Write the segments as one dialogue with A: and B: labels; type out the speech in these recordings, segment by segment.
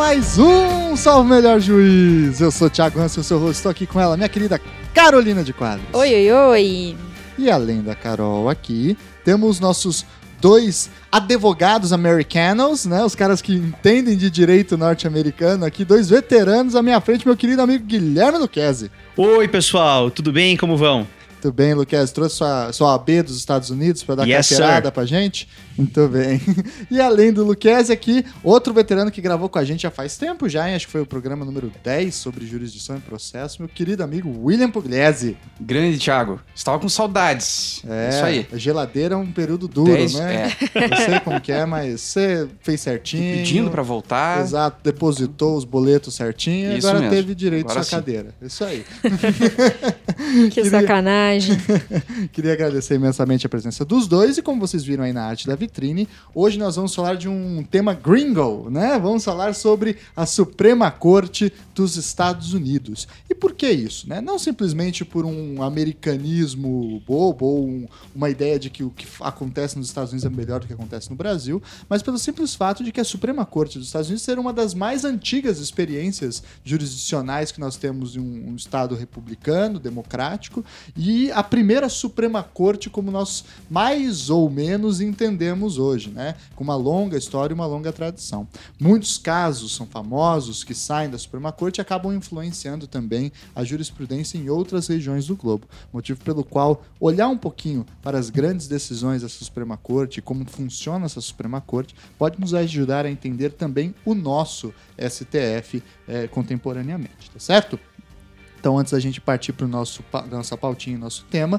A: Mais um Salve Melhor Juiz. Eu sou o Thiago Hansen, o seu rosto. Estou aqui com ela, minha querida Carolina de Quadros.
B: Oi, oi, oi.
A: E além da Carol aqui, temos nossos dois advogados americanos, né? Os caras que entendem de direito norte-americano aqui, dois veteranos à minha frente, meu querido amigo Guilherme Luquezzi.
C: Oi, pessoal, tudo bem? Como vão?
A: Muito bem, Luquez. Trouxe sua, sua AB dos Estados Unidos para dar
C: Yes,
A: carteirada
C: sir.
A: pra gente? Muito bem. E além do Luquez aqui, outro veterano que gravou com a gente já faz tempo já, hein? Acho que foi o programa número 10 sobre jurisdição e processo, meu querido amigo William Pugliese.
D: Grande, Thiago. Estava com saudades.
A: É,
D: Isso aí.
A: a geladeira é um período duro,
D: Dez-
A: né? Eu sei como que é, mas você fez certinho.
D: Pedindo pra voltar.
A: Exato, depositou os boletos certinho e
D: Isso
A: agora
D: mesmo.
A: teve direito à sua
D: sim.
A: cadeira. Isso aí.
B: Que
A: Queria-
B: sacanagem.
A: Queria agradecer imensamente a presença dos dois e como vocês viram aí na arte da vitrine, hoje nós vamos falar de um tema gringo, né? Vamos falar sobre a Suprema Corte dos Estados Unidos. E por que isso, né? Não simplesmente por um americanismo bobo ou um- uma ideia de que o que acontece nos Estados Unidos é melhor do que acontece no Brasil, mas pelo simples fato de que a Suprema Corte dos Estados Unidos ser uma das mais antigas experiências jurisdicionais que nós temos em um, um estado republicano, democrático, e a primeira Suprema Corte como nós mais ou menos entendemos hoje, né? Com uma longa história e uma longa tradição. Muitos casos são famosos que saem da Suprema Corte e acabam influenciando também a jurisprudência em outras regiões do globo. Motivo pelo qual olhar um pouquinho para as grandes decisões dessa Suprema Corte como funciona essa Suprema Corte pode nos ajudar a entender também o nosso STF eh, contemporaneamente, tá certo? Então, antes da gente partir para nosso nossa pautinha nosso tema,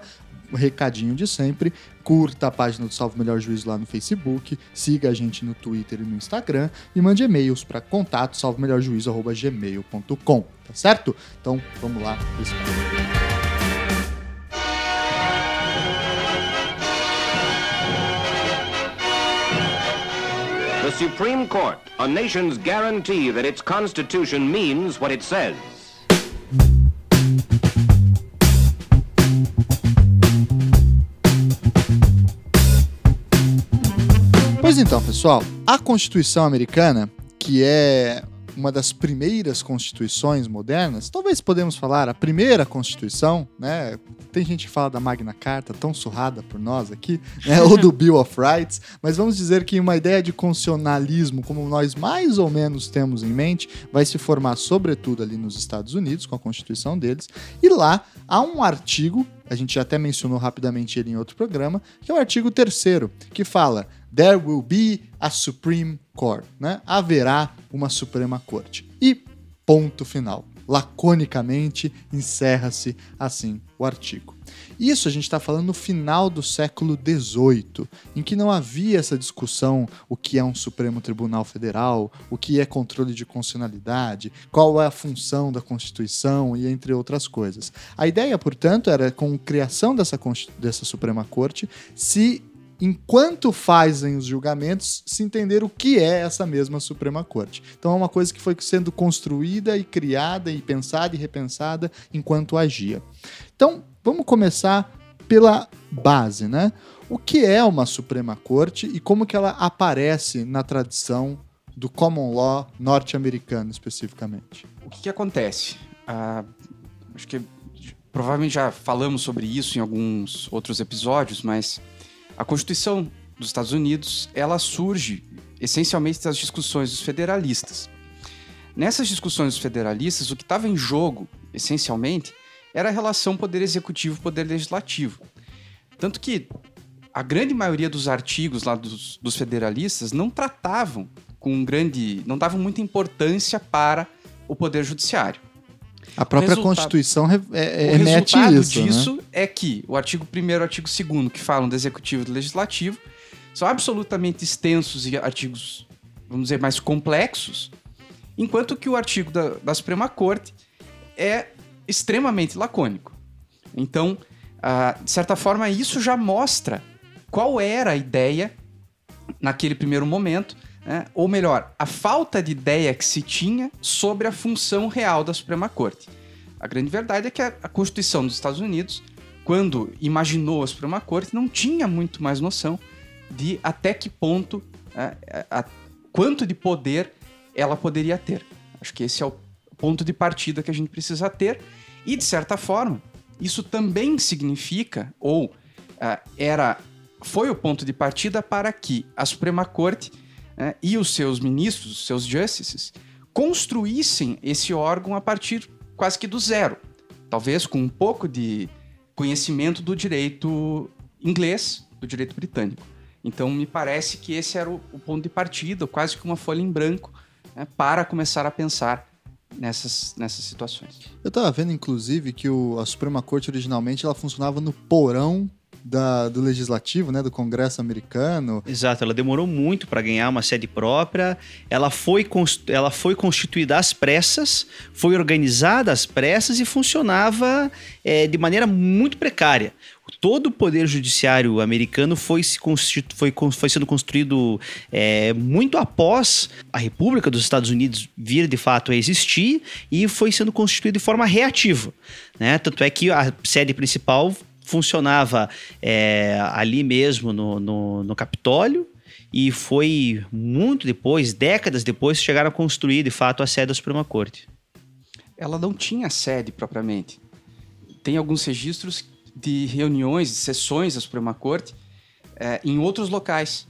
A: o recadinho de sempre, curta a página do Salve Melhor Juízo lá no Facebook, siga a gente no Twitter e no Instagram e mande e-mails para contato salvemelhorjuízo@gmail.com, tá certo? Então, vamos lá.
E: The Supreme Court, a nation's guarantee that its Constitution means what it says.
A: Pois então, pessoal, a Constituição Americana, que é uma das primeiras constituições modernas, talvez podemos falar a primeira Constituição, né? Tem gente que fala da Magna Carta, tão surrada por nós aqui, né? ou do Bill of Rights, mas vamos dizer que uma ideia de constitucionalismo, como nós mais ou menos temos em mente, vai se formar sobretudo ali nos Estados Unidos, com a Constituição deles, e lá há um artigo, a gente já até mencionou rapidamente ele em outro programa, que é o artigo 3 que fala There will be a Supreme Court, né? Haverá uma Suprema Corte. E ponto final. Laconicamente encerra-se assim o artigo. Isso a gente está falando no final do século XVIII, em que não havia essa discussão o que é um Supremo Tribunal Federal, o que é controle de constitucionalidade, qual é a função da Constituição e entre outras coisas. A ideia, portanto, era com a criação dessa, dessa Suprema Corte se enquanto fazem os julgamentos, se entender o que é essa mesma Suprema Corte. Então é uma coisa que foi sendo construída e criada e pensada e repensada enquanto agia. Então, vamos começar pela base, né? O que é uma Suprema Corte e como que ela aparece na tradição do common law norte-americano especificamente?
D: O que, que acontece? Ah, acho que provavelmente já falamos sobre isso em alguns outros episódios, mas a Constituição dos Estados Unidos ela surge essencialmente das discussões dos federalistas. Nessas discussões dos federalistas, o que estava em jogo, essencialmente, era a relação poder executivo-poder legislativo. Tanto que a grande maioria dos artigos lá dos, dos federalistas não tratavam com grande. não davam muita importância para o poder judiciário.
A: A própria
D: resultado-
A: Constituição é, é,
D: o
A: remete
D: resultado
A: isso, né?
D: disso é que o artigo 1 e o artigo 2 que falam do executivo e do legislativo são absolutamente extensos e artigos, vamos dizer, mais complexos, enquanto que o artigo da, da Suprema Corte é extremamente lacônico. Então, ah, de certa forma, isso já mostra qual era a ideia naquele primeiro momento, né? ou melhor, a falta de ideia que se tinha sobre a função real da Suprema Corte. A grande verdade é que a, Constituição dos Estados Unidos, quando imaginou a Suprema Corte, não tinha muito mais noção de até que ponto, é, a- quanto de poder ela poderia ter. Acho que esse é o ponto de partida que a gente precisa ter. E, de certa forma, isso também significa, ou ah, era, foi o ponto de partida para que a Suprema Corte né, e os seus ministros, os seus justices, construíssem esse órgão a partir quase que do zero. Talvez com um pouco de conhecimento do direito inglês, do direito britânico. Então, me parece que esse era o, ponto de partida, quase que uma folha em branco, né, para começar a pensar nessas, nessas situações.
A: Eu estava vendo, inclusive, que o, a Suprema Corte originalmente ela funcionava no porão da, do legislativo, né, do Congresso americano.
C: Exato, ela demorou muito para ganhar uma sede própria. Ela foi, ela foi constituída às pressas, foi organizada às pressas e funcionava é, de maneira muito precária. Todo o poder judiciário americano foi, se foi, foi sendo construído é, muito após a República dos Estados Unidos vir de fato a existir e foi sendo constituído de forma reativa. Né? Tanto é que a sede principal funcionava é, ali mesmo no, no, no Capitólio, e foi muito depois, décadas depois, que chegaram a construir de fato a sede da Suprema Corte.
D: Ela não tinha sede propriamente. Tem alguns registros de reuniões, de sessões da Suprema Corte é, em outros locais.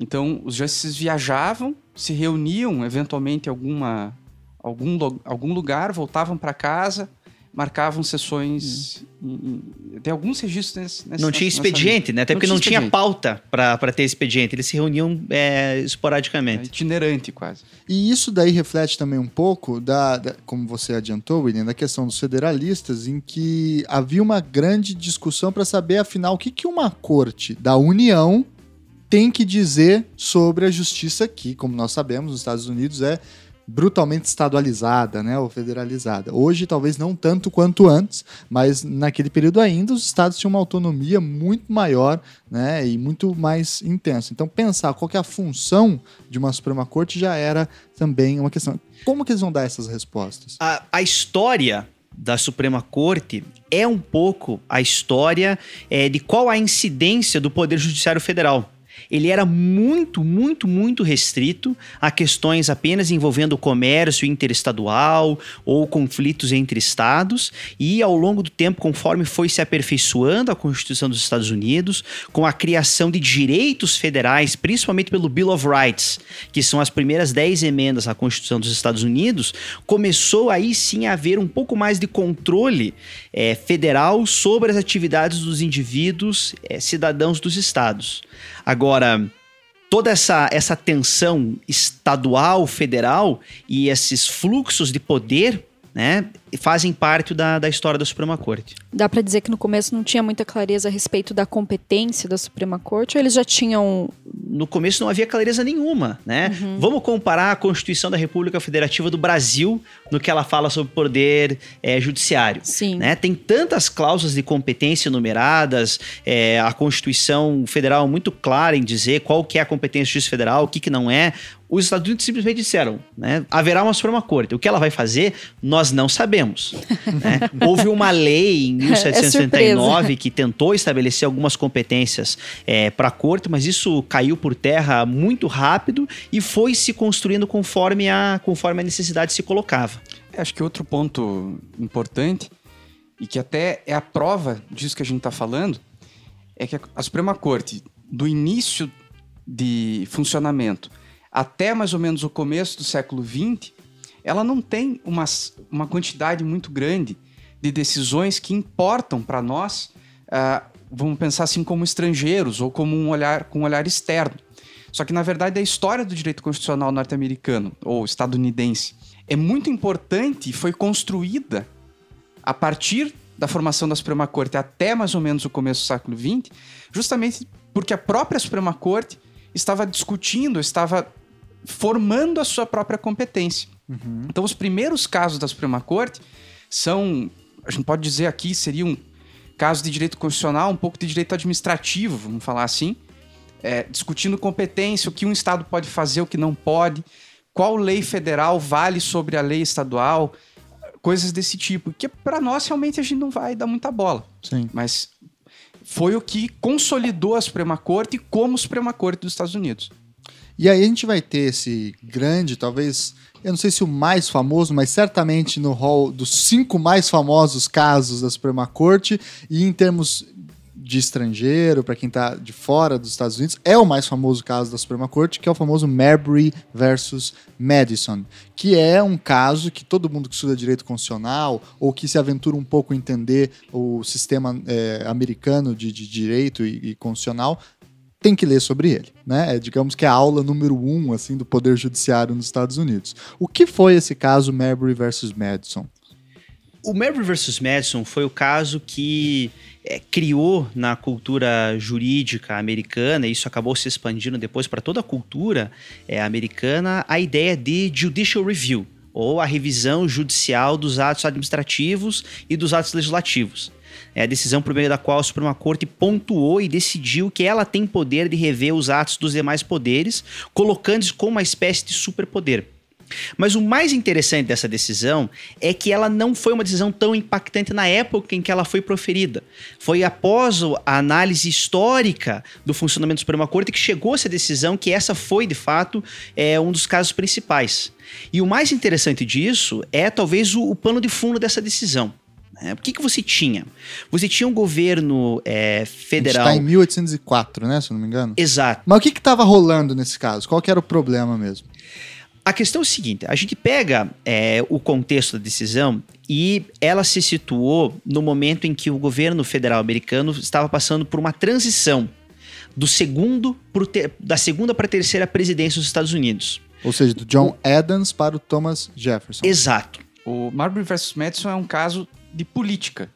D: Então, os juízes viajavam, se reuniam eventualmente em alguma, algum, algum lugar, voltavam para casa, marcavam sessões. Hum. Em, tem alguns registros nessa.
C: Não tinha expediente, né? Até não porque não tinha pauta para ter expediente. Eles se reuniam é, esporadicamente. É
D: itinerante, quase.
A: E isso daí reflete também um pouco da, da, como você adiantou, William, da questão dos federalistas, em que havia uma grande discussão para saber, afinal, o que, que uma corte da União tem que dizer sobre a justiça aqui, como nós sabemos, nos Estados Unidos é brutalmente estadualizada, né, ou federalizada. Hoje talvez não tanto quanto antes, mas naquele período ainda os estados tinham uma autonomia muito maior, né, e muito mais intensa. Então pensar qual é a função de uma Suprema Corte já era também uma questão. Como que eles vão dar essas respostas?
C: A, a história da Suprema Corte é um pouco a história é, de qual a incidência do Poder Judiciário Federal ele era muito, muito, muito restrito a questões apenas envolvendo o comércio interestadual ou conflitos entre estados, e ao longo do tempo, conforme foi se aperfeiçoando a Constituição dos Estados Unidos, com a criação de direitos federais, principalmente pelo Bill of Rights, que são as primeiras dez emendas à Constituição dos Estados Unidos, começou aí sim a haver um pouco mais de controle é, federal sobre as atividades dos indivíduos é, cidadãos dos estados. Agora, toda essa, essa tensão estadual, federal e esses fluxos de poder né, fazem parte da, da história da Suprema Corte.
B: Dá para dizer que no começo não tinha muita clareza a respeito da competência da Suprema Corte, ou eles já tinham.
C: No começo não havia clareza nenhuma, né? Uhum. Vamos comparar a Constituição da República Federativa do Brasil no que ela fala sobre poder é, judiciário.
B: Sim.
C: Né? Tem tantas cláusulas de competência numeradas, é, a Constituição Federal é muito clara em dizer qual que é a competência do juiz federal, o que, que não é. Os Estados Unidos simplesmente disseram, né? Haverá uma Suprema Corte. O que ela vai fazer, nós não sabemos. Né? Houve uma lei em 1779 é que tentou estabelecer algumas competências é, para a Corte, mas isso caiu por terra muito rápido e foi se construindo conforme a, conforme a necessidade se colocava.
D: É, acho que outro ponto importante, e que até é a prova disso que a gente está falando, é que a Suprema Corte, do início de funcionamento até mais ou menos o começo do século XX, ela não tem uma, uma quantidade muito grande de decisões que importam para nós, uh, vamos pensar assim, como estrangeiros ou como um olhar com um olhar externo. Só que, na verdade, a história do direito constitucional norte-americano ou estadunidense é muito importante e foi construída a partir da formação da Suprema Corte até mais ou menos o começo do século XX, justamente porque a própria Suprema Corte estava discutindo, estava formando a sua própria competência. Uhum. Então, os primeiros casos da Suprema Corte são, a gente pode dizer aqui, seriam casos de direito constitucional, um pouco de direito administrativo, vamos falar assim, é, discutindo competência, o que um Estado pode fazer, o que não pode, qual lei federal vale sobre a lei estadual, coisas desse tipo, que para nós realmente a gente não vai dar muita bola.
A: Sim.
D: Mas foi o que consolidou a Suprema Corte como Suprema Corte dos Estados Unidos.
A: E aí a gente vai ter esse grande, talvez, eu não sei se o mais famoso, mas certamente no hall dos cinco mais famosos casos da Suprema Corte, e em termos de estrangeiro, para quem está de fora dos Estados Unidos, é o mais famoso caso da Suprema Corte, que é o famoso Marbury versus Madison, que é um caso que todo mundo que estuda direito constitucional ou que se aventura um pouco em entender o sistema é, americano de, de direito e, e constitucional tem que ler sobre ele, né? É, digamos que é a aula número um assim do poder judiciário nos Estados Unidos. O que foi esse caso Marbury versus Madison?
C: O Marbury versus Madison foi o caso que é, criou na cultura jurídica americana, e isso acabou se expandindo depois para toda a cultura é, americana, a ideia de judicial review, ou a revisão judicial dos atos administrativos e dos atos legislativos. É a decisão por meio da qual a Suprema Corte pontuou e decidiu que ela tem poder de rever os atos dos demais poderes, colocando-os como uma espécie de superpoder. Mas o mais interessante dessa decisão é que ela não foi uma decisão tão impactante na época em que ela foi proferida. Foi após a análise histórica do funcionamento da Suprema Corte que chegou essa decisão que essa foi, de fato, é, um dos casos principais. E o mais interessante disso é talvez o, o pano de fundo dessa decisão. É, o que, que você tinha? Você tinha um governo é, federal.
A: está em 1804, né? Se eu não me engano.
C: Exato.
A: Mas o que estava rolando nesse caso? Qual era o problema mesmo?
C: A questão é o seguinte: a gente pega é, o contexto da decisão e ela se situou no momento em que o governo federal americano estava passando por uma transição do segundo ter, da segunda para a terceira presidência dos Estados Unidos.
A: Ou seja, do John Adams para o Thomas Jefferson.
C: Exato.
D: O Marbury versus Madison é um caso de política.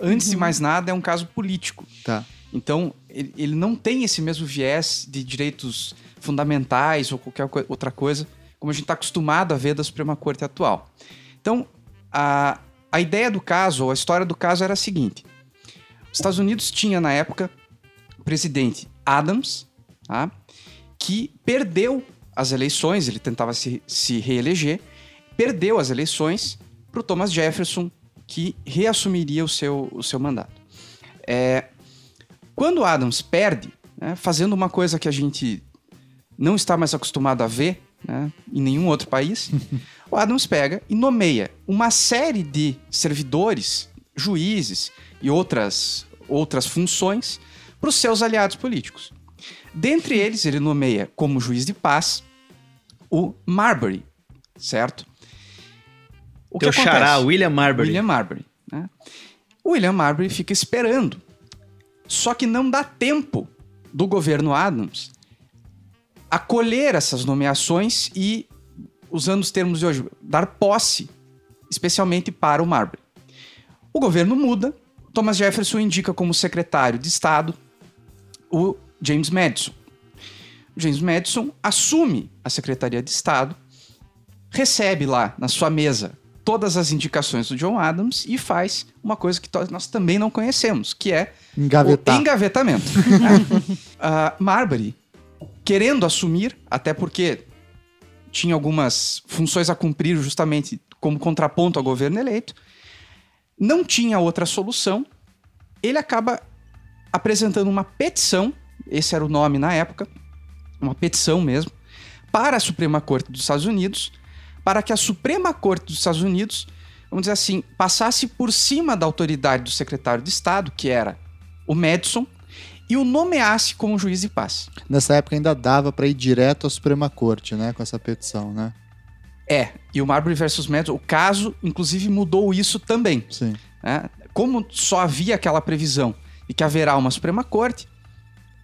D: Antes uhum. de mais nada, é um caso político.
A: Tá.
D: Então, ele, ele não tem esse mesmo viés de direitos fundamentais ou qualquer outra coisa como a gente está acostumado a ver da Suprema Corte atual. Então, a, a ideia do caso, ou a história do caso era a seguinte: os Estados Unidos tinha na época o presidente Adams, tá? que perdeu as eleições, ele tentava se, se reeleger, perdeu as eleições para o Thomas Jefferson, que reassumiria o seu, o seu mandato. É, quando Adams perde, né, fazendo uma coisa que a gente não está mais acostumado a ver, né, em nenhum outro país, o Adams pega e nomeia uma série de servidores, juízes e outras, outras funções para os seus aliados políticos. Dentre eles, ele nomeia como juiz de paz o Marbury, certo?
C: O Teu que acontece? xará, William Marbury.
D: William Marbury. Né? William Marbury fica esperando. Só que não dá tempo do governo Adams acolher essas nomeações e, usando os termos de hoje, dar posse, especialmente para o Marbury. O governo muda, Thomas Jefferson indica como secretário de Estado o James Madison. James Madison assume a Secretaria de Estado, recebe lá na sua mesa todas as indicações do John Adams e faz uma coisa que nós também não conhecemos, que é
A: Engavetar.
D: o engavetamento. uh, Marbury querendo assumir, até porque tinha algumas funções a cumprir justamente como contraponto ao governo eleito, não tinha outra solução, ele acaba apresentando uma petição, esse era o nome na época, uma petição mesmo, para a Suprema Corte dos Estados Unidos, para que a Suprema Corte dos Estados Unidos, vamos dizer assim, passasse por cima da autoridade do secretário de Estado, que era o Madison, e o nomeasse como juiz de paz.
A: Nessa época ainda dava para ir direto à Suprema Corte, né, com essa petição, né?
D: É, e o Marbury versus Madison, o caso, inclusive, mudou isso também.
A: Sim.
D: Né? Como só havia aquela previsão de que haverá uma Suprema Corte,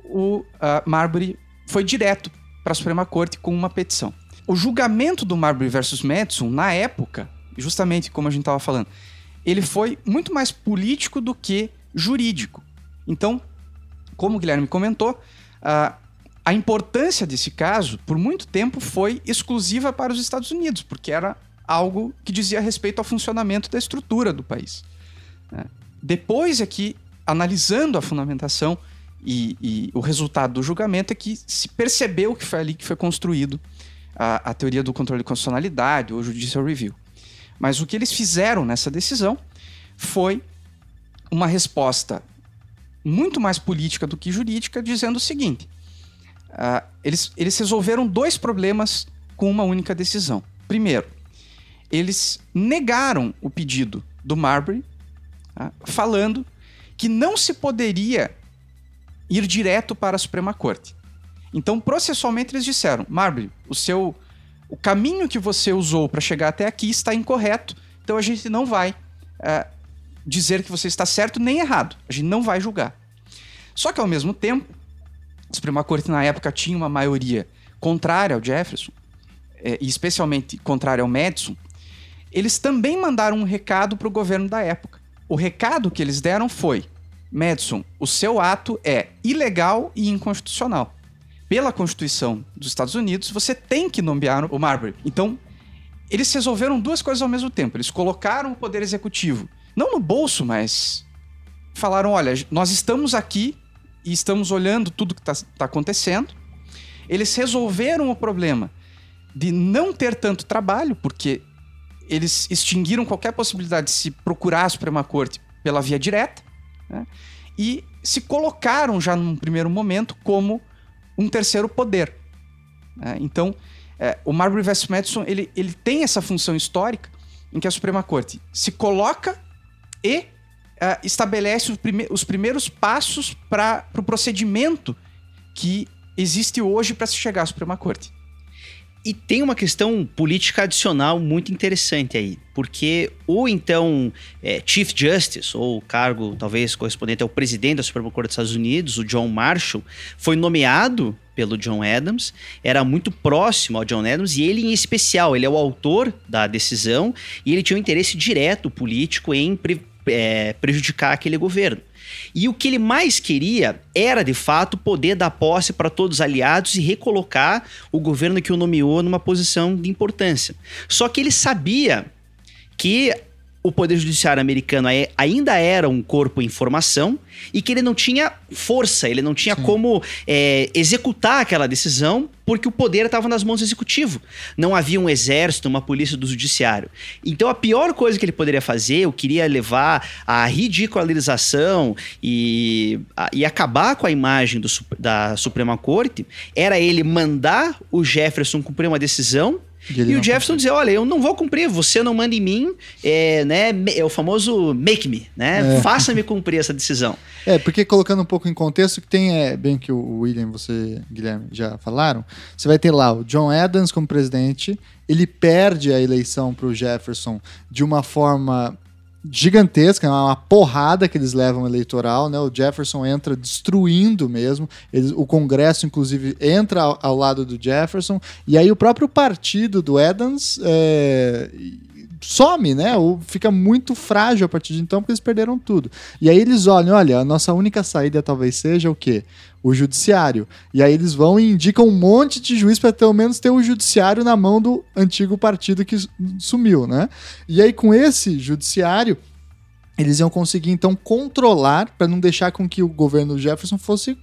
D: o uh, Marbury foi direto para a Suprema Corte com uma petição. O julgamento do Marbury versus Madison, na época, justamente como a gente estava falando, ele foi muito mais político do que jurídico. Então, como o Guilherme comentou, a, a importância desse caso, por muito tempo, foi exclusiva para os Estados Unidos, porque era algo que dizia respeito ao funcionamento da estrutura do país. Né? Depois é que, analisando a fundamentação e, e, o resultado do julgamento, é que se percebeu que foi ali que foi construído a, a teoria do controle de constitucionalidade, ou judicial review. Mas o que eles fizeram nessa decisão foi uma resposta muito mais política do que jurídica, dizendo o seguinte: ah, eles, eles resolveram dois problemas com uma única decisão. Primeiro, eles negaram o pedido do Marbury, tá? falando que não se poderia ir direto para a Suprema Corte. Então, processualmente, eles disseram: Marbury, o seu o caminho que você usou para chegar até aqui está incorreto, então a gente não vai uh, dizer que você está certo nem errado. A gente não vai julgar. Só que, ao mesmo tempo, a Suprema Corte, na época, tinha uma maioria contrária ao Jefferson, eh, e especialmente contrária ao Madison. Eles também mandaram um recado para o governo da época. O recado que eles deram foi: Madison, o seu ato é ilegal e inconstitucional pela Constituição dos Estados Unidos, você tem que nomear o Marbury. Então, eles resolveram duas coisas ao mesmo tempo. Eles colocaram o poder executivo, não no bolso, mas falaram: olha, nós estamos aqui e estamos olhando tudo que está tá acontecendo. Eles resolveram o problema de não ter tanto trabalho, porque eles extinguiram qualquer possibilidade de se procurar a Suprema Corte pela via direta, né? e se colocaram já num primeiro momento como um terceiro poder. Né? Então, é, o Marbury vs. Madison ele, ele tem essa função histórica em que a Suprema Corte se coloca e é, estabelece os, prime os, primeiros passos para o pro procedimento que existe hoje para se chegar à Suprema Corte.
C: E tem uma questão política adicional muito interessante aí, porque o então é, Chief Justice, ou cargo talvez correspondente ao presidente da Suprema Corte dos Estados Unidos, o John Marshall, foi nomeado pelo John Adams, era muito próximo ao John Adams e ele em especial, ele é o autor da decisão e ele tinha um interesse direto político em pre, é, prejudicar aquele governo. E o que ele mais queria era, de fato, poder dar posse para todos os aliados e recolocar o governo que o nomeou numa posição de importância. Só que ele sabia que o Poder Judiciário americano ainda era um corpo em formação e que ele não tinha força, ele não tinha Sim. como é, executar aquela decisão porque o poder estava nas mãos do executivo. Não havia um exército, uma polícia do judiciário. Então a pior coisa que ele poderia fazer, eu queria levar à ridicularização e, a, e acabar com a imagem do, da Suprema Corte, era ele mandar o Jefferson cumprir uma decisão e, e o Jefferson dizer, olha, eu não vou cumprir, você não manda em mim, é, né, é o famoso make me, né? É. Faça-me cumprir essa decisão.
A: É, porque colocando um pouco em contexto, que tem, é, bem que o William, você, Guilherme, já falaram, você vai ter lá o John Adams como presidente, ele perde a eleição para o Jefferson de uma forma gigantesca, é uma porrada que eles levam eleitoral, né? O Jefferson entra destruindo mesmo. Eles, o Congresso, inclusive, entra ao, ao, lado do Jefferson. E aí o próprio partido do Adams é, some, né? Ou fica muito frágil a partir de então, porque eles perderam tudo. E aí eles olham, olha, a nossa única saída talvez seja o quê? O judiciário. E aí eles vão e indicam um monte de juiz para pelo menos ter o judiciário na mão do antigo partido que sumiu, né? E aí com esse judiciário eles iam conseguir então controlar para não deixar com que o governo Jefferson fosse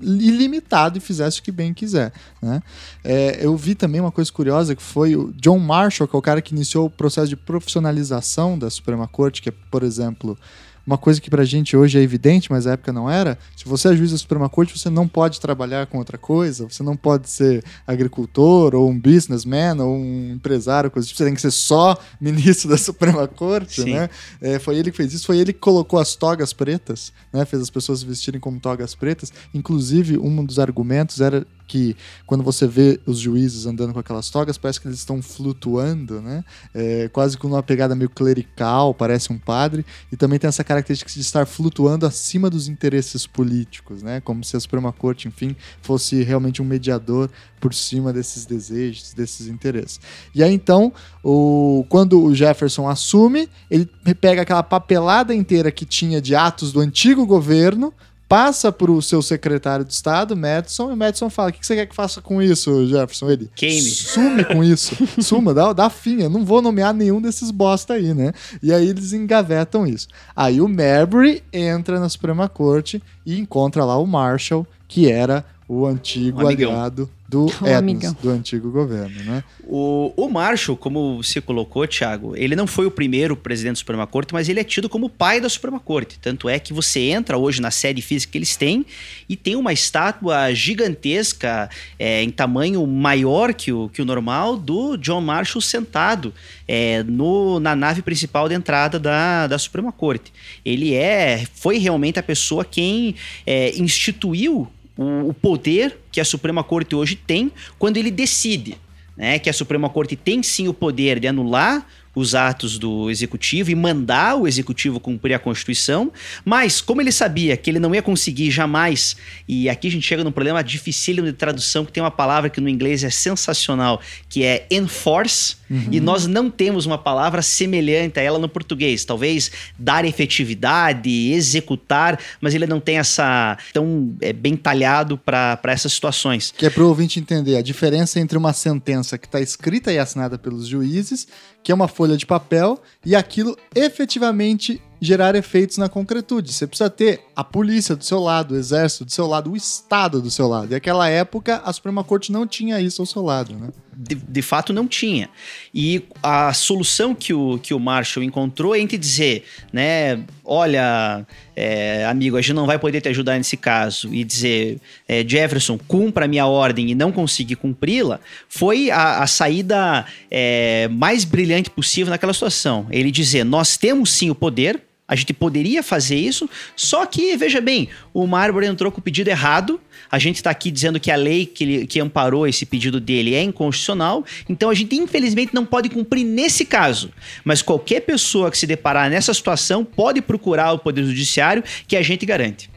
A: ilimitado e fizesse o que bem quiser. Né? É, eu vi também uma coisa curiosa que foi o John Marshall, que é o cara que iniciou o processo de profissionalização da Suprema Corte, que é, por exemplo, uma coisa que pra gente hoje é evidente, mas na época não era. Se você é juiz da Suprema Corte, você não pode trabalhar com outra coisa, você não pode ser agricultor, ou um businessman, ou um empresário, coisa tipo. Você tem que ser só ministro da Suprema Corte, Sim. né? É, foi ele que fez isso, foi ele que colocou as togas pretas, né? Fez as pessoas vestirem como togas pretas. Inclusive, um dos argumentos era que quando você vê os juízes andando com aquelas togas, parece que eles estão flutuando, né? É, quase com uma pegada meio clerical, parece um padre, e também tem essa característica de estar flutuando acima dos interesses políticos, né? Como se a Suprema Corte, enfim, fosse realmente um mediador por cima desses desejos, desses interesses. E aí então, o, quando o Jefferson assume, ele pega aquela papelada inteira que tinha de atos do antigo governo, passa para o seu secretário de Estado, Madison, e o Madison fala: O que você quer que faça com isso, Jefferson? Ele
C: Queime.
A: sume com isso, suma, dá, dá fim. Eu não vou nomear nenhum desses bosta aí, né? E aí eles engavetam isso. Aí o Marbury entra na Suprema Corte e encontra lá o Marshall, que era o antigo
C: Um
A: aliado do
B: amigão.
A: do antigo governo, né?
C: O, o Marshall, como você colocou, Thiago, ele não foi o primeiro presidente da Suprema Corte, mas ele é tido como o pai da Suprema Corte. Tanto é que você entra hoje na sede física que eles têm e tem uma estátua gigantesca, é, em tamanho maior que o, que o normal, do John Marshall sentado é, no, na nave principal de entrada da, da Suprema Corte. Ele é, foi realmente a pessoa quem é, instituiu o, o poder que a Suprema Corte hoje tem quando ele decide né, que a Suprema Corte tem sim o poder de anular os atos do executivo e mandar o executivo cumprir a Constituição, mas como ele sabia que ele não ia conseguir jamais, e aqui a gente chega num problema dificílimo de tradução, que tem uma palavra que no inglês é sensacional, que é enforce, e nós não temos uma palavra semelhante a ela no português. Talvez dar efetividade, executar, mas ele não tem essa tão é, bem talhado para essas situações.
A: Que é para o ouvinte entender a diferença entre uma sentença que está escrita e assinada pelos juízes, que é uma folha de papel, e aquilo efetivamente gerar efeitos na concretude. Você precisa ter a polícia do seu lado, o exército do seu lado, o Estado do seu lado. E naquela época, a Suprema Corte não tinha isso ao seu lado, né?
C: de, de fato não tinha. E a solução que o, que o Marshall encontrou é entre dizer, né, olha, é, amigo, a gente não vai poder te ajudar nesse caso, e dizer, é, Jefferson, cumpra a minha ordem e não conseguir cumpri-la, foi a, a saída é, mais brilhante possível naquela situação. Ele dizer, nós temos sim o poder, a gente poderia fazer isso, só que, veja bem, o Marbury entrou com o pedido errado. A gente está aqui dizendo que a lei que, ele- que amparou esse pedido dele é inconstitucional. Então a gente, infelizmente, não pode cumprir nesse caso. Mas qualquer pessoa que se deparar nessa situação pode procurar o Poder Judiciário, que a gente garante.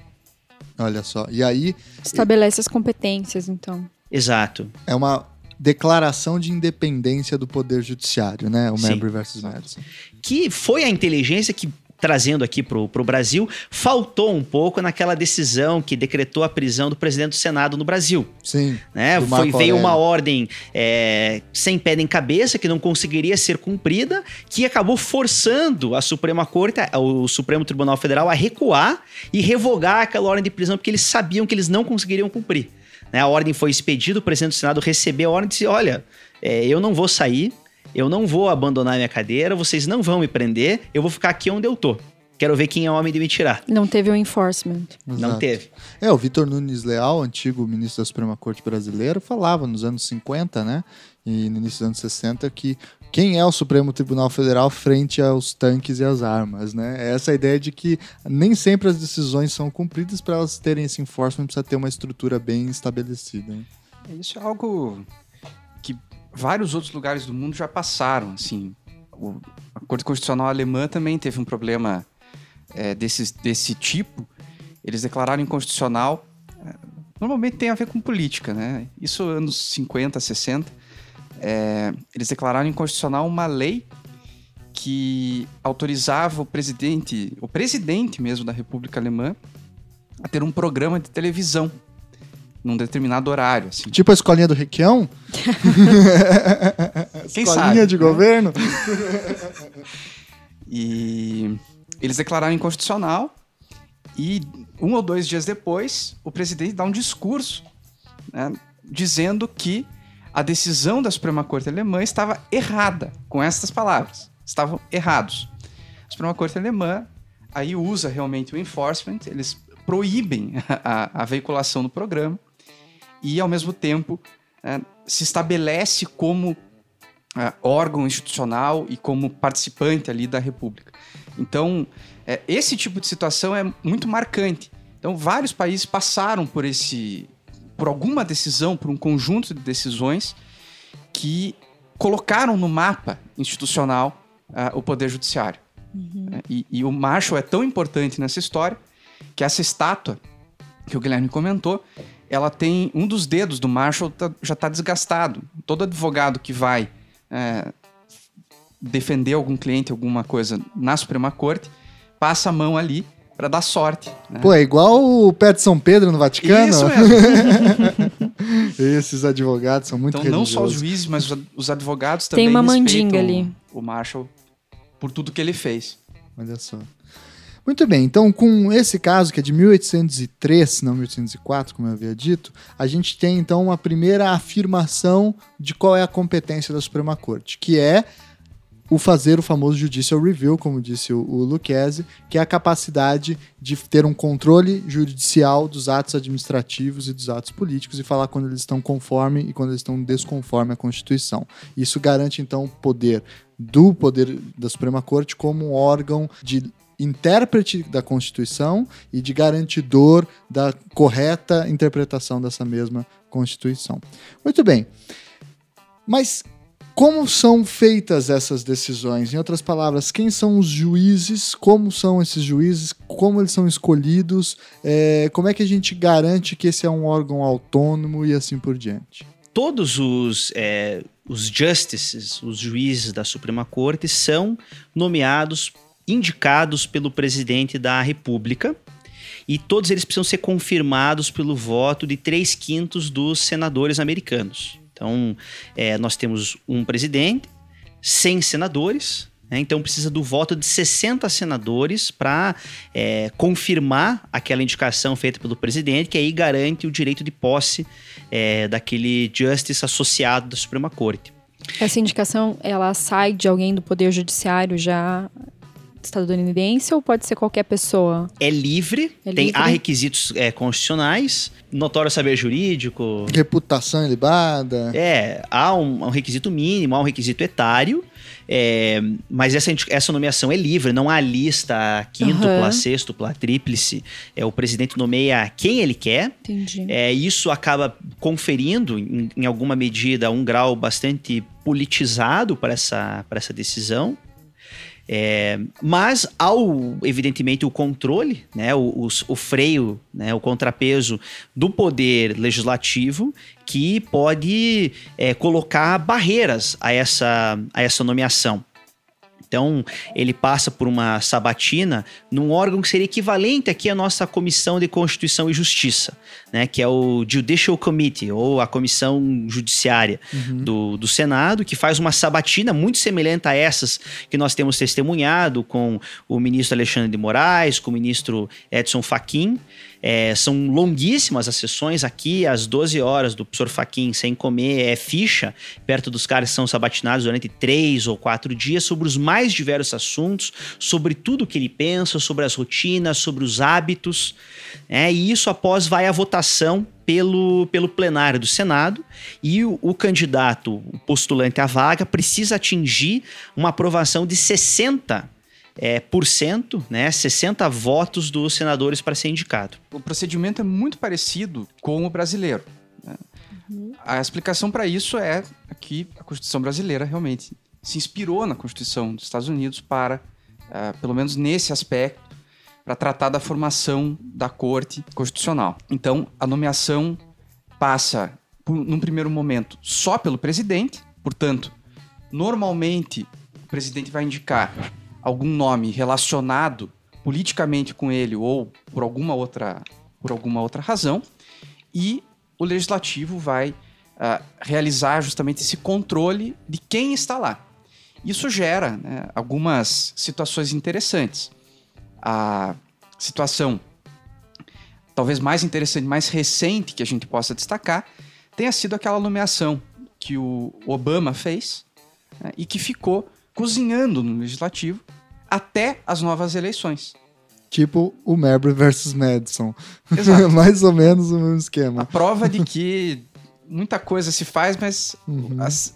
A: Olha só. E aí
B: Estabelece as competências, então.
C: Exato.
A: é uma declaração de independência do Poder Judiciário, né? O
C: Sim.
A: Marbury versus Madison.
C: que foi a inteligência que trazendo aqui pro, pro Brasil, faltou um pouco naquela decisão que decretou a prisão do presidente do Senado no Brasil.
A: Sim.
C: né? Foi, veio uma ordem é, sem pé nem cabeça, que não conseguiria ser cumprida, que acabou forçando a Suprema Corte, o Supremo Tribunal Federal, a recuar e revogar aquela ordem de prisão, porque eles sabiam que eles não conseguiriam cumprir. né? A ordem foi expedida, o presidente do Senado recebeu a ordem e disse: olha, é, eu não vou sair, eu não vou abandonar minha cadeira, vocês não vão me prender, eu vou ficar aqui onde eu tô. Quero ver quem é homem de me tirar.
B: Não teve o enforcement.
C: Não
A: Exato.
C: teve.
A: É, o Vitor Nunes Leal, antigo ministro da Suprema Corte brasileiro, falava nos anos 50, né? E no início dos anos 60, que quem é o Supremo Tribunal Federal frente aos tanques e às armas, né? É essa ideia de que nem sempre as decisões são cumpridas para elas terem esse enforcement, precisa ter uma estrutura bem estabelecida. hein?
D: Isso é algo vários outros lugares do mundo já passaram, assim. O- a Corte Constitucional Alemã também teve um problema é, desse, desse tipo. Eles declararam inconstitucional. é, normalmente tem a ver com política, né? Isso anos 50, 60. é, eles declararam inconstitucional uma lei que autorizava o presidente, o presidente mesmo da República Alemã, a ter um programa de televisão num determinado horário, assim.
A: Tipo a escolinha do Requião?
D: Quem
A: escolinha
D: sabe,
A: de
D: né?
A: governo?
D: E eles declararam inconstitucional. E um ou dois dias depois, o presidente dá um discurso né, dizendo que a decisão da Suprema Corte Alemã estava errada, com estas palavras. Estavam errados. A Suprema Corte Alemã aí usa realmente o enforcement, eles proíbem a, a veiculação do programa e, ao mesmo tempo, eh, se estabelece como eh, órgão institucional e como participante ali da República. Então, eh, esse tipo de situação é muito marcante. Então, vários países passaram por esse, por alguma decisão, por um conjunto de decisões que colocaram no mapa institucional ah, o poder judiciário. né? E, e o Marshall é tão importante nessa história que essa estátua que o Guilherme comentou, ela tem um dos dedos do Marshall tá- já está desgastado. Todo advogado que vai é, defender algum cliente, alguma coisa na Suprema Corte, passa a mão ali para dar sorte. né?
A: Pô, é igual o pé de São Pedro no Vaticano.
D: Isso mesmo.
A: Esses advogados são muito
D: Então, não só os
A: religiosos.
D: juízes, mas os ad- os advogados
B: Tem
D: também
B: uma
D: respeitam
B: mandinga ali.
D: O Marshall por tudo que ele fez.
A: Olha só. Muito bem, então com esse caso, que é de 1803, não 1804, como eu havia dito, a gente tem então uma primeira afirmação de qual é a competência da Suprema Corte, que é o fazer o famoso judicial review, como disse o, o Lucchese, que é a capacidade de ter um controle judicial dos atos administrativos e dos atos políticos e falar quando eles estão conforme e quando eles estão desconforme à Constituição. Isso garante então o poder do poder da Suprema Corte como um órgão de intérprete da Constituição e de garantidor da correta interpretação dessa mesma Constituição. Muito bem. Mas como são feitas essas decisões? Em outras palavras, quem são os juízes? Como são esses juízes? Como eles são escolhidos? É, como é que a gente garante que esse é um órgão autônomo e assim por diante?
C: Todos os, é, os justices, os juízes da Suprema Corte, são nomeados indicados pelo presidente da República e todos eles precisam ser confirmados pelo voto de três quintos dos senadores americanos. Então, é, nós temos um presidente, 100 senadores, né? então precisa do voto de 60 senadores para é, confirmar aquela indicação feita pelo presidente, que aí garante o direito de posse é, daquele justice associado da Suprema Corte.
B: Essa indicação, ela sai de alguém do Poder Judiciário já estadunidense ou pode ser qualquer pessoa?
C: É livre,
B: É
C: tem
B: livre.
C: há requisitos é, constitucionais, notório saber jurídico.
A: Reputação ilibada.
C: É, há um, um requisito mínimo, há um requisito etário, é, mas essa, essa nomeação é livre, não há lista quíntupla,
B: Aham.
C: sextupla, tríplice. É, o presidente nomeia quem ele quer.
B: Entendi.
C: É, isso acaba conferindo, em, em alguma medida, um grau bastante politizado para essa, para essa decisão. É, mas ao, evidentemente, o controle, né, o, os- o freio, né, o contrapeso do poder legislativo que pode é, colocar barreiras a essa, a essa nomeação. Então, ele passa por uma sabatina num órgão que seria equivalente aqui à nossa Comissão de Constituição e Justiça, né, que é o Judicial Committee, ou a Comissão Judiciária do, do Senado, que faz uma sabatina muito semelhante a essas que nós temos testemunhado com o ministro Alexandre de Moraes, com o ministro Edson Fachin. É, são longuíssimas as sessões aqui, às 12 horas do professor Fachin, sem comer, é ficha, perto dos caras são sabatinados durante três ou quatro dias, sobre os mais diversos assuntos, sobre tudo que ele pensa, sobre as rotinas, sobre os hábitos. né? e isso após vai à votação pelo, pelo plenário do Senado e o, o candidato, o postulante à vaga, precisa atingir uma aprovação de 60 é, por cento, né, 60 votos dos senadores para ser indicado.
D: O procedimento é muito parecido com o brasileiro. né? A explicação para isso é que a Constituição brasileira realmente se inspirou na Constituição dos Estados Unidos para, ah, pelo menos nesse aspecto, para tratar da formação da Corte Constitucional. Então, a nomeação passa, por, num primeiro momento, só pelo presidente, portanto, normalmente o presidente vai indicar algum nome relacionado politicamente com ele ou por alguma outra, por alguma outra razão, e o legislativo vai ah, realizar justamente esse controle de quem está lá. Isso gera né, algumas situações interessantes. A situação talvez mais interessante, mais recente que a gente possa destacar, tenha sido aquela nomeação que o Obama fez né, e que ficou cozinhando no legislativo até as novas eleições.
A: Tipo o Marbury versus Madison.
D: Exato.
A: Mais ou menos o mesmo
D: A
A: esquema.
D: prova de que muita coisa se faz, mas
A: Uhum.
D: as,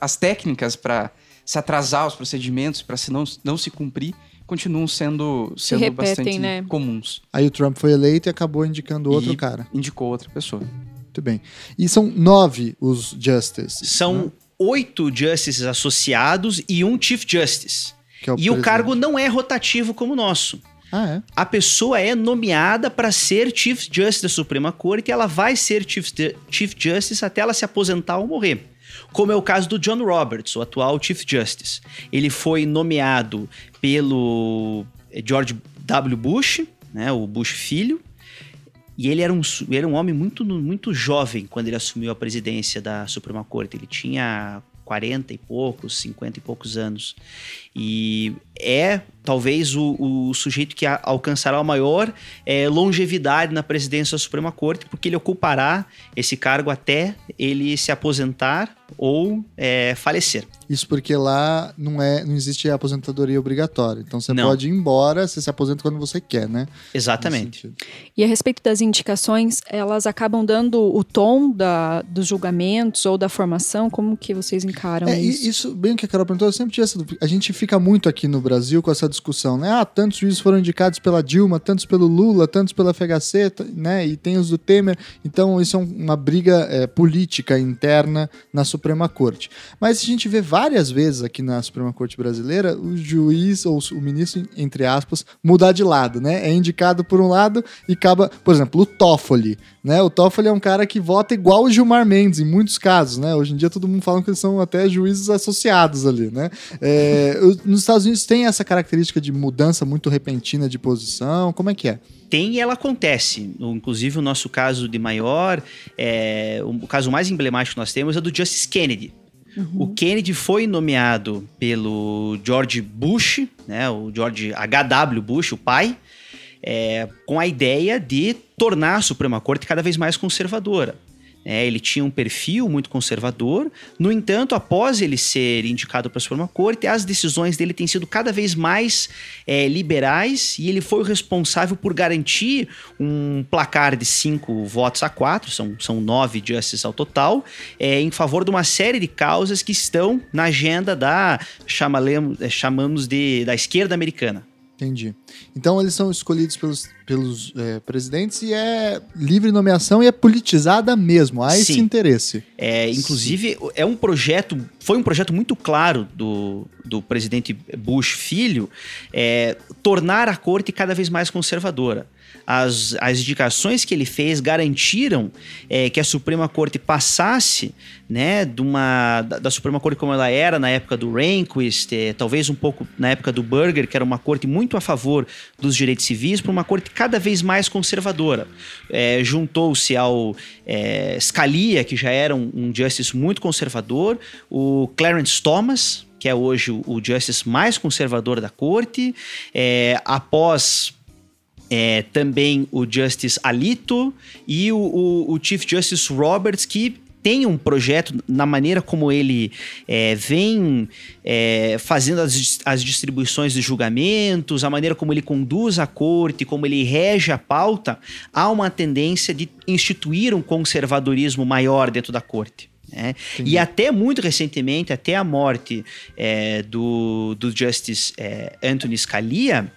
D: as técnicas para se atrasar os procedimentos, para se não, não se cumprir, continuam sendo, sendo
B: repetem,
D: bastante
B: né?
D: comuns.
A: Aí o Trump foi eleito e acabou indicando outro
D: E
A: cara.
D: Indicou outra pessoa.
A: Muito bem. E são nove os Justices.
C: São oito justices associados e um chief justice.
A: é
C: e o
A: presidente.
C: cargo não é rotativo como o nosso.
A: Ah, é?
C: A pessoa é nomeada para ser Chief Justice da Suprema Corte e ela vai ser Chief, Chief Justice até ela se aposentar ou morrer. Como é o caso do John Roberts, o atual Chief Justice. Ele foi nomeado pelo George W. Bush, né, o Bush filho, e ele era um, ele era um homem muito, muito jovem quando ele assumiu a presidência da Suprema Corte. Ele tinha 40 e poucos, 50 e poucos anos. E é talvez o, o sujeito que a, alcançará a maior é, longevidade na presidência da Suprema Corte, porque ele ocupará esse cargo até ele se aposentar ou é, falecer.
A: Isso porque lá não, é, não existe aposentadoria obrigatória. Então você
C: Não.
A: pode ir embora, você se aposenta quando você quer, né?
C: Exatamente.
B: E a respeito das indicações, elas acabam dando o tom da, dos julgamentos ou da formação? Como que vocês encaram
A: É,
B: isso?
A: isso, bem o que a Carol perguntou, eu sempre tinha essa dúvida. A gente fica muito aqui no Brasil com essa discussão, né? Ah, tantos juízes foram indicados pela Dilma, tantos pelo Lula, tantos pela FHC, né? E tem os do Temer. Então, isso é um- uma briga é, política interna na Suprema Corte. Mas a gente vê várias vezes aqui na Suprema Corte brasileira o juiz ou o ministro, entre aspas, mudar de lado, né? É indicado por um lado e acaba, por exemplo, o Toffoli, né? O Toffoli é um cara que vota igual o Gilmar Mendes em muitos casos, né? Hoje em dia todo mundo fala que eles são até juízes associados ali, né? É, o- nos Estados Unidos tem essa característica de mudança muito repentina de posição, como é que é?
C: Tem e ela acontece. Inclusive, o nosso caso de maior, é, o caso mais emblemático que nós temos é do Justice Kennedy. O Kennedy foi nomeado pelo George Bush, né, o George H.W. Bush, o pai, é, com a ideia de tornar a Suprema Corte cada vez mais conservadora. É, ele tinha um perfil muito conservador, no entanto, após ele ser indicado para a Suprema Corte, as decisões dele têm sido cada vez mais é, liberais e ele foi o responsável por garantir um placar de cinco votos a quatro, são, são nove justices ao total, é, em favor de uma série de causas que estão na agenda da chamalemos- é, chamamos de da esquerda americana.
A: Entendi. Então eles são escolhidos pelos, pelos é, presidentes e é livre nomeação e é politizada mesmo. Há esse
C: Sim.
A: interesse.
C: É, inclusive, é um projeto, foi um projeto muito claro do, do presidente Bush filho, é, tornar a corte cada vez mais conservadora. As, as indicações que ele fez garantiram é, que a Suprema Corte passasse né, de uma, da, da Suprema Corte como ela era na época do Rehnquist, é, talvez um pouco na época do Burger, que era uma corte muito a favor dos direitos civis, para uma corte cada vez mais conservadora. É, Juntou-se ao é, Scalia, que já era um, um justice muito conservador, o Clarence Thomas, que é hoje o, o justice mais conservador da corte, é, após é, também o Justice Alito e o, o- o Chief Justice Roberts, que tem um projeto na maneira como ele é, vem é, fazendo as, as distribuições de julgamentos, a maneira como ele conduz a corte, como ele rege a pauta, há uma tendência de instituir um conservadorismo maior dentro da corte. né? E até muito recentemente, até a morte é, do, do Justice é, Anthony Scalia,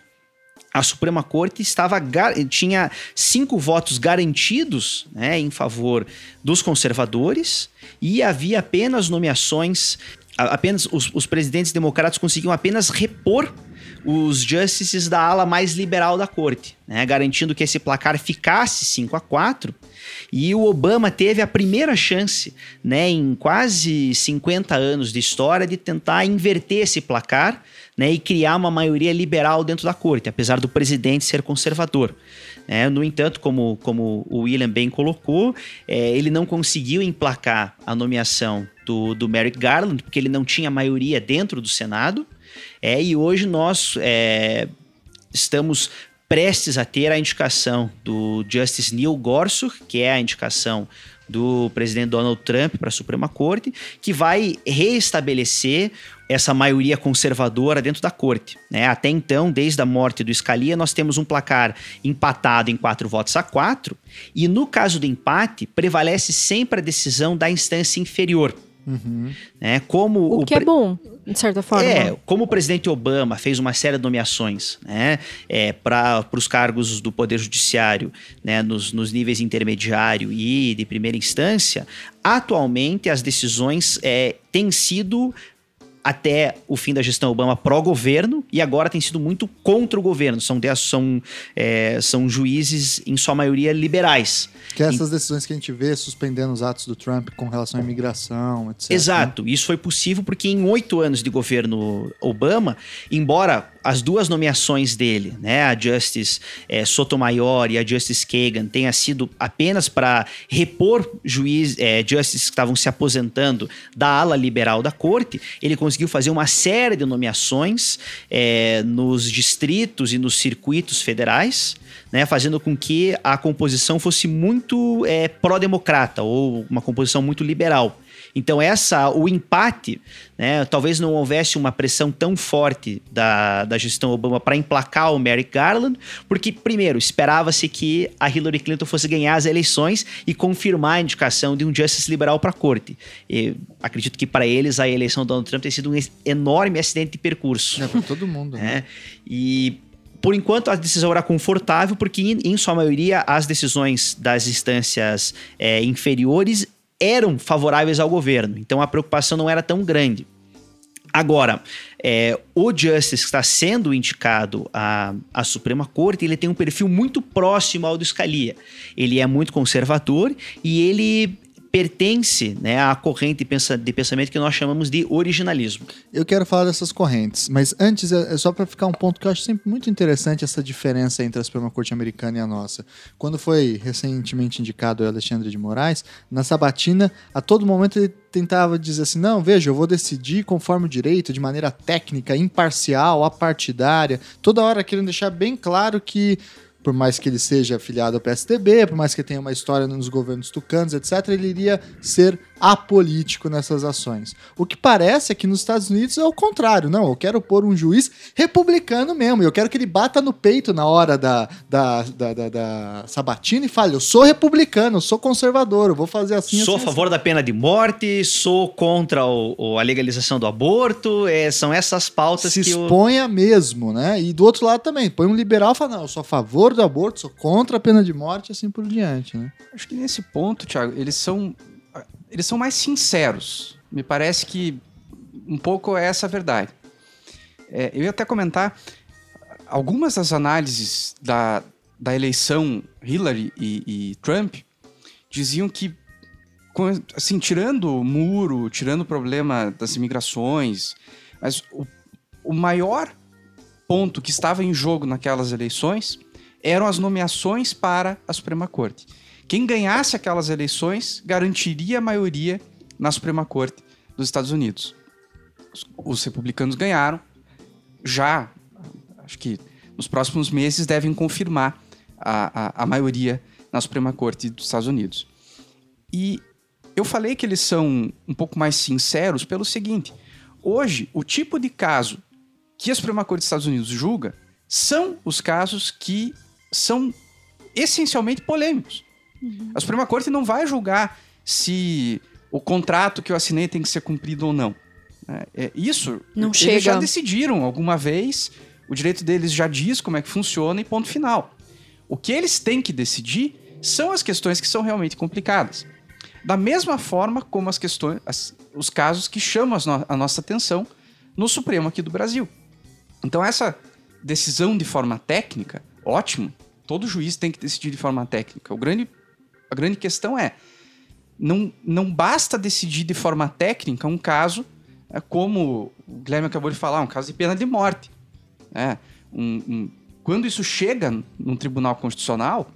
C: a Suprema Corte estava tinha cinco votos garantidos né, em favor dos conservadores e havia apenas nomeações, apenas os, os presidentes democratas conseguiam apenas repor os justices da ala mais liberal da corte, né, garantindo que esse placar ficasse 5 a 4 e o Obama teve a primeira chance, né, em quase 50 anos de história, de tentar inverter esse placar né, e criar uma maioria liberal dentro da corte, apesar do presidente ser conservador. né. no entanto, como, como o William bem colocou, é, ele não conseguiu emplacar a nomeação do, do Merrick Garland, porque ele não tinha maioria dentro do Senado. É, e hoje nós é, estamos prestes a ter a indicação do Justice Neil Gorsuch, que é a indicação do presidente Donald Trump para a Suprema Corte, que vai reestabelecer essa maioria conservadora dentro da corte. né? Até então, desde a morte do Scalia, nós temos um placar empatado em quatro votos a quatro, e no caso do empate, prevalece sempre a decisão da instância inferior. Né? Como
B: O que é
C: pre-
B: bom, de certa forma.
C: é, como o presidente Obama fez uma série de nomeações né, é, para os cargos do Poder Judiciário né, nos, nos níveis intermediário e de primeira instância, atualmente as decisões é, têm sido até o fim da gestão Obama pró-governo e agora tem sido muito contra o governo. São, são, é, são juízes, em sua maioria, liberais.
A: Que é essas decisões que a gente vê suspendendo os atos do Trump com relação à imigração, etc. né?
C: Exato. Isso foi possível porque em oito anos de governo Obama, embora as duas nomeações dele, né, a Justice é, Sotomayor e a Justice Kagan, tenha sido apenas para repor juiz, é, justices que estavam se aposentando da ala liberal da corte, ele conseguiu fazer uma série de nomeações é, nos distritos e nos circuitos federais, né, fazendo com que a composição fosse muito é, pró-democrata ou uma composição muito liberal. Então essa, o empate, né, talvez não houvesse uma pressão tão forte da, da gestão Obama para emplacar o Merrick Garland, porque primeiro esperava-se que a Hillary Clinton fosse ganhar as eleições e confirmar a indicação de um justice liberal para a corte. E acredito que para eles a eleição do Donald Trump tem sido um enorme acidente de percurso.
A: É, para todo mundo. Né?
C: né? E por enquanto, a decisão era confortável, porque, em, em sua maioria, as decisões das instâncias é, inferiores eram favoráveis ao governo. Então, a preocupação não era tão grande. Agora, é, o Justice que está sendo indicado à, à Suprema Corte, ele tem um perfil muito próximo ao do Scalia. Ele é muito conservador e ele pertence né, à corrente de pensamento que nós chamamos de originalismo.
A: Eu quero falar dessas correntes, mas antes é, é só para ficar um ponto que eu acho sempre muito interessante essa diferença entre a Suprema Corte americana e a nossa. Quando foi recentemente indicado o Alexandre de Moraes, na sabatina, a todo momento ele tentava dizer assim: não, veja, eu vou decidir conforme o direito, de maneira técnica, imparcial, apartidária, toda hora querendo deixar bem claro que por mais que ele seja afiliado ao PSDB, por mais que tenha uma história nos governos tucanos, etc., ele iria ser apolítico nessas ações. O que parece é que nos Estados Unidos é o contrário. Não, eu quero pôr um juiz republicano mesmo. Eu quero que ele bata no peito na hora da, da, da, da, da sabatina e fale: eu sou republicano, eu sou conservador, eu vou fazer assim.
C: Sou
A: assim,
C: a favor
A: assim.
C: da pena de morte, sou contra o, o, a legalização do aborto. É, são essas pautas
A: Se
C: que.
A: exponha eu... mesmo, né? E do outro lado também, põe um liberal e fala: não, eu sou a favor do aborto, sou contra a pena de morte e assim por diante, né?
D: Acho que nesse ponto, Thiago, eles são eles são mais sinceros. Me parece que um pouco é essa a verdade. É, eu ia até comentar algumas das análises da, da eleição Hillary e, e Trump diziam que, assim, tirando o muro, tirando o problema das imigrações, mas o, o maior ponto que estava em jogo naquelas eleições eram as nomeações para a Suprema Corte. Quem ganhasse aquelas eleições garantiria a maioria na Suprema Corte dos Estados Unidos. Os republicanos ganharam, já, acho que nos próximos meses devem confirmar a, a, a maioria na Suprema Corte dos Estados Unidos. E eu falei que eles são um pouco mais sinceros pelo seguinte: hoje, o tipo de caso que a Suprema Corte dos Estados Unidos julga são os casos que são essencialmente polêmicos. Uhum. A Suprema Corte não vai julgar se o contrato que eu assinei tem que ser cumprido ou não. É, é isso,
B: não
D: eles
B: chega.
D: já decidiram alguma vez, o direito deles já diz como é que funciona e ponto final. O que eles têm que decidir são as questões que são realmente complicadas. Da mesma forma como as questões, as, os casos que chamam a nossa atenção no Supremo aqui do Brasil. Então essa decisão de forma técnica, ótimo, todo juiz tem que decidir de forma técnica. O grande a grande questão é, não, não basta decidir de forma técnica um caso, é, como o Guilherme acabou de falar, um caso de pena de morte. É, um, um, quando isso chega no Tribunal Constitucional,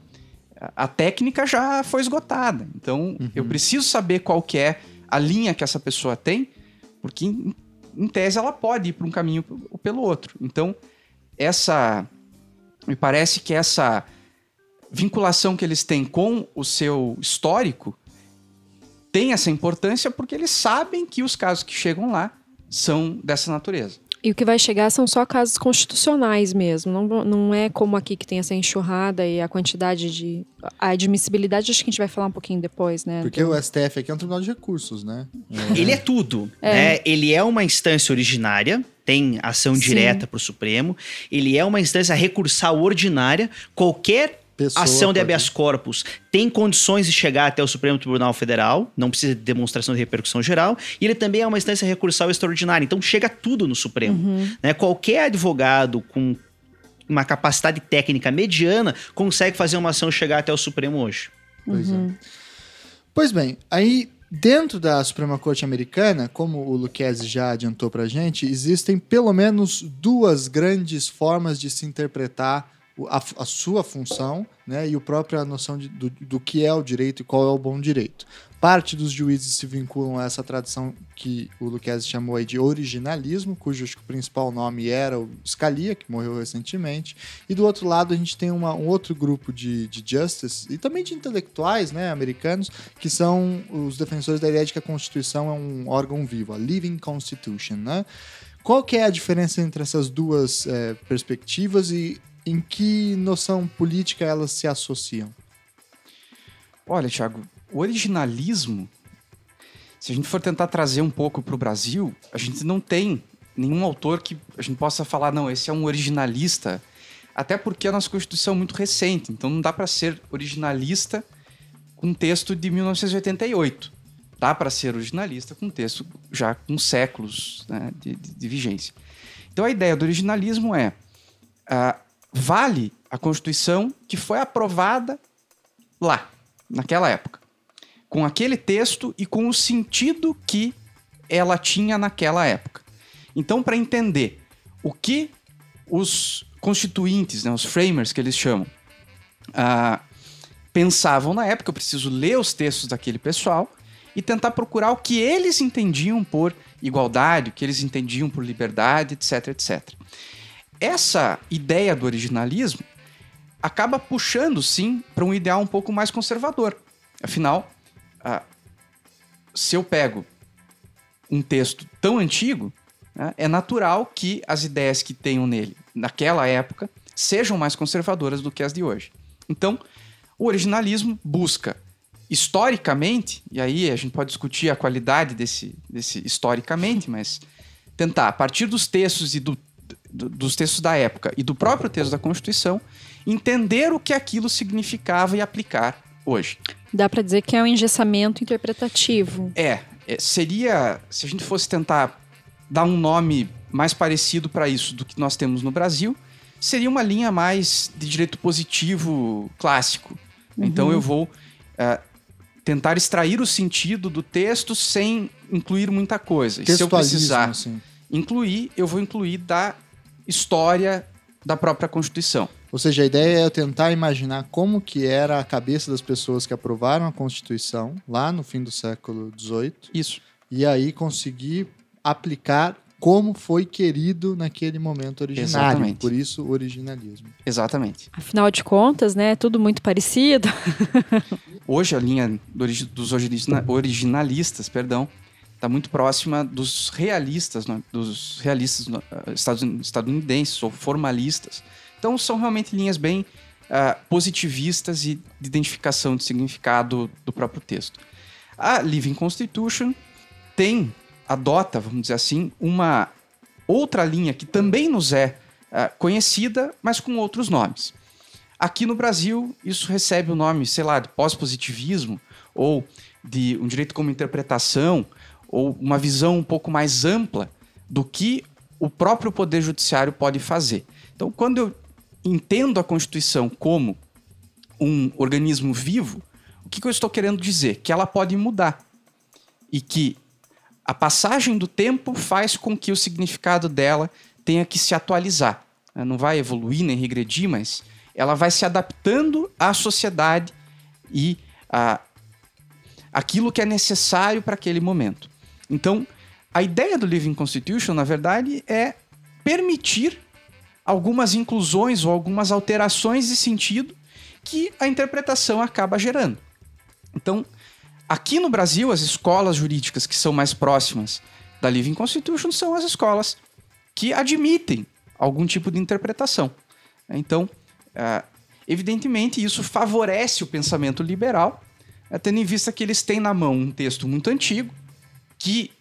D: a técnica já foi esgotada. Então, uhum. eu preciso saber qual que é a linha que essa pessoa tem, porque, em, em tese, ela pode ir para um caminho ou pelo outro. Então, essa... Me parece que essa vinculação que eles têm com o seu histórico tem essa importância porque eles sabem que os casos que chegam lá são dessa natureza.
B: E o que vai chegar são só casos constitucionais mesmo. Não, não é como aqui que tem essa enxurrada e a quantidade de. A admissibilidade, acho que a gente vai falar um pouquinho depois, né?
A: Porque o STF aqui é um tribunal de recursos, né?
C: É. Ele é tudo. É. Né? Ele é uma instância originária, tem ação direta para o Supremo. Ele é uma instância recursal ordinária. Qualquer Pessoa ação de habeas corpus tem condições de chegar até o Supremo Tribunal Federal, não precisa de demonstração de repercussão geral, e ele também é uma instância recursal extraordinária, então chega tudo no Supremo. Uhum. Né? Qualquer advogado com uma capacidade técnica mediana consegue fazer uma ação chegar até o Supremo hoje.
A: Pois uhum. é. Pois bem, aí Dentro da Suprema Corte Americana, como o Lucchese já adiantou para a gente, existem pelo menos duas grandes formas de se interpretar a, a sua função né, e a própria noção de- do, do que é o direito e qual é o bom direito. Parte dos juízes se vinculam a essa tradição que o Lucchese chamou de originalismo, cujo principal nome era o Scalia, que morreu recentemente. E do outro lado a gente tem uma- um outro grupo de, de justice e também de intelectuais né, americanos, que são os defensores da ideia de que a Constituição é um órgão vivo, a living constitution. Né? Qual que é a diferença entre essas duas eh, perspectivas e em que noção política elas se associam?
D: Olha, Thiago, o originalismo, se a gente for tentar trazer um pouco para o Brasil, a gente não tem nenhum autor que a gente possa falar, não, esse é um originalista, até porque a nossa Constituição é muito recente, então não dá para ser originalista com um texto de 1988. Dá para ser originalista com um texto já com séculos né, de, de- de vigência. Então a ideia do originalismo é ah, vale a Constituição que foi aprovada lá, naquela época, com aquele texto e com o sentido que ela tinha naquela época. Então, para entender o que os constituintes, né, os framers que eles chamam, ah, pensavam na época, eu preciso ler os textos daquele pessoal e tentar procurar o que eles entendiam por igualdade, o que eles entendiam por liberdade, etc, etc. Essa ideia do originalismo acaba puxando, sim, para um ideal um pouco mais conservador. Afinal, se eu pego um texto tão antigo, né, é natural que as ideias que tenham nele naquela época sejam mais conservadoras do que as de hoje. Então, o originalismo busca historicamente, e aí a gente pode discutir a qualidade desse, desse historicamente, mas tentar, a partir dos textos e do, do- dos textos da época e do próprio texto da Constituição, entender o que aquilo significava e aplicar hoje.
B: Dá pra dizer que é um engessamento interpretativo.
D: É, é, seria, se a gente fosse tentar dar um nome mais parecido para isso do que nós temos no Brasil, seria uma linha mais de direito positivo clássico. Então eu vou é, tentar extrair o sentido do texto sem incluir muita coisa. E se eu precisar
A: assim.
D: incluir, eu vou incluir da história da própria Constituição.
A: Ou seja, a ideia é eu tentar imaginar como que era a cabeça das pessoas que aprovaram a Constituição lá no fim do século XVIII
D: Isso.
A: e aí conseguir aplicar como foi querido naquele momento originário.
D: Exatamente.
A: Por isso, o originalismo.
D: Exatamente.
B: Afinal de contas, né, tudo muito parecido.
D: Hoje a linha do origi- dos origina- originalistas, perdão, está muito próxima dos realistas, né, dos realistas estadun- estadunidenses ou formalistas. Então são realmente linhas bem ah, positivistas e de identificação de significado do próprio texto. A Living Constitution tem, adota, vamos dizer assim, uma outra linha que também nos é ah, conhecida, mas com outros nomes. Aqui no Brasil, isso recebe o nome, sei lá, de pós-positivismo, ou de um direito como interpretação, ou uma visão um pouco mais ampla do que o próprio Poder Judiciário pode fazer. Então, quando eu entendo a Constituição como um organismo vivo, o que, que eu estou querendo dizer? Que ela pode mudar. E que a passagem do tempo faz com que o significado dela tenha que se atualizar. Ela Não vai evoluir nem regredir, mas ela vai se adaptando à sociedade e a aquilo que é necessário para aquele momento. Então, a ideia do Living Constitution, na verdade, é permitir algumas inclusões ou algumas alterações de sentido que a interpretação acaba gerando. Então, aqui no Brasil, as escolas jurídicas que são mais próximas da Living Constitution são as escolas que admitem algum tipo de interpretação. Então, ah, evidentemente, isso favorece o pensamento liberal, eh, tendo em vista que eles têm na mão um texto muito antigo, que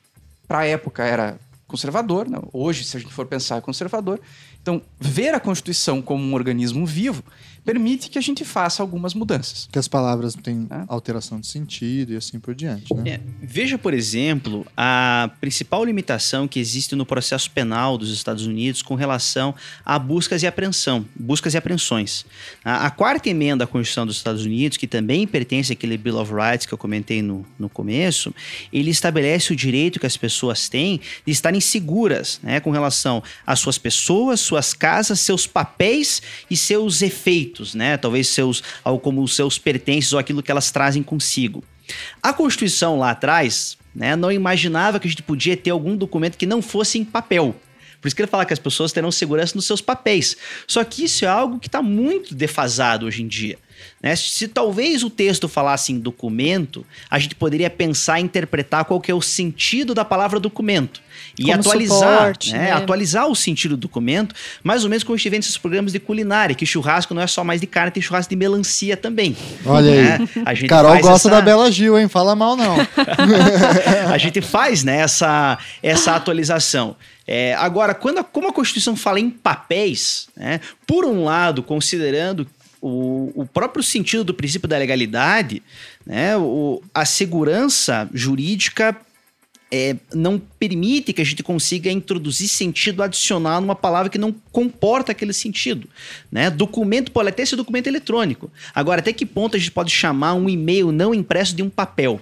D: para a época era conservador, né? hoje, se a gente for pensar, é conservador. Então, ver a Constituição como um organismo vivo permite que a gente faça algumas mudanças.
A: Que as palavras têm
D: É.
A: alteração de sentido e assim por diante, né?
C: É, veja, por exemplo, a principal limitação que existe no processo penal dos Estados Unidos com relação a buscas e apreensão, buscas e apreensões. A, a quarta emenda à Constituição dos Estados Unidos, que também pertence àquele Bill of Rights que eu comentei no, no começo, ele estabelece o direito que as pessoas têm de estarem seguras né, com relação às suas pessoas, suas casas, seus papéis e seus efeitos, né? Talvez seus, como os seus pertences ou aquilo que elas trazem consigo. A Constituição lá atrás, né, não imaginava que a gente podia ter algum documento que não fosse em papel. Por isso que ele fala que as pessoas terão segurança nos seus papéis. Só que isso é algo que está muito defasado hoje em dia. Né? Se talvez o texto falasse em documento, a gente poderia pensar e interpretar qual que é o sentido da palavra documento. E
B: Como
C: atualizar,
B: suporte,
C: né?
B: né?
C: atualizar o sentido do documento, mais ou menos como a gente vê nesses programas de culinária, que churrasco não é só mais de carne, tem churrasco de melancia também.
A: Olha aí.
C: né? A gente
A: Carol
C: faz
A: gosta
C: essa-
A: da Bela Gil, hein? Fala mal não.
C: a gente faz né, essa, essa atualização. É, agora, quando a- como a Constituição fala em papéis, né, por um lado, considerando o, o próprio sentido do princípio da legalidade, né, o- a segurança jurídica é, não permite que a gente consiga introduzir sentido adicional numa palavra que não comporta aquele sentido. Né? Documento pode até ser documento eletrônico. Agora, até que ponto a gente pode chamar um e-mail não impresso de um papel?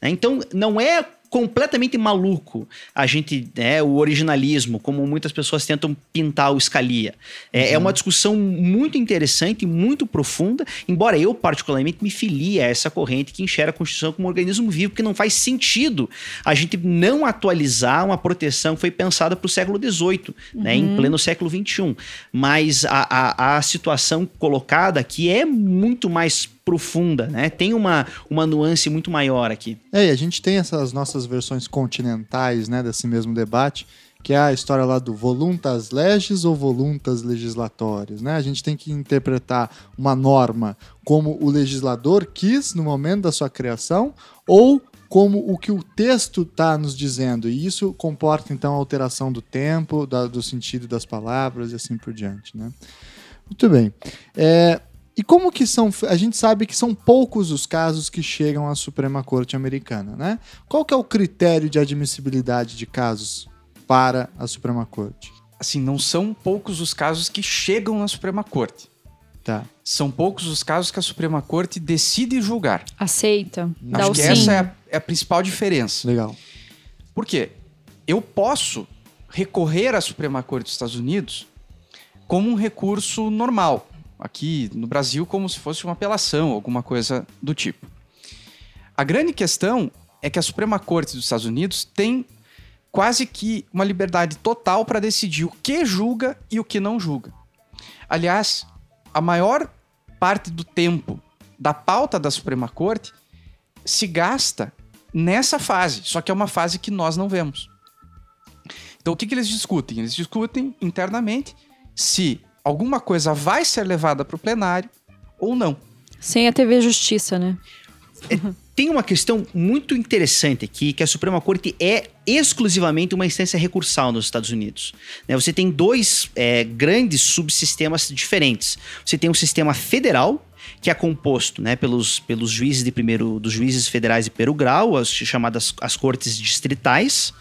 C: né? Então, não é completamente maluco a gente, né, o originalismo, como muitas pessoas tentam pintar o Scalia. É, é uma discussão muito interessante e muito profunda, embora eu particularmente me filie a essa corrente que enxerga a Constituição como um organismo vivo, porque não faz sentido a gente não atualizar uma proteção que foi pensada para o século XVIII, né, em pleno século XXI. Mas a, a, a situação colocada aqui é muito mais profunda, né? Tem uma, uma nuance muito maior aqui.
A: É, e a gente tem essas nossas versões continentais, né, desse mesmo debate, que é a história lá do voluntas legis ou voluntas legislatórios, né? A gente tem que interpretar uma norma como o legislador quis no momento da sua criação ou como o que o texto está nos dizendo. E isso comporta, então, a alteração do tempo, da- do sentido das palavras e assim por diante, né? Muito bem. É, e como que são. A gente sabe que são poucos os casos que chegam à Suprema Corte Americana, né? Qual que é o critério de admissibilidade de casos para a Suprema Corte?
D: Assim, não são poucos os casos que chegam na Suprema Corte.
A: Tá.
D: São poucos os casos que a Suprema Corte decide julgar.
B: Aceita. Dá
D: Acho
B: o
D: que
B: sim.
D: essa é a, é a principal diferença.
A: Legal.
D: Por quê? Eu posso recorrer à Suprema Corte dos Estados Unidos como um recurso normal. Aqui no Brasil, como se fosse uma apelação, alguma coisa do tipo. A grande questão é que a Suprema Corte dos Estados Unidos tem quase que uma liberdade total para decidir o que julga e o que não julga. Aliás, a maior parte do tempo da pauta da Suprema Corte se gasta nessa fase, só que é uma fase que nós não vemos. Então o que, que eles discutem? Eles discutem internamente se alguma coisa vai ser levada para o plenário ou não.
B: Sem a TV Justiça, né?
C: Tem uma questão muito interessante aqui, que a Suprema Corte é exclusivamente uma instância recursal nos Estados Unidos. né? Você tem dois é, grandes subsistemas diferentes. Você tem um sistema federal, que é composto né, pelos, pelos juízes de primeiro, dos juízes federais de primeiro grau, as chamadas as cortes distritais.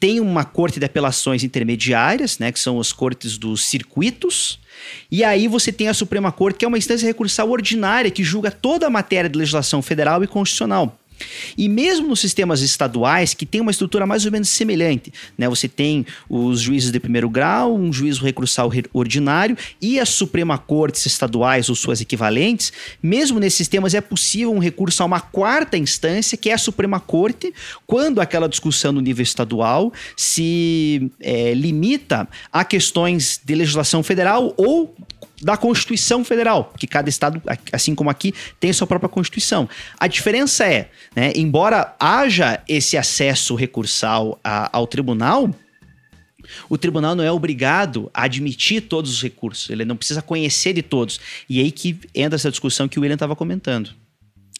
C: Tem uma corte de apelações intermediárias, né, que são as cortes dos circuitos. E aí você tem a Suprema Corte, que é uma instância recursal ordinária que julga toda a matéria de legislação federal e constitucional. E mesmo nos sistemas estaduais, que tem uma estrutura mais ou menos semelhante, né? Você tem os juízes de primeiro grau, um juízo recursal re- ordinário e as Suprema Cortes estaduais ou suas equivalentes. Mesmo nesses sistemas é possível um recurso a uma quarta instância, que é a Suprema Corte, quando aquela discussão no nível estadual se é, limita a questões de legislação federal ou da Constituição Federal, que cada estado, assim como aqui, tem a sua própria Constituição. A diferença é, né, embora haja esse acesso recursal a- ao tribunal, o tribunal não é obrigado a admitir todos os recursos, ele não precisa conhecer de todos. E aí que entra essa discussão que o William estava comentando.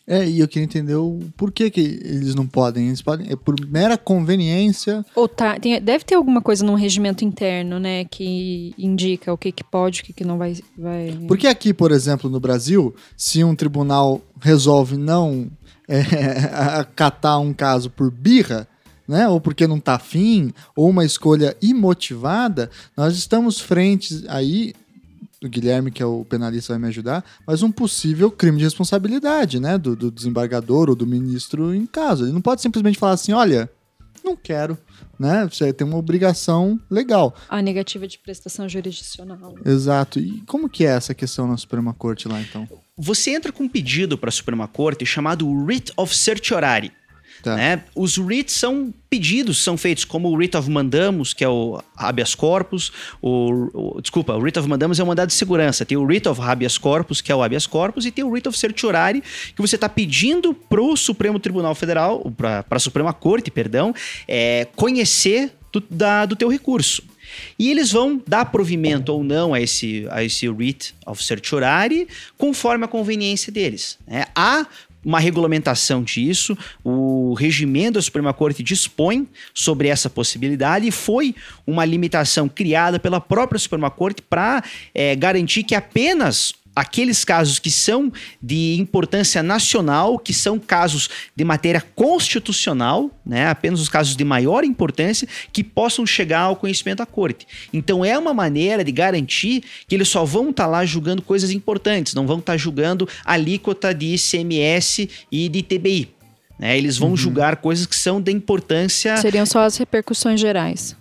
A: É, e eu queria entender o porquê que eles não podem. Eles podem, é por mera conveniência.
B: Ou tá, tem- deve ter alguma coisa num regimento interno, né, que indica o que, que pode, o que, que não vai. vai...
A: Porque aqui, por exemplo, no Brasil, se um tribunal resolve não é, acatar um caso por birra, né, ou porque não tá afim, ou uma escolha imotivada, nós estamos frente aí, o Guilherme, que é o penalista, vai me ajudar, mas um possível crime de responsabilidade, né, do, do desembargador ou do ministro em caso. Ele não pode simplesmente falar assim, olha, não quero, né, você tem uma obrigação legal.
B: A negativa de prestação jurisdicional.
A: Exato. E como que é essa questão na Suprema Corte lá, então?
C: Você entra com um pedido para a Suprema Corte chamado Writ of Certiorari.
A: Tá.
C: né? Os writs são pedidos, são feitos como o writ of mandamus, que é o habeas corpus, o, o- desculpa, o writ of mandamus é o mandado de segurança, tem o writ of habeas corpus, que é o habeas corpus, e tem o writ of certiorari, que você está pedindo pro Supremo Tribunal Federal, para a Suprema Corte, perdão, é, conhecer do, da- do teu recurso. E eles vão dar provimento ou não a esse, a esse writ of certiorari conforme a conveniência deles. né? Há uma regulamentação disso, o regimento da Suprema Corte dispõe sobre essa possibilidade e foi uma limitação criada pela própria Suprema Corte para garantir que apenas aqueles casos que são de importância nacional, que são casos de matéria constitucional, né, apenas os casos de maior importância, que possam chegar ao conhecimento da corte. Então é uma maneira de garantir que eles só vão estar lá julgando coisas importantes, não vão estar julgando alíquota de ICMS e de TBI. né? Eles vão julgar coisas que são de importância
B: Seriam só as repercussões gerais.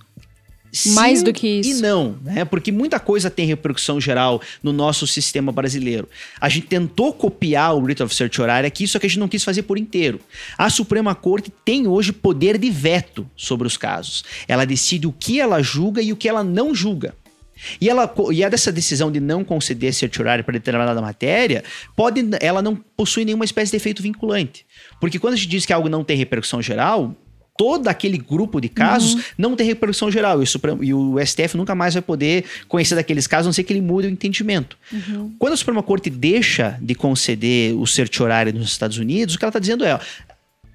B: Mais
C: Sim
B: do que isso.
C: E não, né? Porque muita coisa tem repercussão geral no nosso sistema brasileiro. A gente tentou copiar o Writ of Certiorari aqui, só que a gente não quis fazer por inteiro. A Suprema Corte tem hoje poder de veto sobre os casos. Ela decide o que ela julga e o que ela não julga. E, ela, e a dessa decisão de não conceder certiorari para determinada matéria, pode, ela não possui nenhuma espécie de efeito vinculante. Porque quando a gente diz que algo não tem repercussão geral, todo aquele grupo de casos não tem repercussão geral. E o, Supremo- e o STF nunca mais vai poder conhecer daqueles casos, a não ser que ele mude o entendimento. Quando a Suprema Corte deixa de conceder o certiorari nos Estados Unidos, o que ela está dizendo é: ó,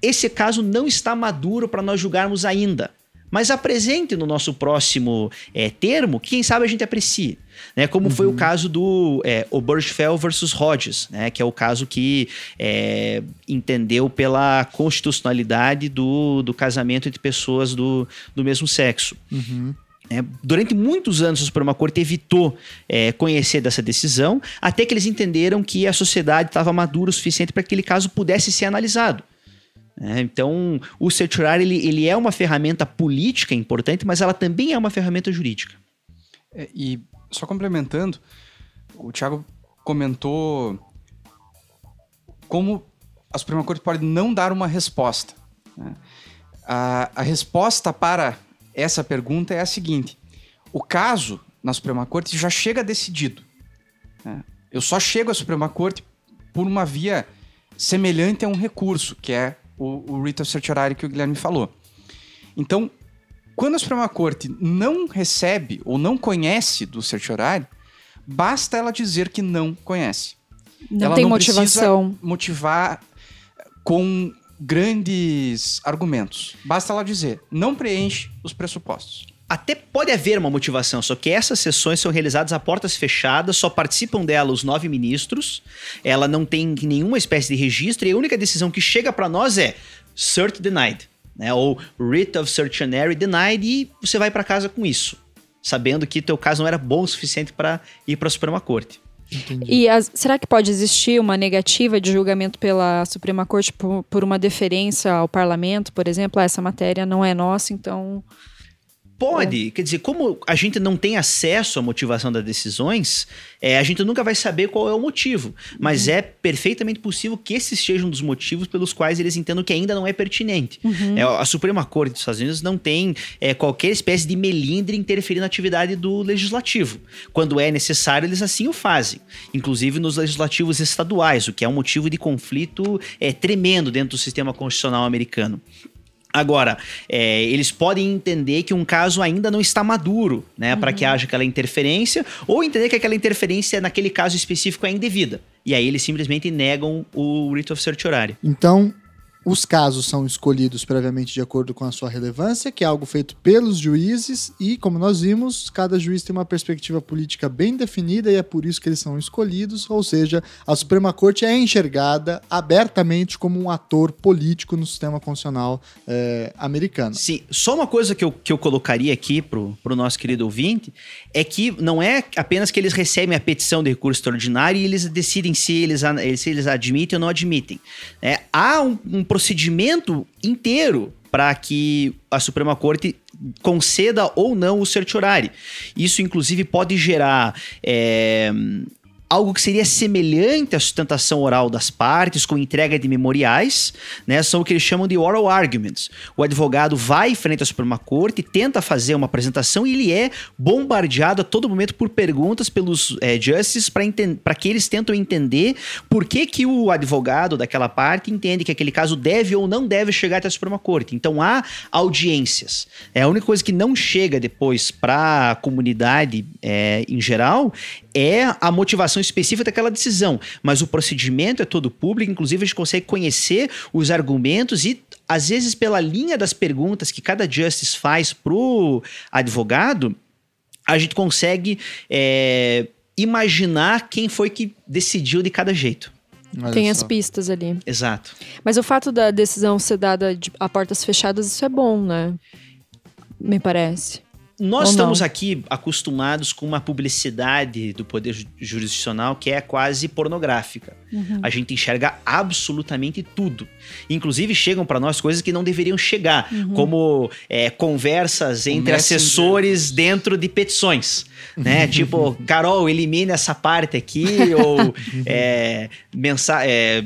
C: esse caso não está maduro para nós julgarmos ainda. Mas apresente no nosso próximo é, termo, quem sabe a gente aprecie. Né? Como foi o caso do é, Obergefell versus Hodges, né? que é o caso que é, entendeu pela constitucionalidade do, do casamento entre pessoas do, do mesmo sexo. É, durante muitos anos, a Suprema Corte evitou é, conhecer dessa decisão, até que eles entenderam que a sociedade estava madura o suficiente para que aquele caso pudesse ser analisado. É, então, o certiorari ele, ele é uma ferramenta política importante, mas ela também é uma ferramenta jurídica.
D: É, e só complementando, o Thiago comentou como a Suprema Corte pode não dar uma resposta. né? A, a resposta para essa pergunta é a seguinte: o caso na Suprema Corte já chega decidido. né? Eu só chego à Suprema Corte por uma via semelhante a um recurso, que é o, o writ of certiorari que o Guilherme falou. Então, quando a Suprema Corte não recebe ou não conhece do certiorari, basta ela dizer que não conhece.
B: Não
D: ela
B: tem
D: não
B: motivação.
D: precisa motivar com grandes argumentos. Basta ela dizer, não preenche os pressupostos.
C: Até pode haver uma motivação, só que essas sessões são realizadas a portas fechadas, só participam dela os nove ministros, ela não tem nenhuma espécie de registro e a única decisão que chega para nós é cert denied, né? ou writ of certiorari denied e você vai para casa com isso, sabendo que teu caso não era bom o suficiente para ir para a Suprema Corte.
A: Entendi.
B: E as- será que pode existir uma negativa de julgamento pela Suprema Corte por, por uma deferência ao parlamento, por exemplo? Ah, essa matéria não é nossa, então.
C: Pode, quer dizer, como a gente não tem acesso à motivação das decisões, é, a gente nunca vai saber qual é o motivo. Mas é perfeitamente possível que esses sejam um dos motivos pelos quais eles entendam que ainda não é pertinente. É, a Suprema Corte dos Estados Unidos não tem é, qualquer espécie de melindre interferir na atividade do legislativo. Quando é necessário, eles assim o fazem. Inclusive nos legislativos estaduais, o que é um motivo de conflito é, tremendo dentro do sistema constitucional americano. Agora, é, eles podem entender que um caso ainda não está maduro, né, para que haja aquela interferência, ou entender que aquela interferência naquele caso específico é indevida. E aí eles simplesmente negam o writ of certiorari.
A: Então, os casos são escolhidos previamente de acordo com a sua relevância, que é algo feito pelos juízes, e, como nós vimos, cada juiz tem uma perspectiva política bem definida e é por isso que eles são escolhidos, ou seja, a Suprema Corte é enxergada abertamente como um ator político no sistema constitucional eh, americano.
C: Sim, só uma coisa que eu, que eu colocaria aqui pro, pro nosso querido ouvinte é que não é apenas que eles recebem a petição de recurso extraordinário e eles decidem se eles, se eles admitem ou não admitem. É, há um, um procedimento inteiro para que a Suprema Corte conceda ou não o certiorari. Isso, inclusive, pode gerar é, algo que seria semelhante à sustentação oral das partes, com entrega de memoriais, né? São o que eles chamam de oral arguments. O advogado vai frente à Suprema Corte, tenta fazer uma apresentação e ele é bombardeado a todo momento por perguntas pelos é, justices para que eles tentam entender por que, que o advogado daquela parte entende que aquele caso deve ou não deve chegar até a Suprema Corte. Então há audiências. É a única coisa que não chega depois para a comunidade é, em geral é a motivação específica daquela decisão, mas o procedimento é todo público, inclusive a gente consegue conhecer os argumentos e às vezes pela linha das perguntas que cada justice faz pro advogado, a gente consegue é, imaginar quem foi que decidiu de cada jeito.
A: Olha
B: Tem as
A: só.
B: pistas ali.
C: Exato.
B: Mas o fato da decisão ser dada de- a portas fechadas, isso é bom, né? Me parece.
C: Nós
B: Ou
C: estamos
B: não.
C: aqui acostumados com uma publicidade do poder ju- jurisdicional que é quase pornográfica.
B: Uhum.
C: A gente enxerga absolutamente tudo. Inclusive chegam para nós coisas que não deveriam chegar,
B: Uhum.
C: como é, conversas entre
D: Messenger.
C: assessores dentro de petições, né? tipo, Carol, elimine essa parte aqui ou é, mensa é,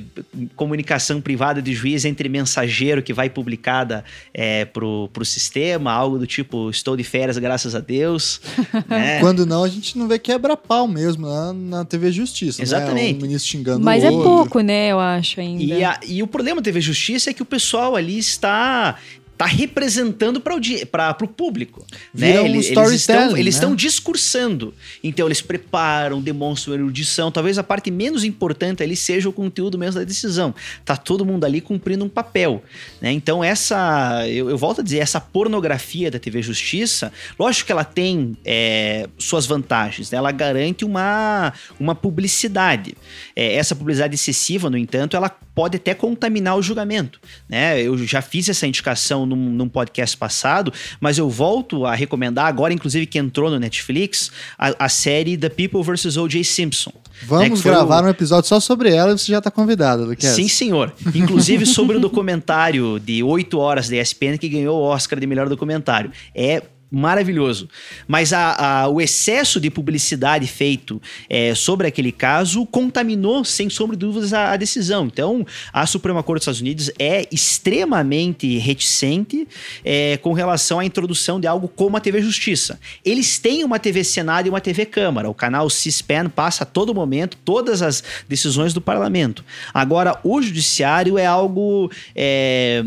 C: comunicação privada de juiz entre mensageiro que vai publicada é, pro, pro sistema, algo do tipo, estou de férias, graças a Deus. né?
A: Quando não, a gente não vê quebra-pau mesmo na, na TV Justiça.
C: Exatamente.
A: Né? O ministro xingando
B: Mas
A: o
B: é
A: outro.
B: pouco, né? Eu acho ainda.
C: E, a- e o problema da TV Justiça é que o pessoal ali está tá representando para o público. Né?
A: Um
C: Eles, eles estão, eles
A: né?
C: estão discursando. Então eles preparam, demonstram erudição. Talvez a parte menos importante ali seja o conteúdo mesmo da decisão. Tá todo mundo ali cumprindo um papel. Né? Então essa, eu, eu volto a dizer, essa pornografia da TV Justiça, lógico que ela tem é, suas vantagens. Né? Ela garante uma, uma publicidade. É, essa publicidade excessiva, no entanto, ela pode até contaminar o julgamento. Né? Eu já fiz essa indicação num, num podcast passado, mas eu volto a recomendar, agora inclusive que entrou no Netflix, a, a série The People vs. O.J. Simpson. né,
A: Vamos
C: foi
A: gravar
C: o-
A: um episódio só sobre ela e você já tá convidado, Luquez.
C: Sim, senhor. Inclusive sobre o documentário de 8 horas da ESPN que ganhou o Oscar de melhor documentário. É maravilhoso. Mas a- a- o excesso de publicidade feito é, sobre aquele caso contaminou, sem sombra de dúvidas, a, a decisão. Então, a Suprema Corte dos Estados Unidos é extremamente reticente é, com relação à introdução de algo como a TV Justiça. Eles têm uma TV Senado e uma TV Câmara. O canal C-SPAN passa a todo momento todas as decisões do parlamento. Agora, o judiciário é algo. é,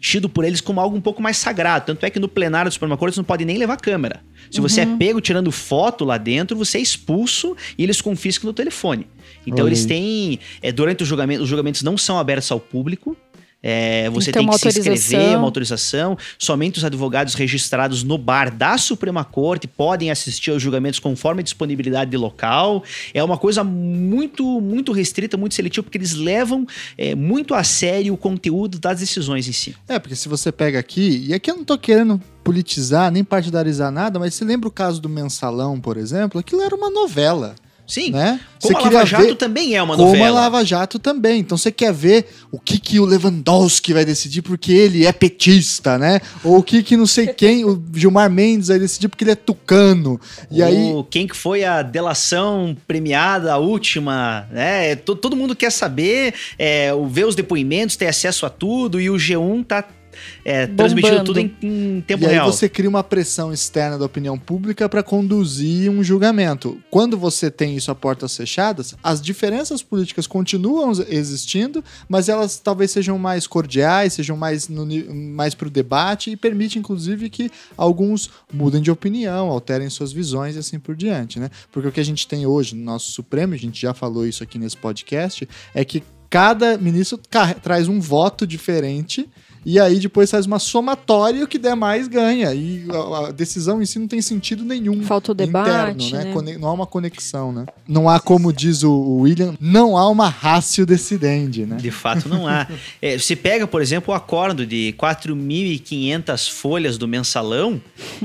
C: tido por eles como algo um pouco mais sagrado. Tanto é que no plenário do Suprema Corte você não pode nem levar câmera. Se você é pego tirando foto lá dentro, você é expulso e eles confiscam no telefone. Então eles têm. é, durante o julgamento, os julgamentos não são abertos ao público. É, você
B: ter
C: tem que se inscrever,
B: autorização.
C: uma autorização. Somente os advogados registrados no bar da Suprema Corte podem assistir aos julgamentos conforme a disponibilidade de local. É uma coisa muito, muito restrita, muito seletiva, porque eles levam é, muito a sério o conteúdo das decisões em si.
A: É, porque se você pega aqui, e aqui eu não tô querendo politizar nem partidarizar nada, mas você lembra o caso do Mensalão, por exemplo? Aquilo era uma novela,
C: Sim.
A: né?
C: Como
A: você
C: a Lava Jato também é uma
A: como
C: novela.
A: a Lava Jato também. Então você quer ver o que que o Lewandowski vai decidir porque ele é petista, né? Ou o que que não sei quem, o Gilmar Mendes vai decidir porque ele é tucano. E aí
C: O- quem que foi a delação premiada, a última, né? To- Todo mundo quer saber, é, ver os depoimentos, ter acesso a tudo, e o G1 tá é, transmitindo tudo em, em tempo
A: e aí
C: real.
A: você cria uma pressão externa da opinião pública para conduzir um julgamento. Quando você tem isso a portas fechadas, as diferenças políticas continuam existindo, mas elas talvez sejam mais cordiais, sejam mais, no, mais para o debate e permite, inclusive, que alguns mudem de opinião, alterem suas visões e assim por diante, né? Porque o que a gente tem hoje no nosso Supremo, a gente já falou isso aqui nesse podcast, é que cada ministro traz um voto diferente e aí depois faz uma somatória e o que der mais ganha. E a, a decisão em si não tem sentido nenhum.
B: Falta o debate,
A: interno, né?
B: né?
A: Não há uma conexão, né? Não há, como diz o- William, não há uma ratio decidendi, né?
C: De fato, não há. É, você pega, por exemplo, o acordo de 4.500 folhas do mensalão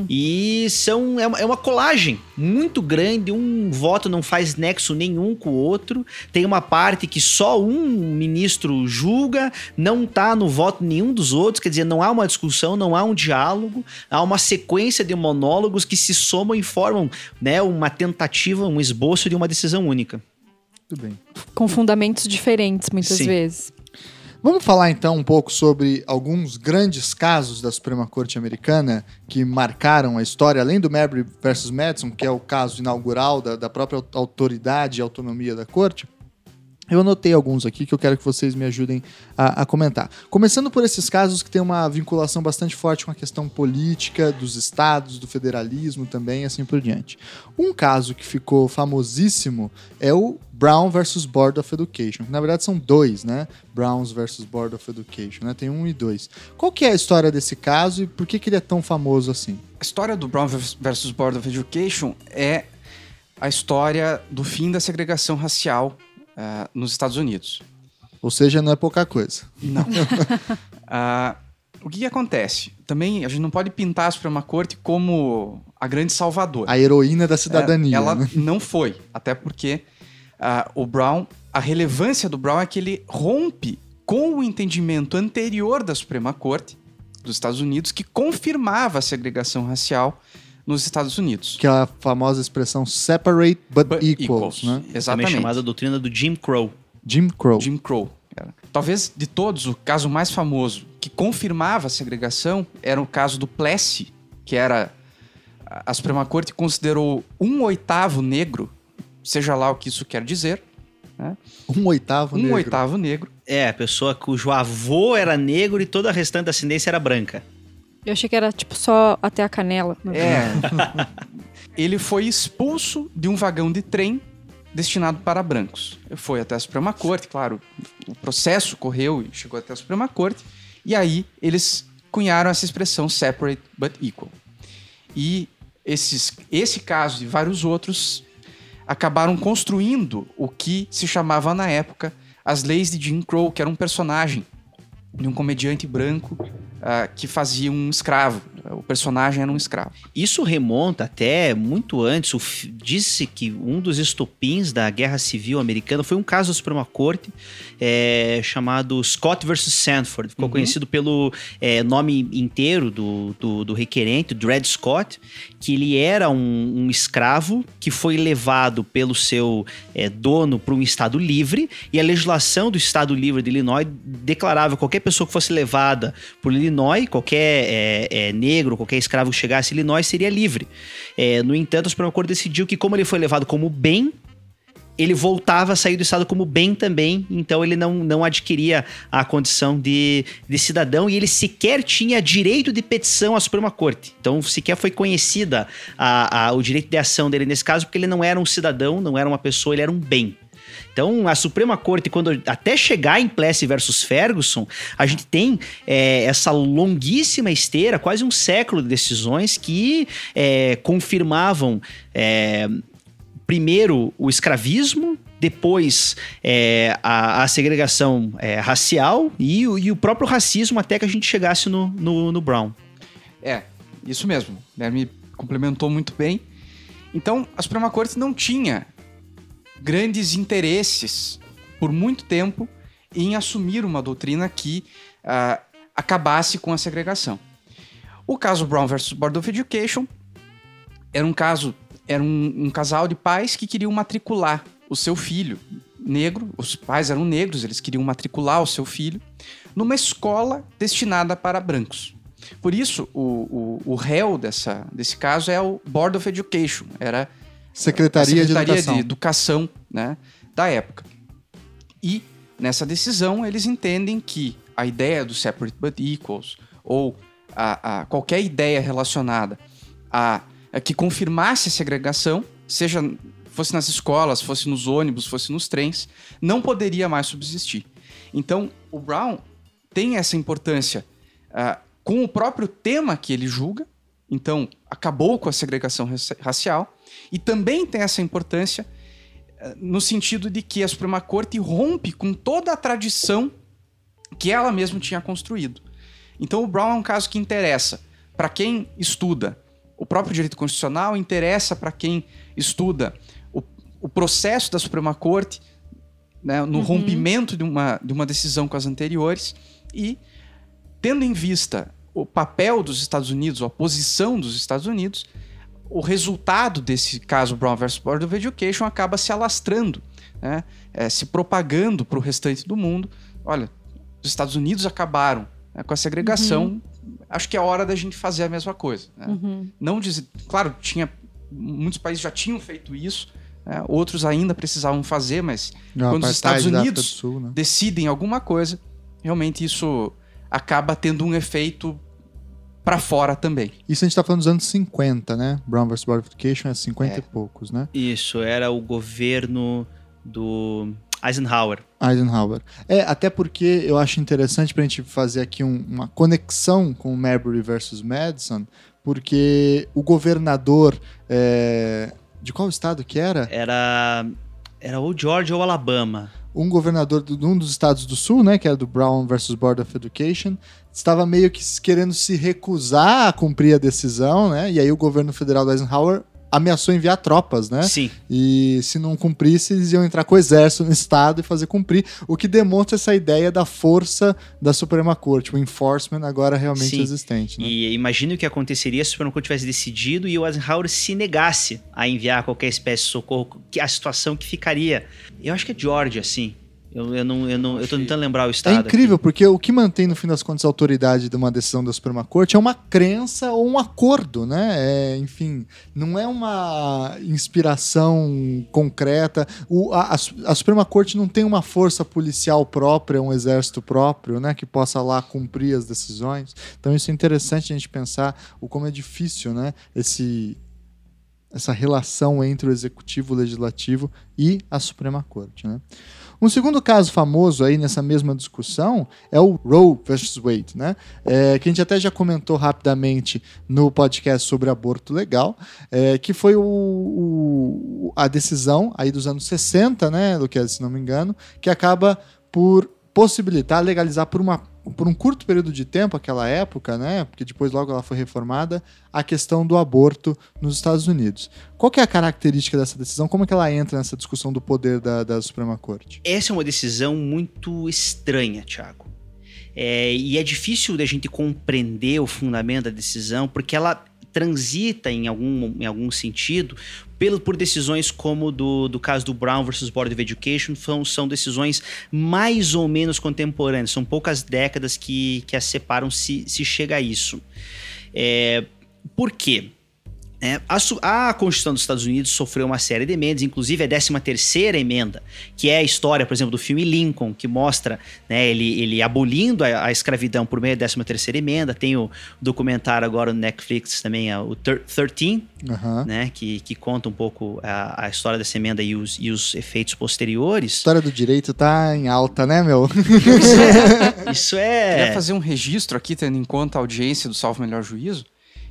C: e são, é, uma, é uma colagem muito grande. Um voto não faz nexo nenhum com o outro. Tem uma parte que só um ministro julga, não tá no voto nenhum dos outros. Quer dizer, não há uma discussão, não há um diálogo. Há uma sequência de monólogos que se somam e formam né, uma tentativa, um esboço de uma decisão única.
A: Tudo bem.
B: Com fundamentos diferentes, muitas
C: Sim.
B: vezes.
A: Vamos falar então um pouco sobre alguns grandes casos da Suprema Corte Americana que marcaram a história, além do Marbury versus Madison, que é o caso inaugural da, da própria autoridade e autonomia da Corte. Eu anotei alguns aqui que eu quero que vocês me ajudem a, a comentar. Começando por esses casos que têm uma vinculação bastante forte com a questão política dos estados, do federalismo também, assim por diante. Um caso que ficou famosíssimo é o Brown versus Board of Education. Na verdade são dois, né? Browns versus Board of Education, né? Tem um e dois. Qual que é a história desse caso e por que, que ele é tão famoso assim?
D: A história do Brown versus Board of Education é a história do fim da segregação racial ah, nos Estados Unidos.
A: Ou seja, não é pouca coisa.
D: Não. Ah, o que, que acontece? Também a gente não pode pintar a Suprema Corte como a grande salvadora.
A: A heroína da cidadania.
D: É, ela
A: né?
D: não foi, até porque ah, o Brown, a relevância do Brown é que ele rompe com o entendimento anterior da Suprema Corte dos Estados Unidos que confirmava a segregação racial nos Estados Unidos.
A: Que é a famosa expressão separate but,
D: But
A: equals, né?
C: Também
D: Exatamente.
C: chamada doutrina do Jim Crow.
A: Jim Crow.
D: Jim Crow. era. Talvez de todos, o caso mais famoso que confirmava a segregação era o caso do Plessy, que era. A Suprema Corte considerou um oitavo negro, seja lá o que isso quer dizer, né?
A: Um oitavo
D: um
A: negro.
D: oitavo negro.
C: É, a pessoa cujo avô era negro e toda a restante ascendência era branca.
B: Eu achei que era tipo só até a canela.
D: É. ele foi expulso de um vagão de trem destinado para brancos. Foi até a Suprema Corte, claro. O processo correu e chegou até a Suprema Corte. E aí eles cunharam essa expressão separate but equal. E esses, esse caso e vários outros acabaram construindo o que se chamava na época as leis de Jim Crow, que era um personagem de um comediante branco ah, que fazia um escravo. O personagem era um escravo.
C: Isso remonta até muito antes. Disse que um dos estopins da Guerra Civil Americana foi um caso da Suprema Corte é, chamado Scott versus Sanford. Ficou conhecido pelo é, nome inteiro do, do, do requerente, Dred Scott, que ele era um, um escravo que foi levado pelo seu é, dono para um estado livre e a legislação do estado livre de Illinois declarava que qualquer pessoa que fosse levada por Illinois, qualquer é, é, negro, qualquer escravo que chegasse a Illinois seria livre. É, no entanto, a Suprema Corte decidiu que como ele foi levado como bem, ele voltava a sair do Estado como bem também, então ele não, não adquiria a condição de, de cidadão e ele sequer tinha direito de petição à Suprema Corte. Então sequer foi conhecida a, a- o direito de ação dele nesse caso, porque ele não era um cidadão, não era uma pessoa, ele era um bem. Então, a Suprema Corte, quando até chegar em Plessy versus Ferguson, a gente tem é, essa longuíssima esteira, quase um século de decisões que é, confirmavam é, primeiro o escravismo, depois é, a, a segregação é, racial e, o- e o próprio racismo até que a gente chegasse no, no, no Brown.
D: É, isso mesmo. Guilherme complementou muito bem. Então, a Suprema Corte não tinha grandes interesses por muito tempo em assumir uma doutrina que ah, acabasse com a segregação. O caso Brown versus Board of Education era um caso, era um, um casal de pais que queriam matricular o seu filho negro, os pais eram negros, eles queriam matricular o seu filho numa escola destinada para brancos. Por isso, o, o, o réu dessa, desse caso é o Board of Education, era
A: Secretaria,
D: Secretaria
A: de Educação.
D: de Educação né, da época. E nessa decisão eles entendem que a ideia do separate but equals ou a, a qualquer ideia relacionada a, a que confirmasse a segregação, seja fosse nas escolas, fosse nos ônibus, fosse nos trens, não poderia mais subsistir. Então, o Brown tem essa importância ah, com o próprio tema que ele julga, então acabou com a segregação raci- racial, e também tem essa importância eh, no sentido de que a Suprema Corte rompe com toda a tradição que ela mesma tinha construído. Então o Brown é um caso que interessa para quem estuda o próprio direito constitucional, interessa para quem estuda o, o processo da Suprema Corte, né, no rompimento de uma, de uma decisão com as anteriores, e tendo em vista o papel dos Estados Unidos, ou a posição dos Estados Unidos, o resultado desse caso Brown versus Board of Education acaba se alastrando, né, eh, se propagando para o restante do mundo. Olha, os Estados Unidos acabaram né, com a segregação, acho que é hora da gente fazer a mesma coisa. né?
B: Uhum.
D: Não dizer, claro, tinha muitos países já tinham feito isso, né, outros ainda precisavam fazer, mas
A: Não,
D: quando os Estados Unidos
A: do Sul, né?
D: decidem alguma coisa, realmente isso acaba tendo um efeito para fora também.
A: Isso a gente tá falando dos anos 50, né? Brown vs. Board of Education é 50
D: É.
A: e poucos, né?
C: Isso, era o governo do Eisenhower.
A: Eisenhower. É, até porque eu acho interessante pra gente fazer aqui um- uma conexão com o Marbury versus Madison, porque o governador é, de qual estado que era?
C: Era, era ou Georgia ou Alabama.
A: Um governador de um dos estados do sul, né, que era do Brown versus Board of Education, estava meio que querendo se recusar a cumprir a decisão, né? E aí o governo federal do Eisenhower ameaçou enviar tropas, né?
C: Sim.
A: E se não cumprisse, eles iam entrar com o exército no estado e fazer cumprir, o que demonstra essa ideia da força da Suprema Corte, o enforcement agora realmente
C: Sim.
A: existente, né?
C: E imagine o que aconteceria se o Supremo Court tivesse decidido e o Eisenhower se negasse a enviar qualquer espécie de socorro, que a situação que ficaria. Eu acho que é Georgia, sim. Eu, eu, não, eu, não, eu tô tentando lembrar o
A: É
C: estado.
A: incrível, porque o que mantém, no fim das contas, a autoridade de uma decisão da Suprema Corte é uma crença ou um acordo, né? É, enfim, não é uma inspiração concreta. O- a, a Suprema Corte não tem uma força policial própria, um exército próprio, né? Que possa lá cumprir as decisões. Então isso é interessante a gente pensar o como é difícil, né? Esse, essa relação entre o executivo, o legislativo e a Suprema Corte, né? Um segundo caso famoso aí nessa mesma discussão é o Roe versus Wade, né? É, que a gente até já comentou rapidamente no podcast sobre aborto legal, é, que foi o, o- a decisão aí dos anos 60, né, Luquez, se não me engano, que acaba por possibilitar legalizar por uma por um curto período de tempo, aquela época, né? Porque depois logo ela foi reformada, a questão do aborto nos Estados Unidos. Qual que é a característica dessa decisão? Como é que ela entra nessa discussão do poder da, da Suprema Corte?
C: Essa é uma decisão muito estranha, Thiago. É, e é difícil da gente compreender o fundamento da decisão, porque ela transita em algum, em algum sentido pelo, por decisões como do, do caso do Brown versus Board of Education, são, são decisões mais ou menos contemporâneas, são poucas décadas que, que as separam se, se chega a isso. É, por quê? É, a, a Constituição dos Estados Unidos sofreu uma série de emendas, inclusive a 13 terceira emenda, que é a história, por exemplo, do filme Lincoln, que mostra né, ele, ele abolindo a, a escravidão por meio da 13 terceira emenda. Tem o documentário agora no Netflix também, é o Thir- 13,
A: Aham.
C: né, que, que conta um pouco a, a história dessa emenda e os, e os efeitos
A: A
C: posteriores.
A: história do direito tá em alta, né, meu?
C: Isso
D: Queria
C: é...
D: fazer um registro aqui, tendo em conta a audiência do Salvo Melhor Juízo.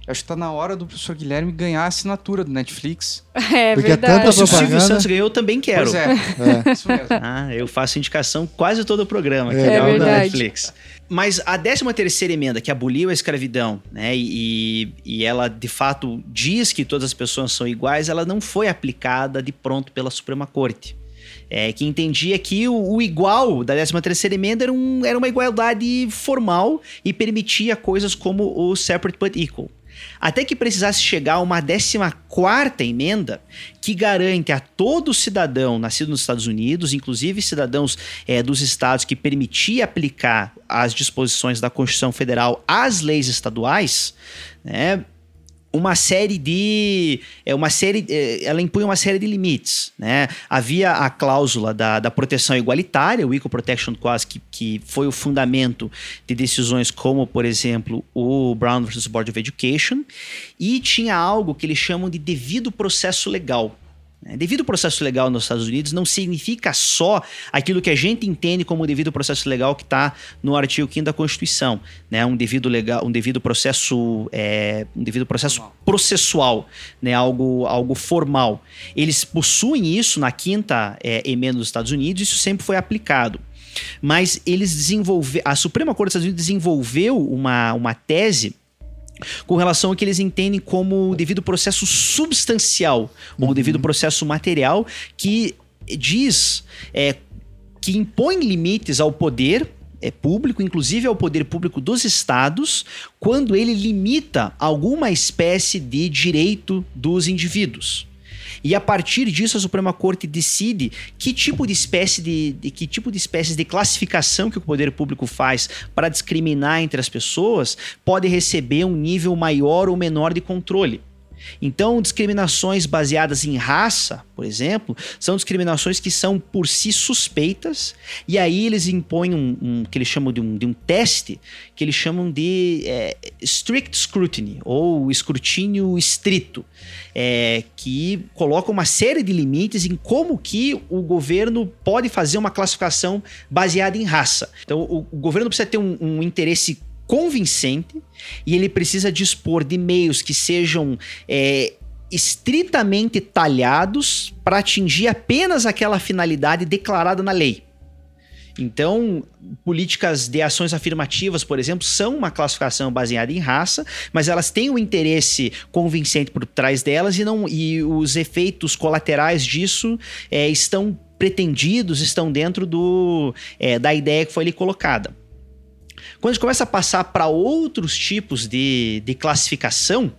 D: Acho que tá na hora do professor Guilherme ganhar a assinatura do Netflix.
B: É
A: Porque é
B: verdade.
A: tanta
C: Se o Silvio. Santos ganhou, eu também quero.
D: Pois é,
A: É.
D: isso mesmo.
C: Ah, eu faço indicação quase todo o programa.
A: É,
C: que
A: é
C: legal da. Netflix. Mas a 13 terceira emenda, que aboliu a escravidão, né, e, e ela de fato diz que todas as pessoas são iguais, ela não foi aplicada de pronto pela Suprema Corte. É, que entendia que o, o igual da 13 terceira emenda era, um- era uma igualdade formal e permitia coisas como o separate but equal. Até que precisasse chegar a uma 14 emenda que garante a todo cidadão nascido nos Estados Unidos, inclusive cidadãos é, dos estados que permitia aplicar as disposições da Constituição Federal às leis estaduais, né, uma série de é uma série é, ela impunha uma série de limites né? Havia a cláusula da, da proteção igualitária o Equal Protection Clause que, que foi o fundamento de decisões como por exemplo o Brown versus Board of Education e tinha algo que eles chamam de devido processo legal né? Devido processo legal nos Estados Unidos não significa só aquilo que a gente entende como devido processo legal que está no artigo 5 da Constituição, né? Um devido legal, um devido processo, é, um devido processo processual, né? Algo, algo formal. Eles possuem isso na quinta é, emenda dos Estados Unidos. Isso sempre foi aplicado. Mas eles desenvolveram, a Suprema Corte dos Estados Unidos desenvolveu uma, uma tese com relação ao que eles entendem como devido processo substancial ou uhum. devido processo material que diz é, que impõe limites ao poder é, público, inclusive ao poder público dos estados, quando ele limita alguma espécie de direito dos indivíduos. E a partir disso a Suprema Corte decide que tipo de espécie de, de que tipo de espécies de classificação que o poder público faz para discriminar entre as pessoas pode receber um nível maior ou menor de controle. Então, discriminações baseadas em raça, por exemplo, são discriminações que são por si suspeitas, e aí eles impõem um, um que eles chamam de um, de um teste, que eles chamam de é, strict scrutiny, ou escrutínio estrito, é, que coloca uma série de limites em como que o governo pode fazer uma classificação baseada em raça. Então, o, o governo precisa ter um, um interesse convincente e ele precisa dispor de meios que sejam é, estritamente talhados para atingir apenas aquela finalidade declarada na lei. Então, políticas de ações afirmativas, por exemplo, são uma classificação baseada em raça, mas elas têm um interesse convincente por trás delas e, não, e os efeitos colaterais disso é, estão pretendidos, estão dentro do, é, da ideia que foi ali colocada. Quando a gente começa a passar para outros tipos de, de classificação,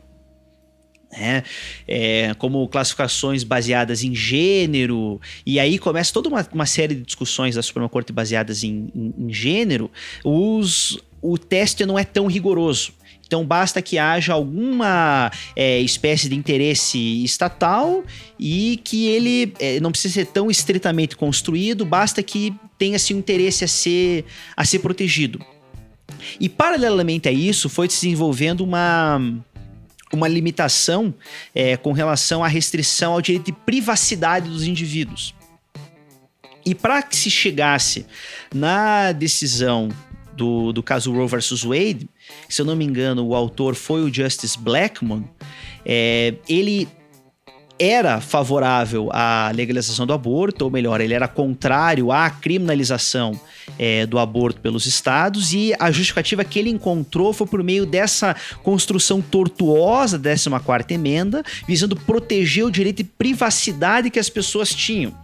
C: né? É, como classificações baseadas em gênero, e aí começa toda uma, uma série de discussões da Suprema Corte baseadas em, em, em gênero, os, o teste não é tão rigoroso. Então basta que haja alguma é, espécie de interesse estatal e que ele é, não precisa ser tão estritamente construído, basta que tenha assim, um interesse a ser, a ser protegido. E paralelamente a isso, foi se desenvolvendo uma uma limitação é, com relação à restrição ao direito de privacidade dos indivíduos. E para que se chegasse na decisão do, do caso Roe versus Wade, se eu não me engano, o autor foi o Justice Blackmun, é, ele era favorável à legalização do aborto, ou melhor, ele era contrário à criminalização é, do aborto pelos estados, e a justificativa que ele encontrou foi por meio dessa construção tortuosa da 14 emenda, visando proteger o direito de privacidade que as pessoas tinham.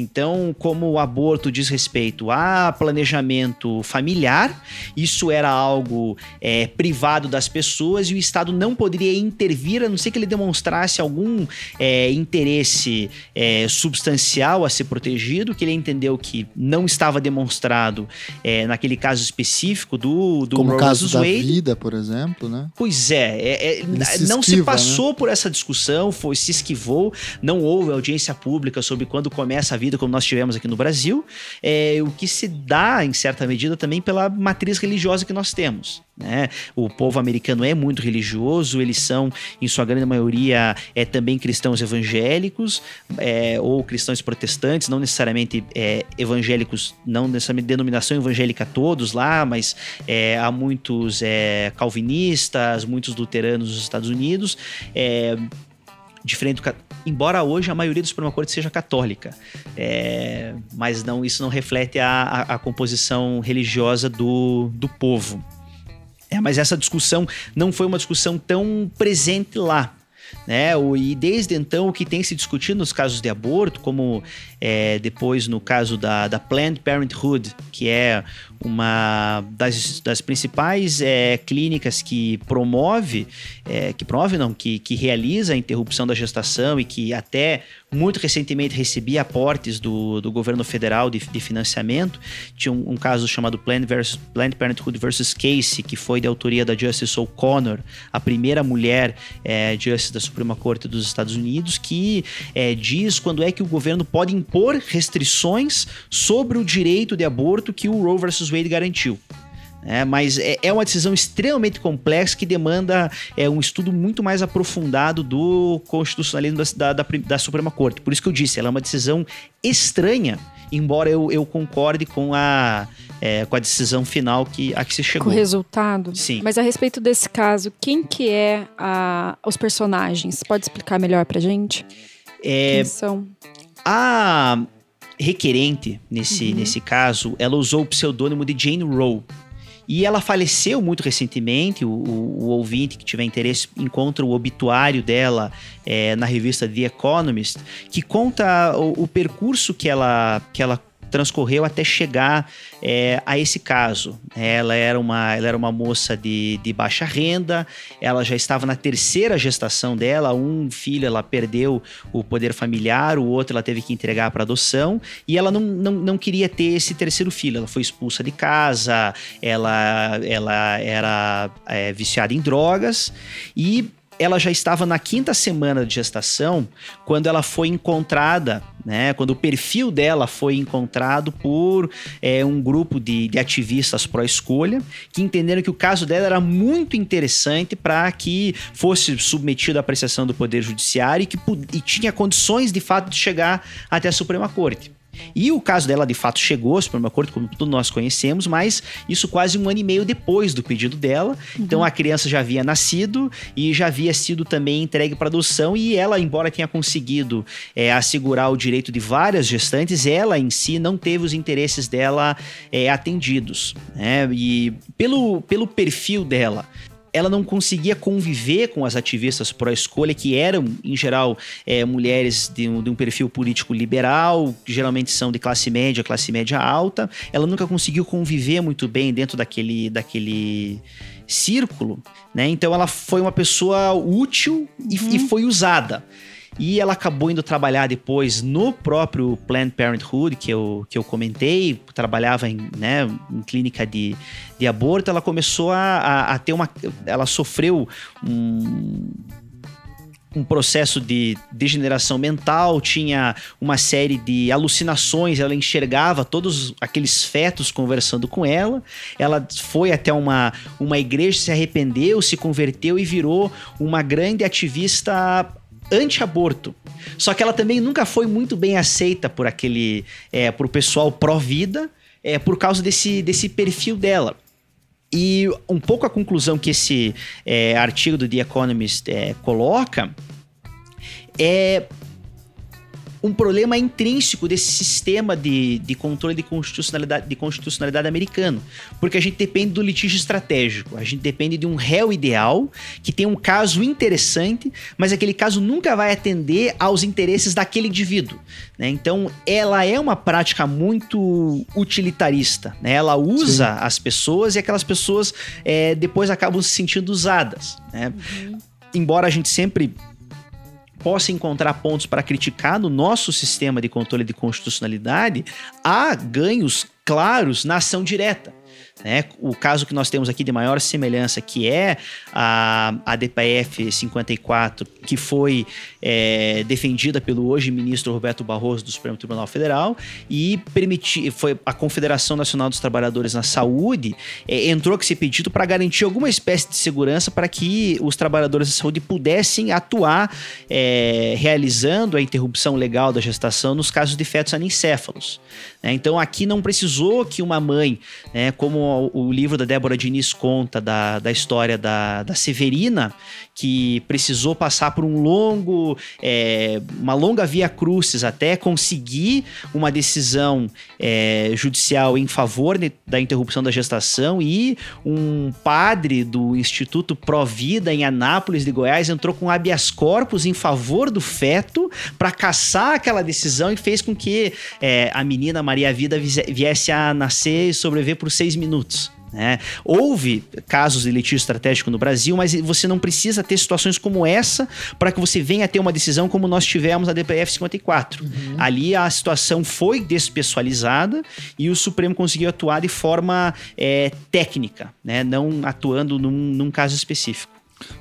C: Então, como o aborto diz respeito a planejamento familiar, isso era algo é, privado das pessoas e o Estado não poderia intervir, a não ser que ele demonstrasse algum é, interesse é, substancial a ser protegido, que ele entendeu que não estava demonstrado é, naquele caso específico do, do
A: Como o caso da Wade. vida, por exemplo, né?
C: Pois é, é, é se não esquiva, se passou né? por essa discussão, foi se esquivou, não houve audiência pública sobre quando começa a vida vida como nós tivemos aqui no Brasil, é o que se dá, em certa medida, também pela matriz religiosa que nós temos. Né? O povo americano é muito religioso, eles são, em sua grande maioria, é, também cristãos evangélicos é, ou cristãos protestantes, não necessariamente é, evangélicos, não necessariamente denominação evangélica todos lá, mas é, há muitos é, calvinistas, muitos luteranos nos Estados Unidos. Diferente do embora hoje a maioria do Suprema Corte seja católica, é, mas não isso não reflete a, a, a composição religiosa do, do povo. É, mas essa discussão não foi uma discussão tão presente lá. Né? O, e desde então, o que tem se discutido nos casos de aborto, como é, depois no caso da, da Planned Parenthood, que é uma das, das principais é, clínicas que promove, é, que promove não, que, que realiza a interrupção da gestação e que até muito recentemente recebia aportes do, do governo federal de, de financiamento. Tinha um, um, caso chamado Planned, versus, Planned Parenthood versus Casey, que foi de autoria da Justice O'Connor, a primeira mulher é, Justice da Suprema Corte dos Estados Unidos, que é, diz quando é que o governo pode impor restrições sobre o direito de aborto que o Roe versus Wade garantiu. É, mas é, é, uma decisão extremamente complexa que demanda é, um estudo muito mais aprofundado do constitucionalismo da, da, da, Suprema Corte. Por isso que eu disse, ela é uma decisão estranha, embora eu, eu concorde com a, é, com a decisão final que, a que se chegou.
B: Com o resultado?
C: Sim.
B: Mas a respeito desse caso, quem que é a, os personagens? Pode explicar melhor pra gente?
C: É,
B: quem são?
C: A requerente, nesse, uhum. nesse caso, ela usou o pseudônimo de Jane Roe. E ela faleceu muito recentemente. O, o, o ouvinte que tiver interesse encontra o obituário dela é, na revista The Economist, que conta o, o percurso que ela, que ela transcorreu até chegar é, a esse caso. Ela era uma, ela era uma moça de, de baixa renda, ela já estava na terceira gestação dela, um filho ela perdeu o poder familiar, o outro ela teve que entregar para adoção, e ela não, não, não queria ter esse terceiro filho. Ela foi expulsa de casa, ela, ela era é, viciada em drogas, e ela já estava na quinta semana de gestação quando ela foi encontrada, né? Quando o perfil dela foi encontrado por é, um grupo de, de ativistas pró-escolha que entenderam que o caso dela era muito interessante para que fosse submetido à apreciação do Poder Judiciário e que e tinha condições de fato de chegar até a Suprema Corte. E o caso dela de fato chegou ao Supremo Corte, como todos nós conhecemos, mas isso quase um ano e meio depois do pedido dela. Uhum. Então a criança já havia nascido e já havia sido também entregue para adoção. E ela, embora tenha conseguido é, assegurar o direito de várias gestantes, ela em si não teve os interesses dela é, atendidos. Né? E pelo, pelo perfil dela, ela não conseguia conviver com as ativistas pró-escolha, que eram, em geral, é, mulheres de um, de um, perfil político liberal, que geralmente são de classe média, classe média alta. Ela nunca conseguiu conviver muito bem dentro daquele, daquele círculo, né? Então ela foi uma pessoa útil e, uhum. e foi usada. E ela acabou indo trabalhar depois no próprio Planned Parenthood, que eu, que eu comentei, trabalhava em, né, em clínica de, de aborto. Ela começou a, a, a ter uma. Ela sofreu um um processo de degeneração mental, tinha uma série de alucinações, ela enxergava todos aqueles fetos conversando com ela. Ela foi até uma, uma igreja, se arrependeu, se converteu e virou uma grande ativista anti-aborto. Só que ela também nunca foi muito bem aceita por aquele, é, por pessoal pró-vida, é, por causa desse, desse perfil dela. E um pouco a conclusão que esse é, artigo do The Economist é, coloca é um problema intrínseco desse sistema de, de controle de constitucionalidade, de constitucionalidade americano. Porque a gente depende do litígio estratégico, a gente depende de um réu ideal que tem um caso interessante, mas aquele caso nunca vai atender aos interesses daquele indivíduo. Né? Então, ela é uma prática muito utilitarista. Né? Ela usa Sim. as pessoas e aquelas pessoas é, depois acabam se sentindo usadas. Né? Uhum. Embora a gente sempre possa encontrar pontos para criticar no nosso sistema de controle de constitucionalidade, há ganhos claros na ação direta. Né? O caso que nós temos aqui de maior semelhança, que é a, a DPF 54, que foi é, defendida pelo hoje ministro Roberto Barroso do Supremo Tribunal Federal e permitir, foi a Confederação Nacional dos Trabalhadores na Saúde é, entrou com esse pedido para garantir alguma espécie de segurança para que os trabalhadores da saúde pudessem atuar é, realizando a interrupção legal da gestação nos casos de fetos anencéfalos. Né? Então aqui não precisou que uma mãe, né, como o livro da Débora Diniz conta da, da história da, da Severina, que precisou passar por um longo, é, uma longa via crucis até conseguir uma decisão é, judicial em favor de, da interrupção da gestação e um padre do Instituto Provida em Anápolis de Goiás entrou com habeas corpus em favor do feto para caçar aquela decisão e fez com que é, a menina Maria Vida viesse a nascer e sobreviver por seis minutos. Né? Houve casos de litígio estratégico no Brasil, mas você não precisa ter situações como essa para que você venha ter uma decisão como nós tivemos na DPF 54. Uhum. Ali a situação foi despessoalizada e o Supremo conseguiu atuar de forma é, técnica, né? não atuando num, num caso específico.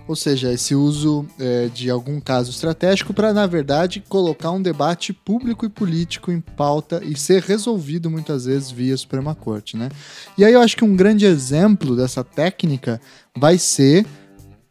A: Ou seja, esse uso é, de algum caso estratégico para, na verdade, colocar um debate público e político em pauta e ser resolvido muitas vezes via Suprema Corte, né? E aí eu acho que um grande exemplo dessa técnica vai ser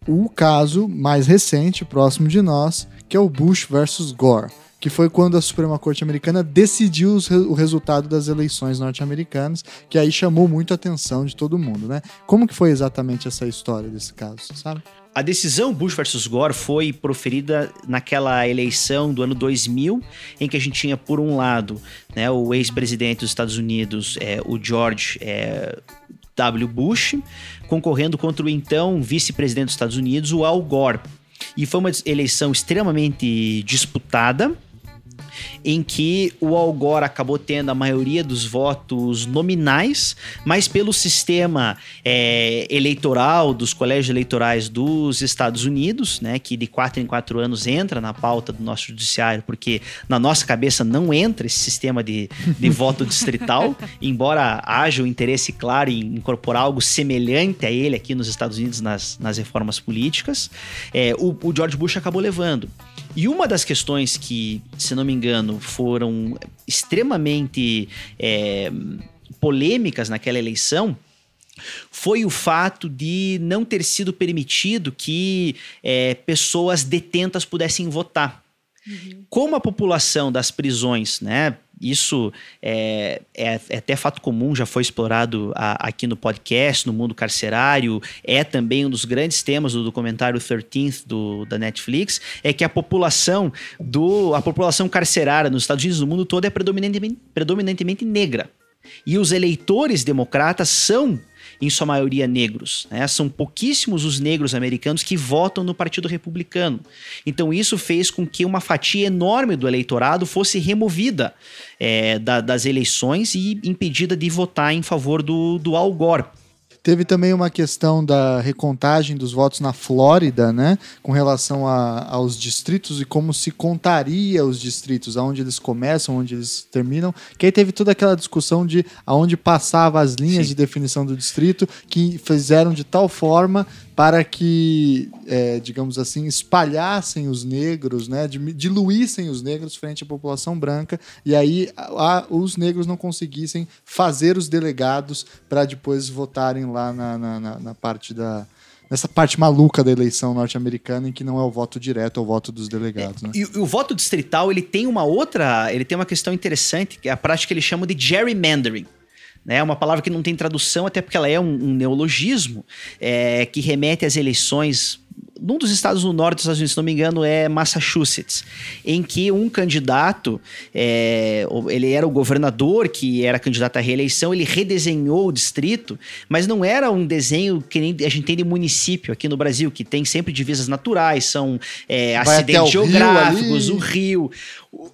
A: o caso mais recente, próximo de nós, que é o Bush versus Gore que foi quando a Suprema Corte Americana decidiu o resultado das eleições norte-americanas, que aí chamou muito a atenção de todo mundo, né? Como que foi exatamente essa história desse caso, sabe?
C: A decisão Bush versus Gore foi proferida naquela eleição do ano 2000, em que a gente tinha, por um lado, né, o ex-presidente dos Estados Unidos, é, o George é, W. Bush, concorrendo contra o então vice-presidente dos Estados Unidos, o Al Gore. E foi uma eleição extremamente disputada, em que o Al Gore acabou tendo a maioria dos votos nominais, mas pelo sistema é, eleitoral dos colégios eleitorais dos Estados Unidos, né, que de quatro em quatro anos entra na pauta do nosso judiciário, porque na nossa cabeça não entra esse sistema de, de voto distrital, embora haja o interesse claro em incorporar algo semelhante a ele aqui nos Estados Unidos nas, nas reformas políticas, é, o, o George Bush acabou levando. E uma das questões que, se não me engano, foram extremamente é, polêmicas naquela eleição foi o fato de não ter sido permitido que é, pessoas detentas pudessem votar. Uhum. Como a população das prisões, né, isso é, é, é, até fato comum, já foi explorado a, aqui no podcast, no mundo carcerário, é também um dos grandes temas do documentário 13th do, da Netflix, é que a população do a população carcerária nos Estados Unidos no mundo todo é predominantemente, predominantemente negra. E os eleitores democratas são em sua maioria negros. Né? São pouquíssimos os negros americanos que votam no Partido Republicano. Então isso fez com que uma fatia enorme do eleitorado fosse removida é, da, das eleições e impedida de votar em favor do, do Al Gore.
A: Teve também uma questão da recontagem dos votos na Flórida, né? Com relação a, aos distritos e como se contaria os distritos, aonde eles começam, onde eles terminam. Que aí teve toda aquela discussão de aonde passava as linhas Sim. de definição do distrito, que fizeram de tal forma para que, é, digamos assim, espalhassem os negros, né, diluíssem os negros frente à população branca, e aí a, a, os negros não conseguissem fazer os delegados para depois votarem lá na, na, na, na parte da, nessa parte maluca da eleição norte-americana em que não é o voto direto, é o voto dos delegados. Né?
C: E, e, o voto distrital ele tem uma outra, ele tem uma questão interessante, que é a prática que eles chamam de gerrymandering né? Uma palavra que não tem tradução, até porque ela é um, um neologismo é, que remete às eleições num dos estados do norte dos Estados Unidos, se não me engano, é Massachusetts, em que um candidato, é, ele era o governador que era candidato à reeleição, ele redesenhou o distrito, mas não era um desenho que nem a gente tem de município aqui no Brasil, que tem sempre divisas naturais, são é, acidentes geográficos, rio o rio.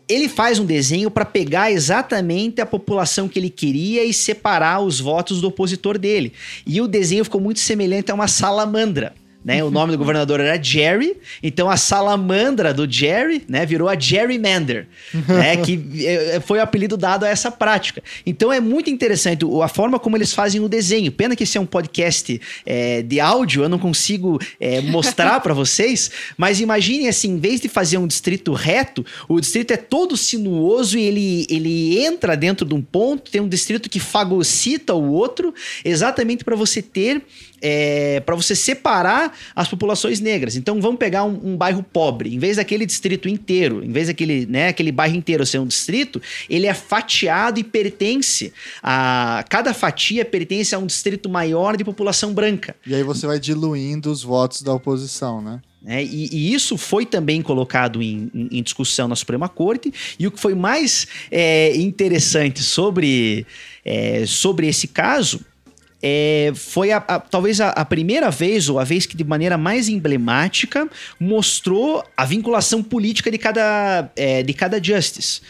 C: Ele faz um desenho para pegar exatamente a população que ele queria e separar os votos do opositor dele. E o desenho ficou muito semelhante a uma salamandra né? O nome do governador era Jerry, então a salamandra do Jerry, né, virou a Gerrymander, né, que é, foi o apelido dado a essa prática. Então é muito interessante a forma como eles fazem o desenho. Pena que esse é um podcast é, de áudio, eu não consigo é, mostrar para vocês, mas imagine assim, em vez de fazer um distrito reto, o distrito é todo sinuoso e ele, ele entra dentro de um ponto, tem um distrito que fagocita o outro, exatamente para você ter é, para você separar as populações negras. Então vamos pegar um, um, bairro pobre, em vez daquele distrito inteiro, em vez daquele, né, aquele bairro inteiro ser um distrito, ele é fatiado e pertence a cada fatia pertence a um distrito maior de população branca.
A: E aí você vai diluindo os votos da oposição, né?
C: É, e, e, isso foi também colocado em, em, em, discussão na Suprema Corte. E o que foi mais é, interessante sobre, é, sobre esse caso é, foi a, a, talvez a, a, primeira vez, ou a vez que de maneira mais emblemática, mostrou a vinculação política de cada, é, de cada justice.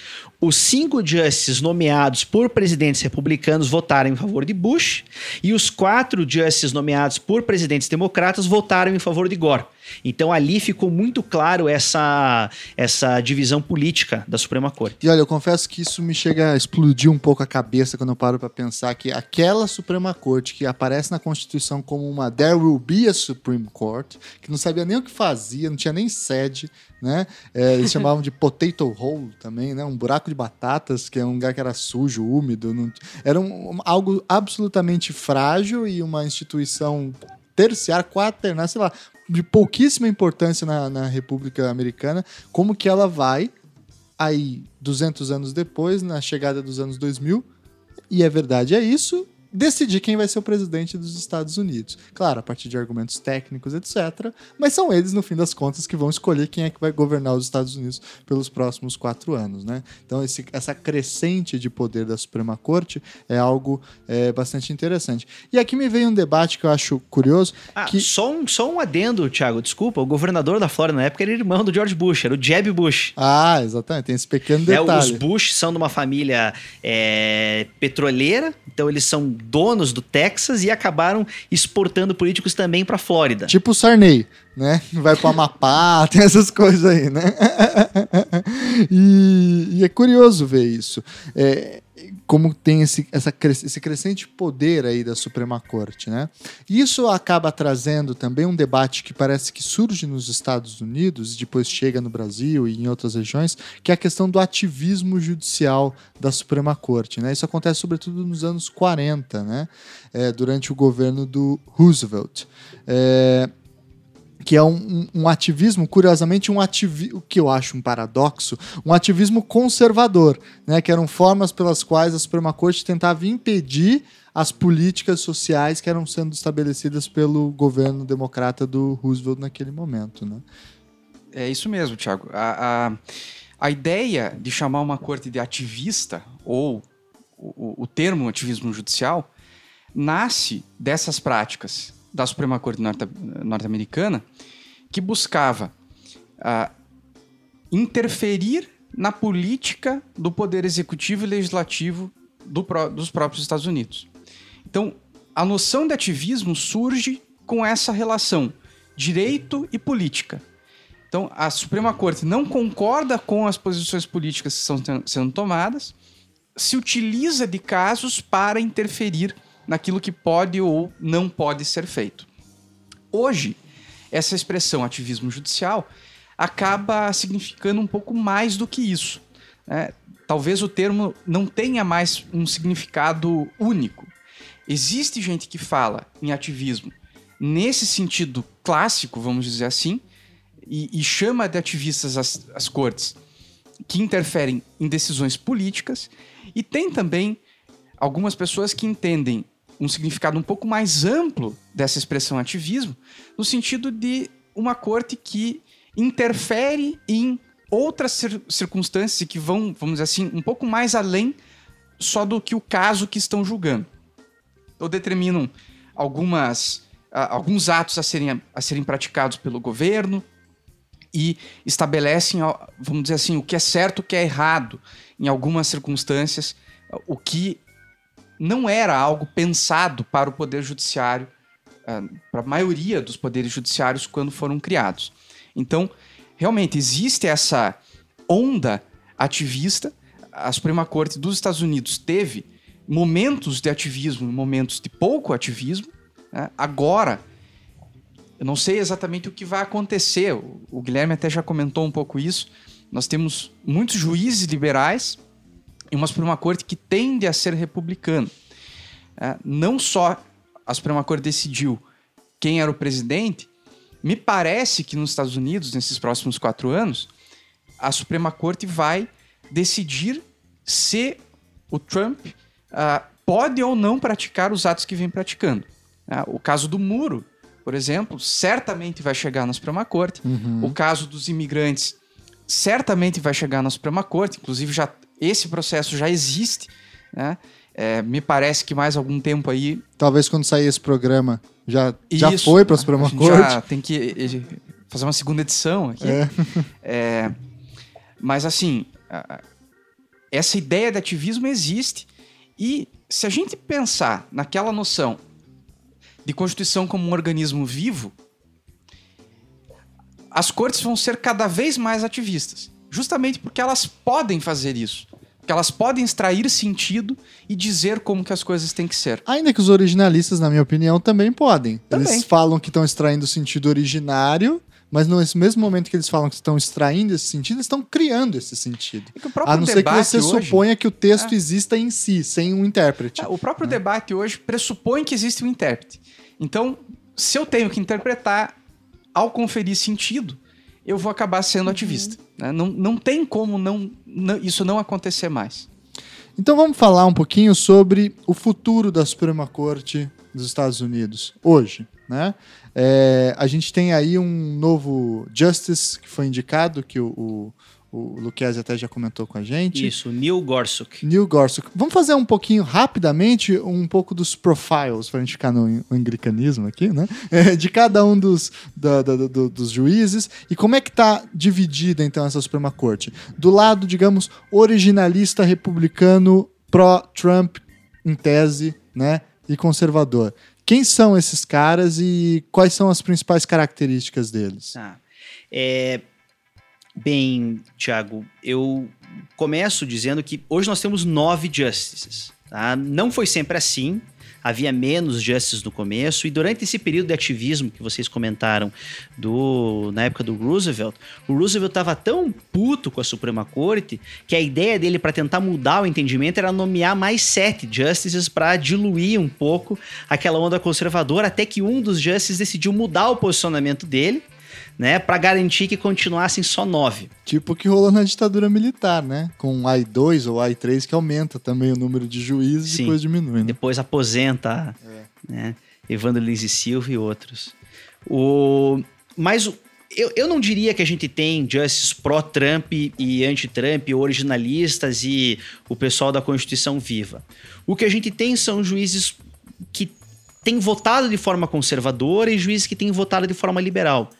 C: Os cinco justices nomeados por presidentes republicanos votaram em favor de Bush, e os quatro justices nomeados por presidentes democratas votaram em favor de Gore. Então ali ficou muito claro essa, essa divisão política da Suprema Corte.
A: E olha, eu confesso que isso me chega a explodir um pouco a cabeça quando eu paro para pensar que aquela Suprema Corte que aparece na Constituição como uma There will be a Supreme Court, que não sabia nem o que fazia, não tinha nem sede, né? É, eles chamavam de potato hole também, né? Um buraco de batatas, que é um lugar que era sujo, úmido. Não... Era um, algo absolutamente frágil e uma instituição terciária, quaternária, sei lá, de pouquíssima importância na, na República Americana, como que ela vai, aí, 200 anos depois, na chegada dos anos 2000, e é verdade, é isso, decidir quem vai ser o presidente dos Estados Unidos. Claro, a partir de argumentos técnicos, etc. Mas são eles, no fim das contas, que vão escolher quem é que vai governar os Estados Unidos pelos próximos quatro anos, né? Então, esse, essa crescente de poder da Suprema Corte é algo é, bastante interessante. E aqui me veio um debate que eu acho curioso.
C: Ah,
A: que...
C: só, um, só um adendo, Thiago, desculpa. O governador da Flórida na época era irmão do George Bush, era o Jeb Bush.
A: Ah, exatamente. Tem esse pequeno detalhe. É,
C: os Bush são de uma família é, petroleira, então eles são donos do Texas e acabaram exportando políticos também para Flórida.
A: Tipo o Sarney, né? Vai para Amapá, tem essas coisas aí, né? e, e, é curioso ver isso. É, como tem esse, essa, esse crescente poder aí da Suprema Corte, né? Isso acaba trazendo também um debate que parece que surge nos Estados Unidos e depois chega no Brasil e em outras regiões, que é a questão do ativismo judicial da Suprema Corte, né? Isso acontece sobretudo nos anos 40, né? É, durante o governo do Roosevelt. É, que é um, um, ativismo, curiosamente, um ativismo, o que eu acho um paradoxo, um ativismo conservador, né, que eram formas pelas quais a Suprema Corte tentava impedir as políticas sociais que eram sendo estabelecidas pelo governo democrata do Roosevelt naquele momento. Né?
D: É isso mesmo, Tiago. A, a, a, ideia de chamar uma corte de ativista, ou o, o termo ativismo judicial, nasce dessas práticas da Suprema Corte norte-americana que buscava uh, interferir na política do poder executivo e legislativo do, dos próprios Estados Unidos. Então, a noção de ativismo surge com essa relação direito e política. Então, a Suprema Corte não concorda com as posições políticas que estão sendo tomadas, se utiliza de casos para interferir naquilo que pode ou não pode ser feito. Hoje, essa expressão ativismo judicial acaba significando um pouco mais do que isso. Né? Talvez o termo não tenha mais um significado único. Existe gente que fala em ativismo nesse sentido clássico, vamos dizer assim, e, e chama de ativistas as, as cortes que interferem em decisões políticas, e tem também algumas pessoas que entendem um significado um pouco mais amplo dessa expressão ativismo, no sentido de uma corte que interfere em outras cir circunstâncias que vão, vamos dizer assim, um pouco mais além só do que o caso que estão julgando. Ou determinam algumas, alguns atos a serem, a serem praticados pelo governo e estabelecem, vamos dizer assim, o que é certo, o que é errado em algumas circunstâncias, o que não era algo pensado para o poder judiciário, uh, para a maioria dos poderes judiciários quando foram criados. Então, realmente existe essa onda ativista. A Suprema Corte dos Estados Unidos teve momentos de ativismo e momentos de pouco ativismo. Né? Agora, eu não sei exatamente o que vai acontecer. O Guilherme até já comentou um pouco isso. Nós temos muitos juízes liberais e uma Suprema Corte que tende a ser republicana. É, não só a Suprema Corte decidiu quem era o presidente, me parece que nos Estados Unidos, nesses próximos quatro anos, a Suprema Corte vai decidir se o Trump ah, pode ou não praticar os atos que vem praticando. Ah, o caso do muro, por exemplo, certamente vai chegar na Suprema Corte.
A: Uhum.
D: O caso dos imigrantes certamente vai chegar na Suprema Corte. Inclusive, já, esse processo já existe. Né? É, me parece que mais algum tempo aí.
A: Talvez quando sair esse programa já, já
D: Isso,
A: foi para a Suprema
D: a gente
A: Corte.
D: Já tem que eh, fazer uma segunda edição aqui.
A: É.
D: É, mas assim, essa ideia de ativismo existe e se a gente pensar naquela noção de Constituição como um organismo vivo, as cortes vão ser cada vez mais ativistas, justamente porque elas podem fazer isso. Porque elas podem extrair sentido e dizer como que as coisas têm que ser.
A: Ainda que os originalistas, na minha opinião, também podem.
D: Também.
A: Eles falam que estão extraindo o sentido originário, mas nesse mesmo momento que eles falam que estão extraindo esse sentido, eles estão criando esse sentido.
D: É
A: A não ser que você
D: hoje-
A: suponha que o texto
D: É.
A: exista em si, sem um intérprete.
D: É, O próprio debate hoje pressupõe que existe um intérprete. Então, se eu tenho que interpretar, ao conferir sentido, eu vou acabar sendo ativista. né? Não, não tem como não, não- isso não acontecer mais.
A: Então vamos falar um pouquinho sobre o futuro da Suprema Corte dos Estados Unidos hoje, né? É, a gente tem aí um novo Justice que foi indicado, que o, o, o Luquezzi até já comentou com a gente.
C: Isso, Neil Gorsuch.
A: Neil Gorsuch. Vamos fazer um pouquinho, rapidamente, um pouco dos profiles, para a gente ficar no anglicanismo aqui, né? É, de cada um dos, da- da- do- dos juízes. E como é que está dividida, então, essa Suprema Corte? Do lado, digamos, originalista republicano pró-Trump, em tese, né? E conservador. Quem são esses caras e quais são as principais características deles?
C: Tá. É, bem, Thiago, eu começo dizendo que hoje nós temos nove justices. Tá? Não foi sempre assim. Havia menos justices no começo, e durante esse período de ativismo que vocês comentaram do, na época do Roosevelt, o Roosevelt estava tão puto com a Suprema Corte que a ideia dele para tentar mudar o entendimento era nomear mais sete justices para diluir um pouco aquela onda conservadora, até que um dos justices decidiu mudar o posicionamento dele né, para garantir que continuassem só nove.
A: Tipo o que rolou na ditadura militar, né? Com o AI-2 ou AI-3 que aumenta também o número de juízes e
C: Sim.
A: depois diminui, né?
C: Depois aposenta, né, Evandro Lins e Silva e outros. O, mas o- eu, eu não diria que a gente tem justices pró-Trump e anti-Trump, originalistas e o pessoal da Constituição viva. O que a gente tem são juízes que têm votado de forma conservadora e juízes que têm votado de forma liberal.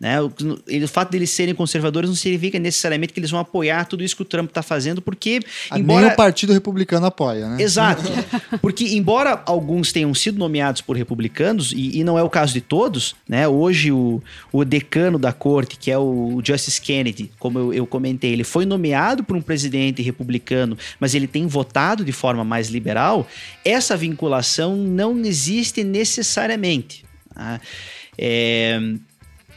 C: Né? O, o fato deles serem conservadores não significa necessariamente que eles vão apoiar tudo isso que o Trump está fazendo, porque, embora...
A: Nem o Partido Republicano apoia, né?
C: Exato. Porque, embora alguns tenham sido nomeados por republicanos, e, e não é o caso de todos, né? Hoje, o, o decano da corte, que é o Justice Kennedy, como eu, eu comentei, ele foi nomeado por um presidente republicano, mas ele tem votado de forma mais liberal. Essa vinculação não existe necessariamente. tá? É.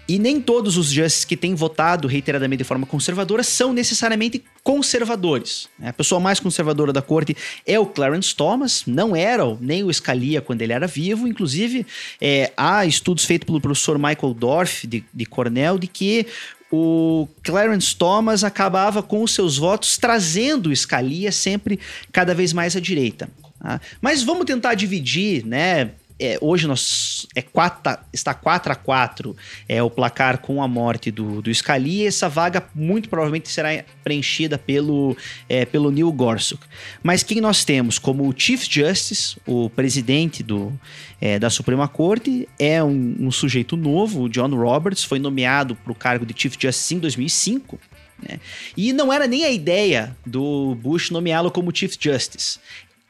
C: E nem todos os justices que têm votado reiteradamente de forma conservadora são necessariamente conservadores. né? A pessoa mais conservadora da corte é o Clarence Thomas, não era nem o Scalia quando ele era vivo. Inclusive, é, há estudos feitos pelo professor Michael Dorff, de, de Cornell, de que o Clarence Thomas acabava com os seus votos trazendo o Scalia sempre cada vez mais à direita. tá? Mas vamos tentar dividir, né? É, hoje nós é está 4 a 4 é o placar com a morte do, do Scalia. Essa vaga muito provavelmente será preenchida pelo, é, pelo Neil Gorsuch. Mas quem nós temos como o Chief Justice, o presidente do, é, da Suprema Corte, é um, um sujeito novo, o John Roberts, foi nomeado para o cargo de Chief Justice em 2005. né? E não era nem a ideia do Bush nomeá-lo como Chief Justice.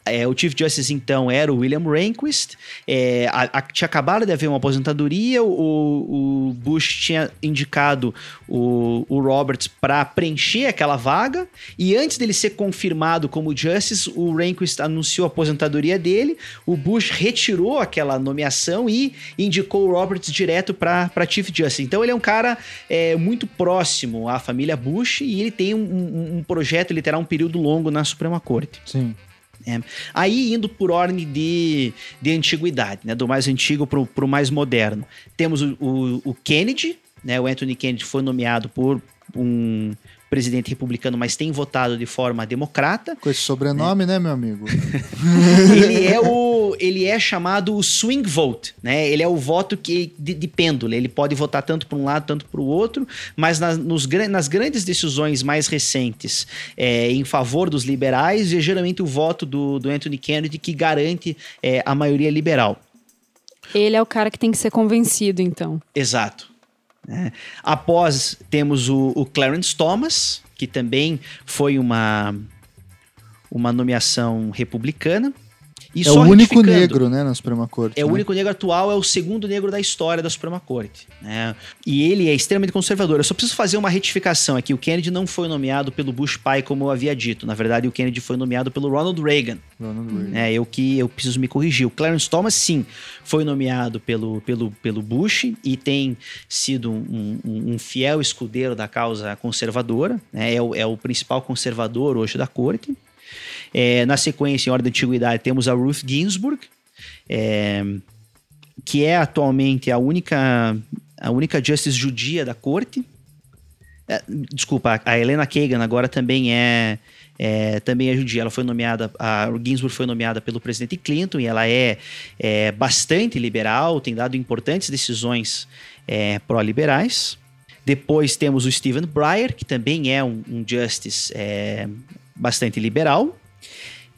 C: É, o Chief Justice, então, era o William Rehnquist. É, a- a- tinha acabado de haver uma aposentadoria. O, o Bush tinha indicado o, o Roberts para preencher aquela vaga. E antes dele ser confirmado como Justice, o Rehnquist anunciou a aposentadoria dele. O Bush retirou aquela nomeação e indicou o Roberts direto para Chief Justice. Então, ele é um cara é, muito próximo à família Bush e ele tem um, um- um projeto, ele terá um período longo na Suprema Corte.
A: Sim.
C: É. Aí, indo por ordem de, de antiguidade, né? do mais antigo para o mais moderno. Temos o, o, o Kennedy, né? o Anthony Kennedy foi nomeado por um presidente republicano, mas tem votado de forma democrata.
A: Com esse sobrenome, né, meu amigo?
C: ele é o ele é chamado swing vote, né? Ele é o voto que de, de pêndulo, ele pode votar tanto para um lado, tanto para o outro, mas nas, nos, nas grandes decisões mais recentes é, em favor dos liberais, é geralmente o voto do, do Anthony Kennedy que garante é, a maioria liberal.
B: Ele é o cara que tem que ser convencido, então.
C: Exato. Né? Após temos o, o, Clarence Thomas, que também foi uma, uma nomeação republicana.
A: E é o único negro, né, na Suprema Corte.
C: É
A: né?
C: o único negro atual, é o segundo negro da história da Suprema Corte. Né? E ele é extremamente conservador. Eu só preciso fazer uma retificação aqui. O Kennedy não foi nomeado pelo Bush pai, como eu havia dito. Na verdade, o Kennedy foi nomeado pelo Ronald Reagan. Ronald Reagan. É, eu que eu preciso me corrigir. O Clarence Thomas, sim, foi nomeado pelo, pelo, pelo Bush e tem sido um, um, um fiel escudeiro da causa conservadora. Né? É, o, é o principal conservador hoje da corte. É, na sequência, em ordem de antiguidade, temos a Ruth Ginsburg, é, que é atualmente a única, a única justice judia da corte. É, desculpa, a Helena Kagan agora também é, é, também é judia. Ela foi nomeada, a Ginsburg foi nomeada pelo presidente Clinton e ela é, é bastante liberal, tem dado importantes decisões é, pró-liberais. Depois temos o Stephen Breyer, que também é um, um justice é, bastante liberal.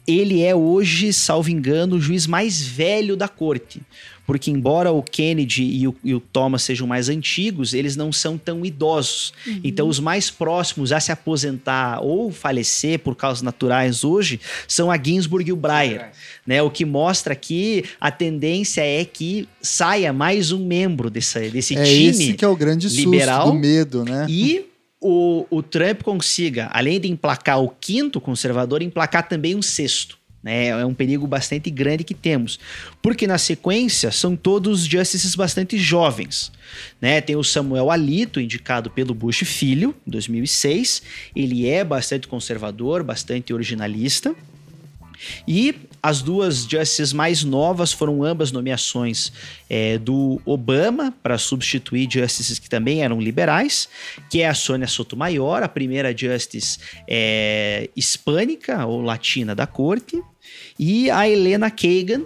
C: Ele é hoje, salvo engano, o juiz mais velho da corte. Porque, embora o Kennedy e o, e o Thomas sejam mais antigos, eles não são tão idosos. Uhum. Então, os mais próximos a se aposentar ou falecer por causas naturais hoje são a Ginsburg e o Breyer. Né? O que mostra que a tendência é que saia mais um membro desse, desse
A: é
C: time.
A: Esse que é o grande
C: liberal,
A: susto do medo, né?
C: E o, o Trump consiga, além de emplacar o quinto conservador, emplacar também um sexto. Né? É um perigo bastante grande que temos. Porque na sequência são todos justices bastante jovens. Né? Tem o Samuel Alito, indicado pelo Bush filho, em 2006. Ele é bastante conservador, bastante originalista. E as duas justices mais novas foram ambas nomeações é, do Obama para substituir justices que também eram liberais, que é a Sônia Sotomayor, a primeira justice é, hispânica ou latina da corte, e a Helena Kagan,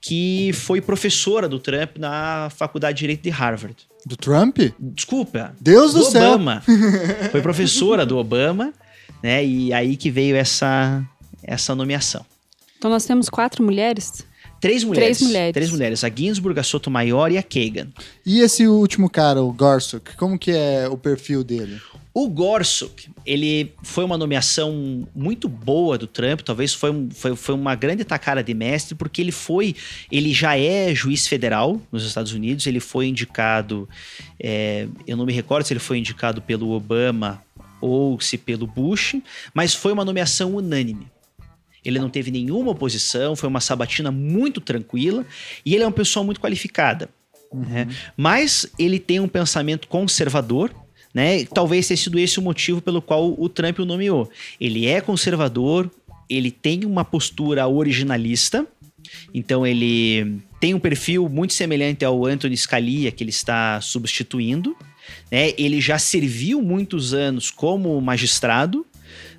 C: que foi professora do Trump na Faculdade de Direito de Harvard.
A: Do Trump?
C: Desculpa.
A: Deus do, do céu.
C: Obama. foi professora do Obama, né? E aí que veio essa essa nomeação.
B: Então nós temos quatro mulheres?
C: Três mulheres.
B: Três mulheres.
C: Três mulheres. A Ginsburg, a Sotomayor e a Kagan.
A: E esse último cara, o Gorsuch, como que é o perfil dele?
C: O Gorsuch, ele foi uma nomeação muito boa do Trump, talvez foi, um, foi, foi uma grande tacada de mestre, porque ele foi, ele já é juiz federal nos Estados Unidos, ele foi indicado, é, eu não me recordo se ele foi indicado pelo Obama ou se pelo Bush, mas foi uma nomeação unânime. Ele não teve nenhuma oposição, foi uma sabatina muito tranquila e ele é uma pessoa muito qualificada. Uhum. Né? Mas ele tem um pensamento conservador, né? Talvez tenha sido esse o motivo pelo qual o Trump o nomeou. Ele é conservador, ele tem uma postura originalista, então ele tem um perfil muito semelhante ao Anthony Scalia que ele está substituindo. Né? Ele já serviu muitos anos como magistrado,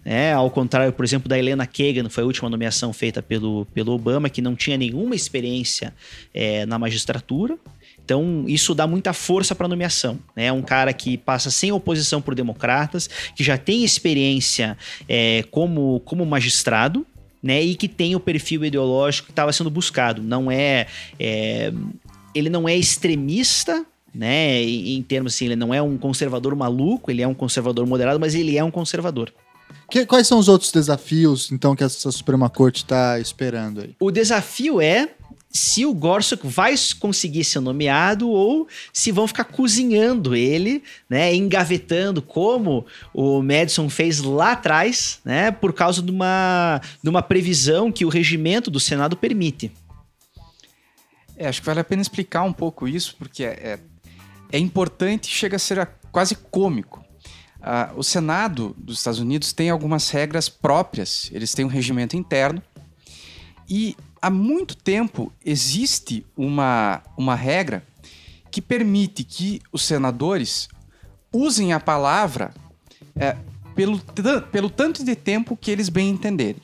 C: é, ao contrário, por exemplo, da Helena Kagan, foi a última nomeação feita pelo, pelo Obama, que não tinha nenhuma experiência é, na magistratura. Então, isso dá muita força para a nomeação. Né? É um cara que passa sem oposição por democratas, que já tem experiência é, como, como magistrado, né? E que tem o perfil ideológico que estava sendo buscado. Não é, é, Ele não é extremista, né? Em termos assim, ele não é um conservador maluco, ele é um conservador moderado, mas ele é um conservador.
A: Que, quais são os outros desafios, então, que essa Suprema Corte está esperando aí?
C: O desafio é se o Gorsuch vai conseguir ser nomeado ou se vão ficar cozinhando ele, né, engavetando como o Madison fez lá atrás, né, por causa de uma, de uma previsão que o regimento do Senado permite.
D: É, acho que vale a pena explicar um pouco isso, porque é, é, é importante, chega a ser quase cômico. Uh, o Senado dos Estados Unidos tem algumas regras próprias, eles têm um regimento interno E há muito tempo existe uma, uma regra que permite que os senadores usem a palavra é, pelo, pelo tanto de tempo que eles bem entenderem.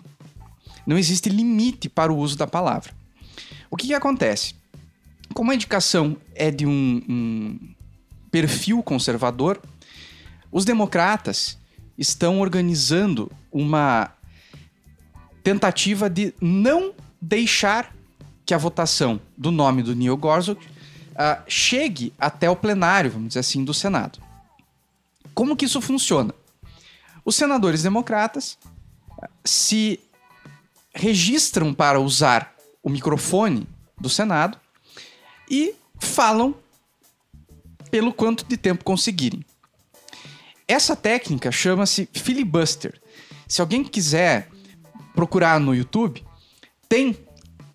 D: Não existe limite para o uso da palavra. O que, que acontece? Como a indicação é de um, um perfil conservador, os democratas estão organizando uma tentativa de não deixar que a votação do nome do Neil Gorsuch ah, chegue até o plenário, vamos dizer assim, do Senado. Como que isso funciona? Os senadores democratas ah, se registram para usar o microfone do Senado e falam pelo quanto de tempo conseguirem. Essa técnica chama-se filibuster. Se alguém quiser procurar no YouTube, tem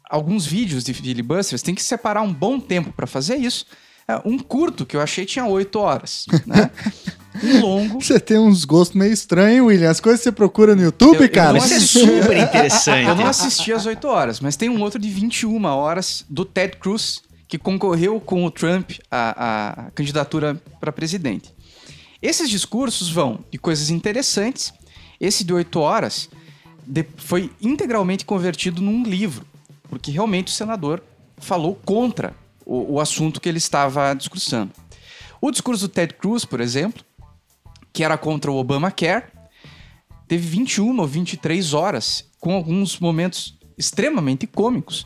D: alguns vídeos de filibusters, tem que separar um bom tempo para fazer isso. É, Um curto que eu achei tinha 8 horas, né? Um longo
A: Você tem uns gostos meio estranhos, William. As coisas que você procura no YouTube,
D: Eu-
A: cara.
C: Isso é super interessante.
D: Eu não assisti às 8 horas, mas tem um outro de 21 horas do Ted Cruz, que concorreu com o Trump à, à candidatura para presidente. Esses discursos vão de coisas interessantes. Esse de 8 horas de- foi integralmente convertido num livro, porque realmente o senador falou contra o, o assunto que ele estava discursando. O discurso do Ted Cruz, por exemplo, que era contra o Obamacare, teve 21 ou 23 horas, com alguns momentos extremamente cômicos.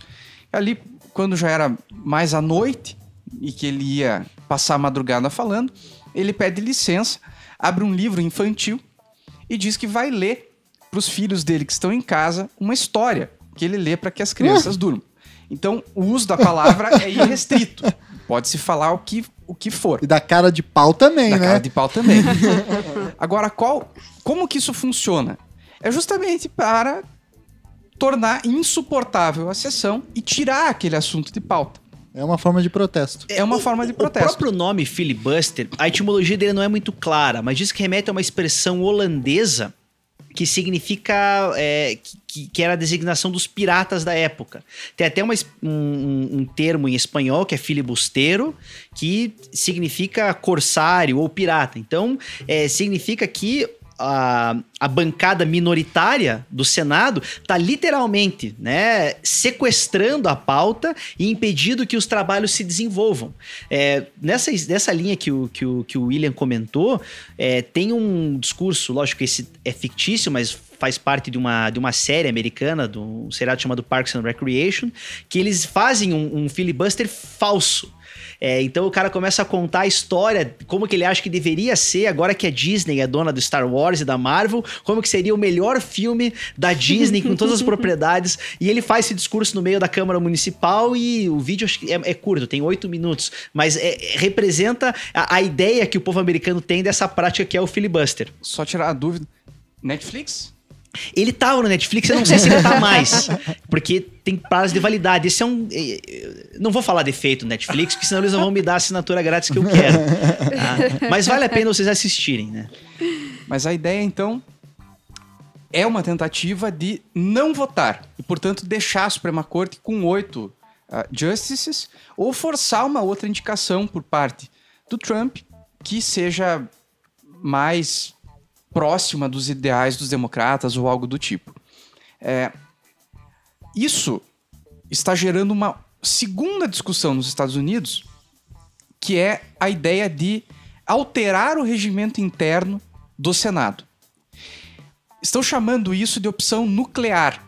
D: Ali, quando já era mais à noite e que ele ia passar a madrugada falando, ele pede licença, abre um livro infantil e diz que vai ler para os filhos dele que estão em casa uma história que ele lê para que as crianças durmam. Então, o uso da palavra é irrestrito. Pode-se falar o que, o que for.
A: E da cara de pau também,
D: Da
A: né?
D: cara de pau também. Agora, qual, como que isso funciona? É justamente para tornar insuportável a sessão e tirar aquele assunto de pauta.
A: É uma forma de protesto.
D: É uma
C: O-
D: forma de protesto.
C: O próprio nome filibuster, a etimologia dele não é muito clara, mas diz que remete a uma expressão holandesa que significa é, que, que era a designação dos piratas da época. Tem até uma um, um- um termo em espanhol que é filibusteiro, que significa corsário ou pirata. Então, é, significa que a, a bancada minoritária do Senado está literalmente né, sequestrando a pauta e impedindo que os trabalhos se desenvolvam. É, nessa, nessa linha que o, que o, que o William comentou, é, tem um discurso, lógico que esse é fictício, mas faz parte de uma, de uma série americana, de um seriado chamado Parks and Recreation, que eles fazem um, um filibuster falso. É, então o cara começa a contar a história, como que ele acha que deveria ser, agora que a Disney é dona do Star Wars e da Marvel, como que seria o melhor filme da Disney com todas as propriedades. E ele faz esse discurso no meio da Câmara Municipal e o vídeo acho que é, é curto, tem oito minutos, mas é- é- representa a, a ideia que o povo americano tem dessa prática que é o filibuster.
D: Só tirar a dúvida. Netflix?
C: Ele tava no Netflix, eu não sei se ele tá mais. Porque tem prazo de validade. Esse é um. eh, eh, Não vou falar defeito do Netflix, porque senão eles não vão me dar a assinatura grátis que eu quero. tá? Mas vale a pena vocês assistirem, né?
D: Mas a ideia, então, é uma tentativa de não votar e, portanto, deixar a Suprema Corte com oito ah, justices ou forçar uma outra indicação por parte do Trump que seja mais próxima dos ideais dos democratas ou algo do tipo. É, isso está gerando uma segunda discussão nos Estados Unidos, que é a ideia de alterar o regimento interno do Senado. Estão chamando isso de opção nuclear.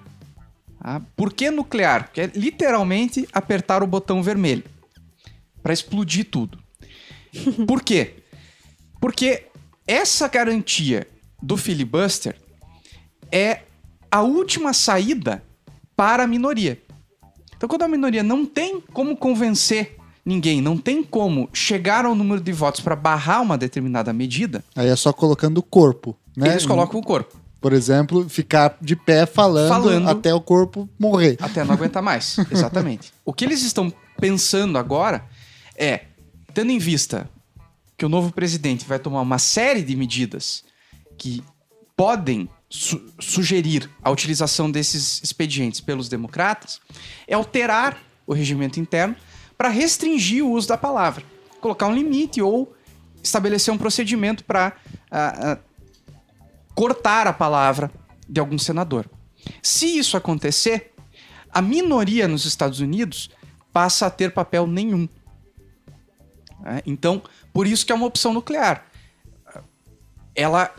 D: tá? Por que nuclear? Porque é literalmente apertar o botão vermelho para explodir tudo. Por quê? Porque essa garantia do filibuster é a última saída para a minoria. Então, quando a minoria não tem como convencer ninguém, não tem como chegar ao número de votos para barrar uma determinada medida,
A: Aí é só colocando o corpo, né?
D: eles colocam o corpo.
A: Por exemplo, ficar de pé falando,
D: Falando.
A: até o corpo morrer.
D: Até não aguentar mais. Exatamente. O que eles estão pensando agora é, tendo em vista que o novo presidente vai tomar uma série de medidas que podem su- sugerir a utilização desses expedientes pelos democratas é alterar o regimento interno para restringir o uso da palavra, colocar um limite ou estabelecer um procedimento para ah, ah, cortar a palavra de algum senador. Se isso acontecer, a minoria nos Estados Unidos passa a ter papel nenhum. É, Então, por isso que é uma opção nuclear. Ela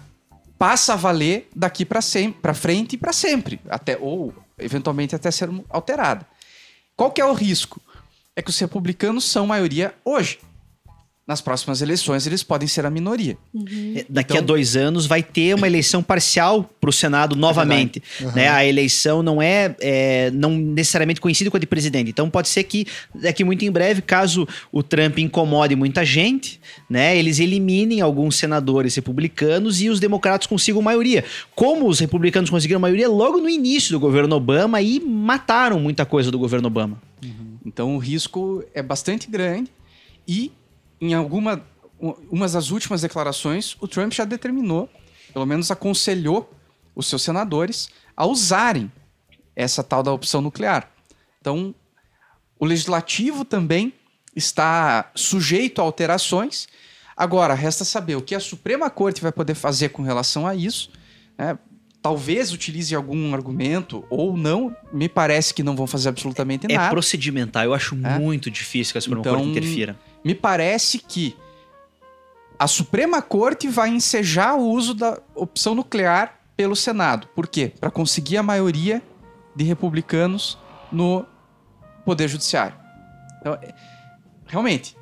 D: passa a valer daqui para sempre, para frente e para sempre, até ou eventualmente até ser alterada. Qual que é o risco? É que os republicanos são maioria hoje. Nas próximas eleições eles podem ser a minoria.
C: É, Daqui a
D: Então-
C: dois anos vai ter uma eleição parcial para o Senado novamente. né? A eleição não é, é, não necessariamente coincide com a de presidente. Então pode ser que daqui muito em breve, caso o Trump incomode muita gente, né, eles eliminem alguns senadores republicanos e os democratas consigam maioria. Como os republicanos conseguiram maioria logo no início do governo Obama e mataram muita coisa do governo Obama.
D: Então o risco é bastante grande e em alguma umas das últimas declarações o Trump já determinou, pelo menos aconselhou os seus senadores a usarem essa tal da opção nuclear. Então o legislativo também está sujeito a alterações. Agora resta saber o que a Suprema Corte vai poder fazer com relação a isso. né? Talvez utilize algum argumento ou não. Me parece que não vão fazer absolutamente
C: É
D: nada.
C: procedimental. Eu acho
D: É?
C: muito difícil que a Suprema
D: Então,
C: Corte interfira.
D: Me parece que a Suprema Corte vai ensejar o uso da opção nuclear pelo Senado. Por quê? Para conseguir a maioria de republicanos no Poder Judiciário. Então, é- realmente,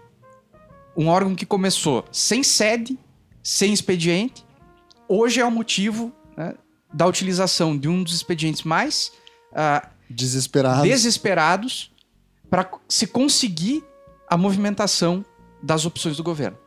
D: um órgão que começou sem sede, sem expediente, hoje é o motivo né, da utilização de um dos expedientes mais ah,
A: Desesperado.
D: desesperados para se conseguir a movimentação das opções do governo.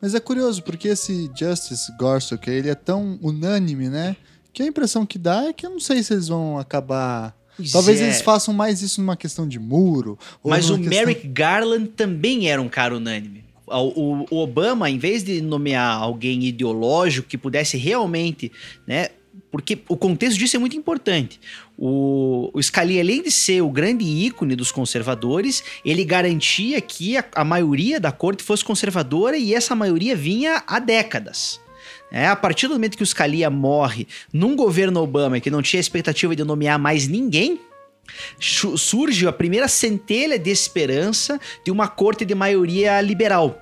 A: Mas é curioso, porque esse Justice Gorsuch, ele é tão unânime, né? Que a impressão que dá é que eu não sei se eles vão acabar...
C: Pois
A: Talvez
C: é.
A: eles façam mais isso numa questão de muro.
C: Mas o
A: questão-
C: Merrick Garland também era um cara unânime. O, o- o Obama, em vez de nomear alguém ideológico que pudesse realmente, né? Porque o contexto disso é muito importante. O, o Scalia, além de ser o grande ícone dos conservadores, ele garantia que a, a maioria da corte fosse conservadora e essa maioria vinha há décadas. É, a partir do momento que o Scalia morre num governo Obama que não tinha expectativa de nomear mais ninguém, surge a primeira centelha de esperança de uma corte de maioria liberal.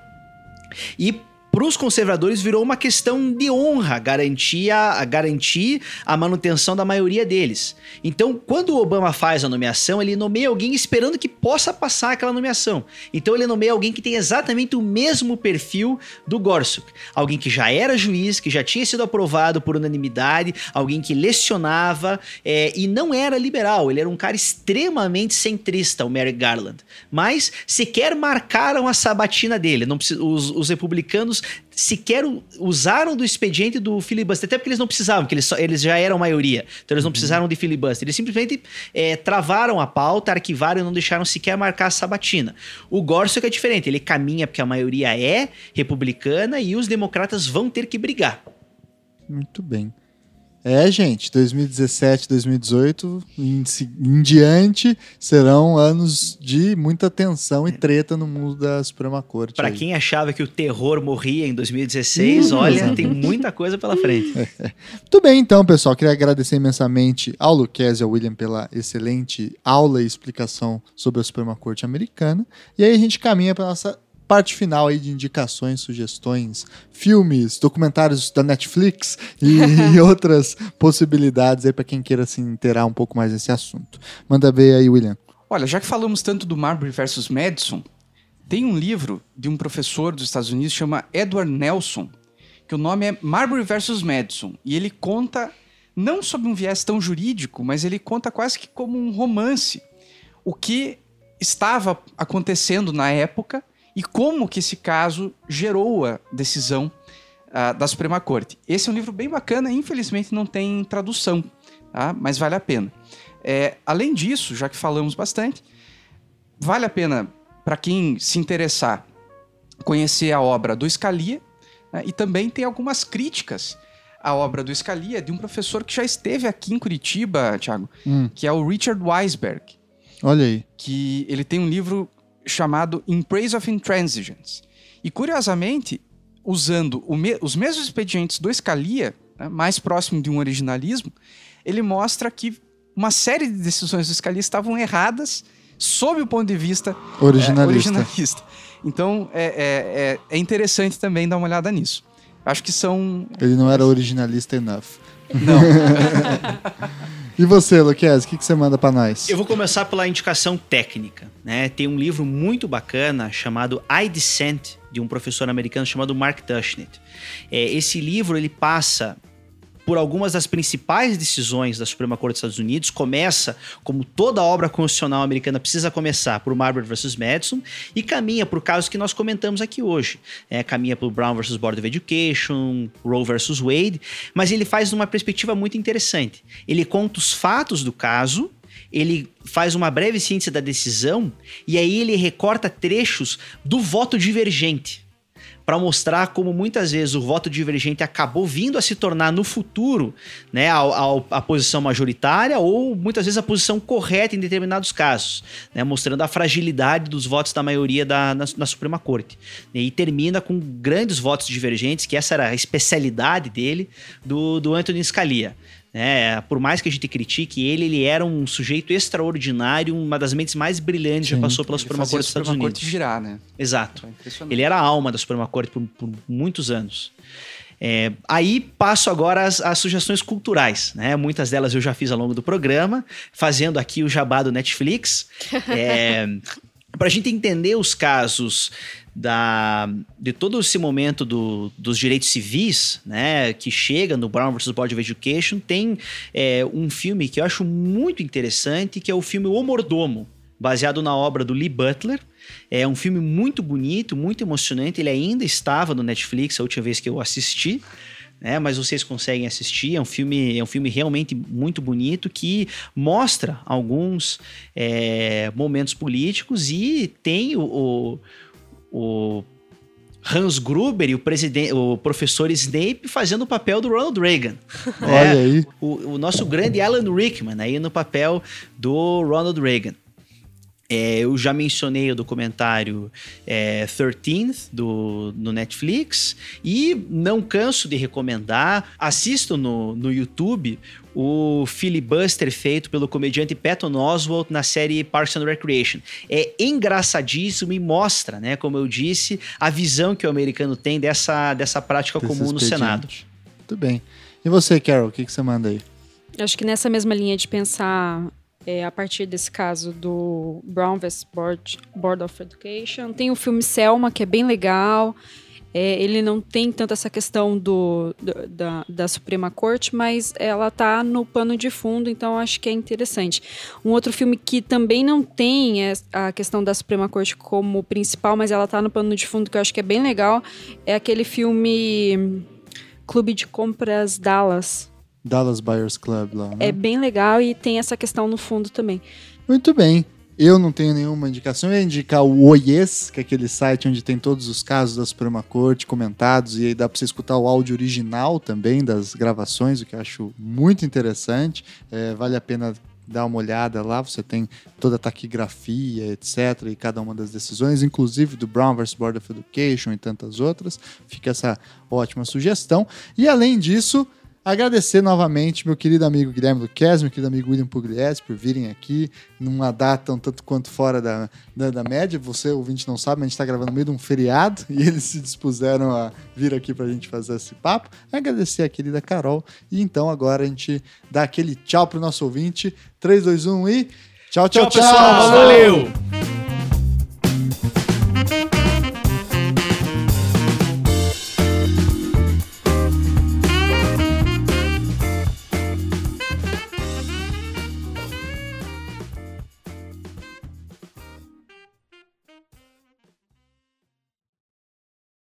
C: E para os conservadores virou uma questão de honra garantir a, garantir a manutenção da maioria deles. Então, quando o Obama faz a nomeação, ele nomeia alguém esperando que possa passar aquela nomeação. Então, ele nomeia alguém que tem exatamente o mesmo perfil do Gorsuch. Alguém que já era juiz, que já tinha sido aprovado por unanimidade, alguém que lecionava é, e não era liberal. Ele era um cara extremamente centrista, o Merrick Garland. Mas sequer marcaram a sabatina dele. Não os, os republicanos sequer usaram do expediente do filibuster, até porque eles não precisavam, porque eles, só- eles já eram maioria. Então eles não precisaram de filibuster. Eles simplesmente é, travaram a pauta, arquivaram e não deixaram sequer marcar a sabatina. O Gorsuch é diferente, ele caminha porque a maioria é republicana e os democratas vão ter que brigar.
A: Muito bem. É, gente, 2017, 2018 em, em diante serão anos de muita tensão e treta no mundo da Suprema Corte. Aí.
C: quem achava que o terror morria em 2016,
A: Hum,
C: olha,
A: exatamente.
C: tem muita coisa pela frente.
A: Muito bem, então, pessoal. Queria agradecer imensamente ao Luquez e ao William pela excelente aula e explicação sobre a Suprema Corte Americana. E aí a gente caminha para nossa parte final aí de indicações, sugestões, filmes, documentários da Netflix e, e outras possibilidades aí para quem queira se inteirar um pouco mais desse assunto. Manda ver aí, William.
D: Olha, já que falamos tanto do Marbury versus Madison, tem um livro de um professor dos Estados Unidos chama Edward Nelson, que o nome é Marbury versus Madison, e ele conta não sobre um viés tão jurídico, mas ele conta quase que como um romance o que estava acontecendo na época e como que esse caso gerou a decisão ah, da Suprema Corte. Esse é um livro bem bacana, infelizmente não tem tradução, tá? mas vale a pena. É, além disso, já que falamos bastante, vale a pena para quem se interessar conhecer a obra do Scalia né, e também tem algumas críticas a obra do Scalia de um professor que já esteve aqui em Curitiba, Thiago,
A: Hum.
D: que é o Richard Weisberg,
A: Olha aí.
D: que ele tem um livro chamado In Praise of Intransigence. E curiosamente, usando me- os mesmos expedientes do Scalia, né, mais próximo de um originalismo, ele mostra que uma série de decisões do Scalia estavam erradas sob o ponto de vista é,
A: Originalista.
D: originalista. Então é, é, é, é interessante também dar uma olhada nisso. Acho que são.
A: Ele não era originalista enough.
D: Não,
A: E você, Luquez, o que, que você manda pra nós?
C: Eu vou começar pela indicação técnica. Né? Tem um livro muito bacana chamado I Dissent, de um professor americano chamado Mark Tushnet. É, esse livro ele passa por algumas das principais decisões da Suprema Corte dos Estados Unidos. Começa, como toda obra constitucional americana precisa começar, por Marbury versus Madison e caminha para o caso que nós comentamos aqui hoje. É, caminha por Brown versus Board of Education, Roe versus Wade, mas ele faz numa perspectiva muito interessante. Ele conta os fatos do caso, ele faz uma breve síntese da decisão e aí ele recorta trechos do voto divergente para mostrar como muitas vezes o voto divergente acabou vindo a se tornar no futuro né, a, a- a posição majoritária ou muitas vezes a posição correta em determinados casos, né, mostrando a fragilidade dos votos da maioria da, na, na Suprema Corte. E termina com grandes votos divergentes, que essa era a especialidade dele, do, do Anthony Scalia. Né? por mais que a gente critique ele, ele era um sujeito extraordinário, uma das mentes mais brilhantes que já passou pela Suprema Corte dos Estados Unidos.
D: Corte girar, né?
C: Exato.
D: É.
C: Ele era a alma da Suprema Corte por, por muitos anos. É, aí passo agora às, às sugestões culturais, né? Muitas delas eu já fiz ao longo do programa, fazendo aqui o jabá do Netflix. É, para a gente entender os casos da, de todo esse momento do- dos direitos civis, né, que chega no Brown vs. Board of Education, tem é, um filme que eu acho muito interessante, que é o filme O Mordomo, baseado na obra do Lee Butler. É um filme muito bonito, muito emocionante. Ele ainda estava no Netflix a última vez que eu assisti. né? mas vocês conseguem assistir. É um filme, é um filme realmente muito bonito que mostra alguns é, momentos políticos e tem o, o- o Hans Gruber e o, o professor Snape fazendo o papel do Ronald Reagan. né?
A: Olha aí.
C: o, o nosso grande Alan Rickman aí no papel do Ronald Reagan. É, eu já mencionei o documentário é, 13th do, no Netflix e não canso de recomendar. Assisto no, no YouTube o filibuster feito pelo comediante Patton Oswalt na série Parks and Recreation. É engraçadíssimo e mostra, né, como eu disse, a visão que o americano tem dessa, dessa prática
A: Desse
C: comum no. Senado.
A: Muito bem. E você, Carol, o que, que você manda aí?
B: Acho que nessa mesma linha de pensar é, a partir desse caso do Brown vs. Board, Board of Education, tem o filme Selma, que é bem legal. É, ele não tem tanto essa questão do, do- da, da Suprema Corte, mas ela tá no pano de fundo, então acho que é interessante. Um outro filme que também não tem a questão da Suprema Corte como principal, mas ela tá no pano de fundo, que eu acho que é bem legal, é aquele filme Clube de Compras Dallas.
A: Dallas Buyers Club lá. né?
B: É bem legal e tem essa questão no fundo também.
A: Muito bem. Eu não tenho nenhuma indicação. Eu ia indicar o Oies, que é aquele site onde tem todos os casos da Suprema Corte comentados e aí dá para você escutar o áudio original também das gravações, o que eu acho muito interessante. É, vale a pena dar uma olhada lá. Você tem toda a taquigrafia, etc. e cada uma das decisões, inclusive do Brown vs. Board of Education e tantas outras. Fica essa ótima sugestão. E além disso, Agradecer novamente meu querido amigo Guilherme Luquez, meu querido amigo William Pugliese por virem aqui numa data um tanto quanto fora da, da, da média. Você, ouvinte, não sabe, mas a gente está gravando no meio de um feriado e eles se dispuseram a vir aqui para a gente fazer esse papo. Agradecer a querida Carol. E então agora a gente dá aquele tchau pro nosso ouvinte. 3, 2, 1 e. Tchau, tchau,
C: Tchau, pessoal. Valeu!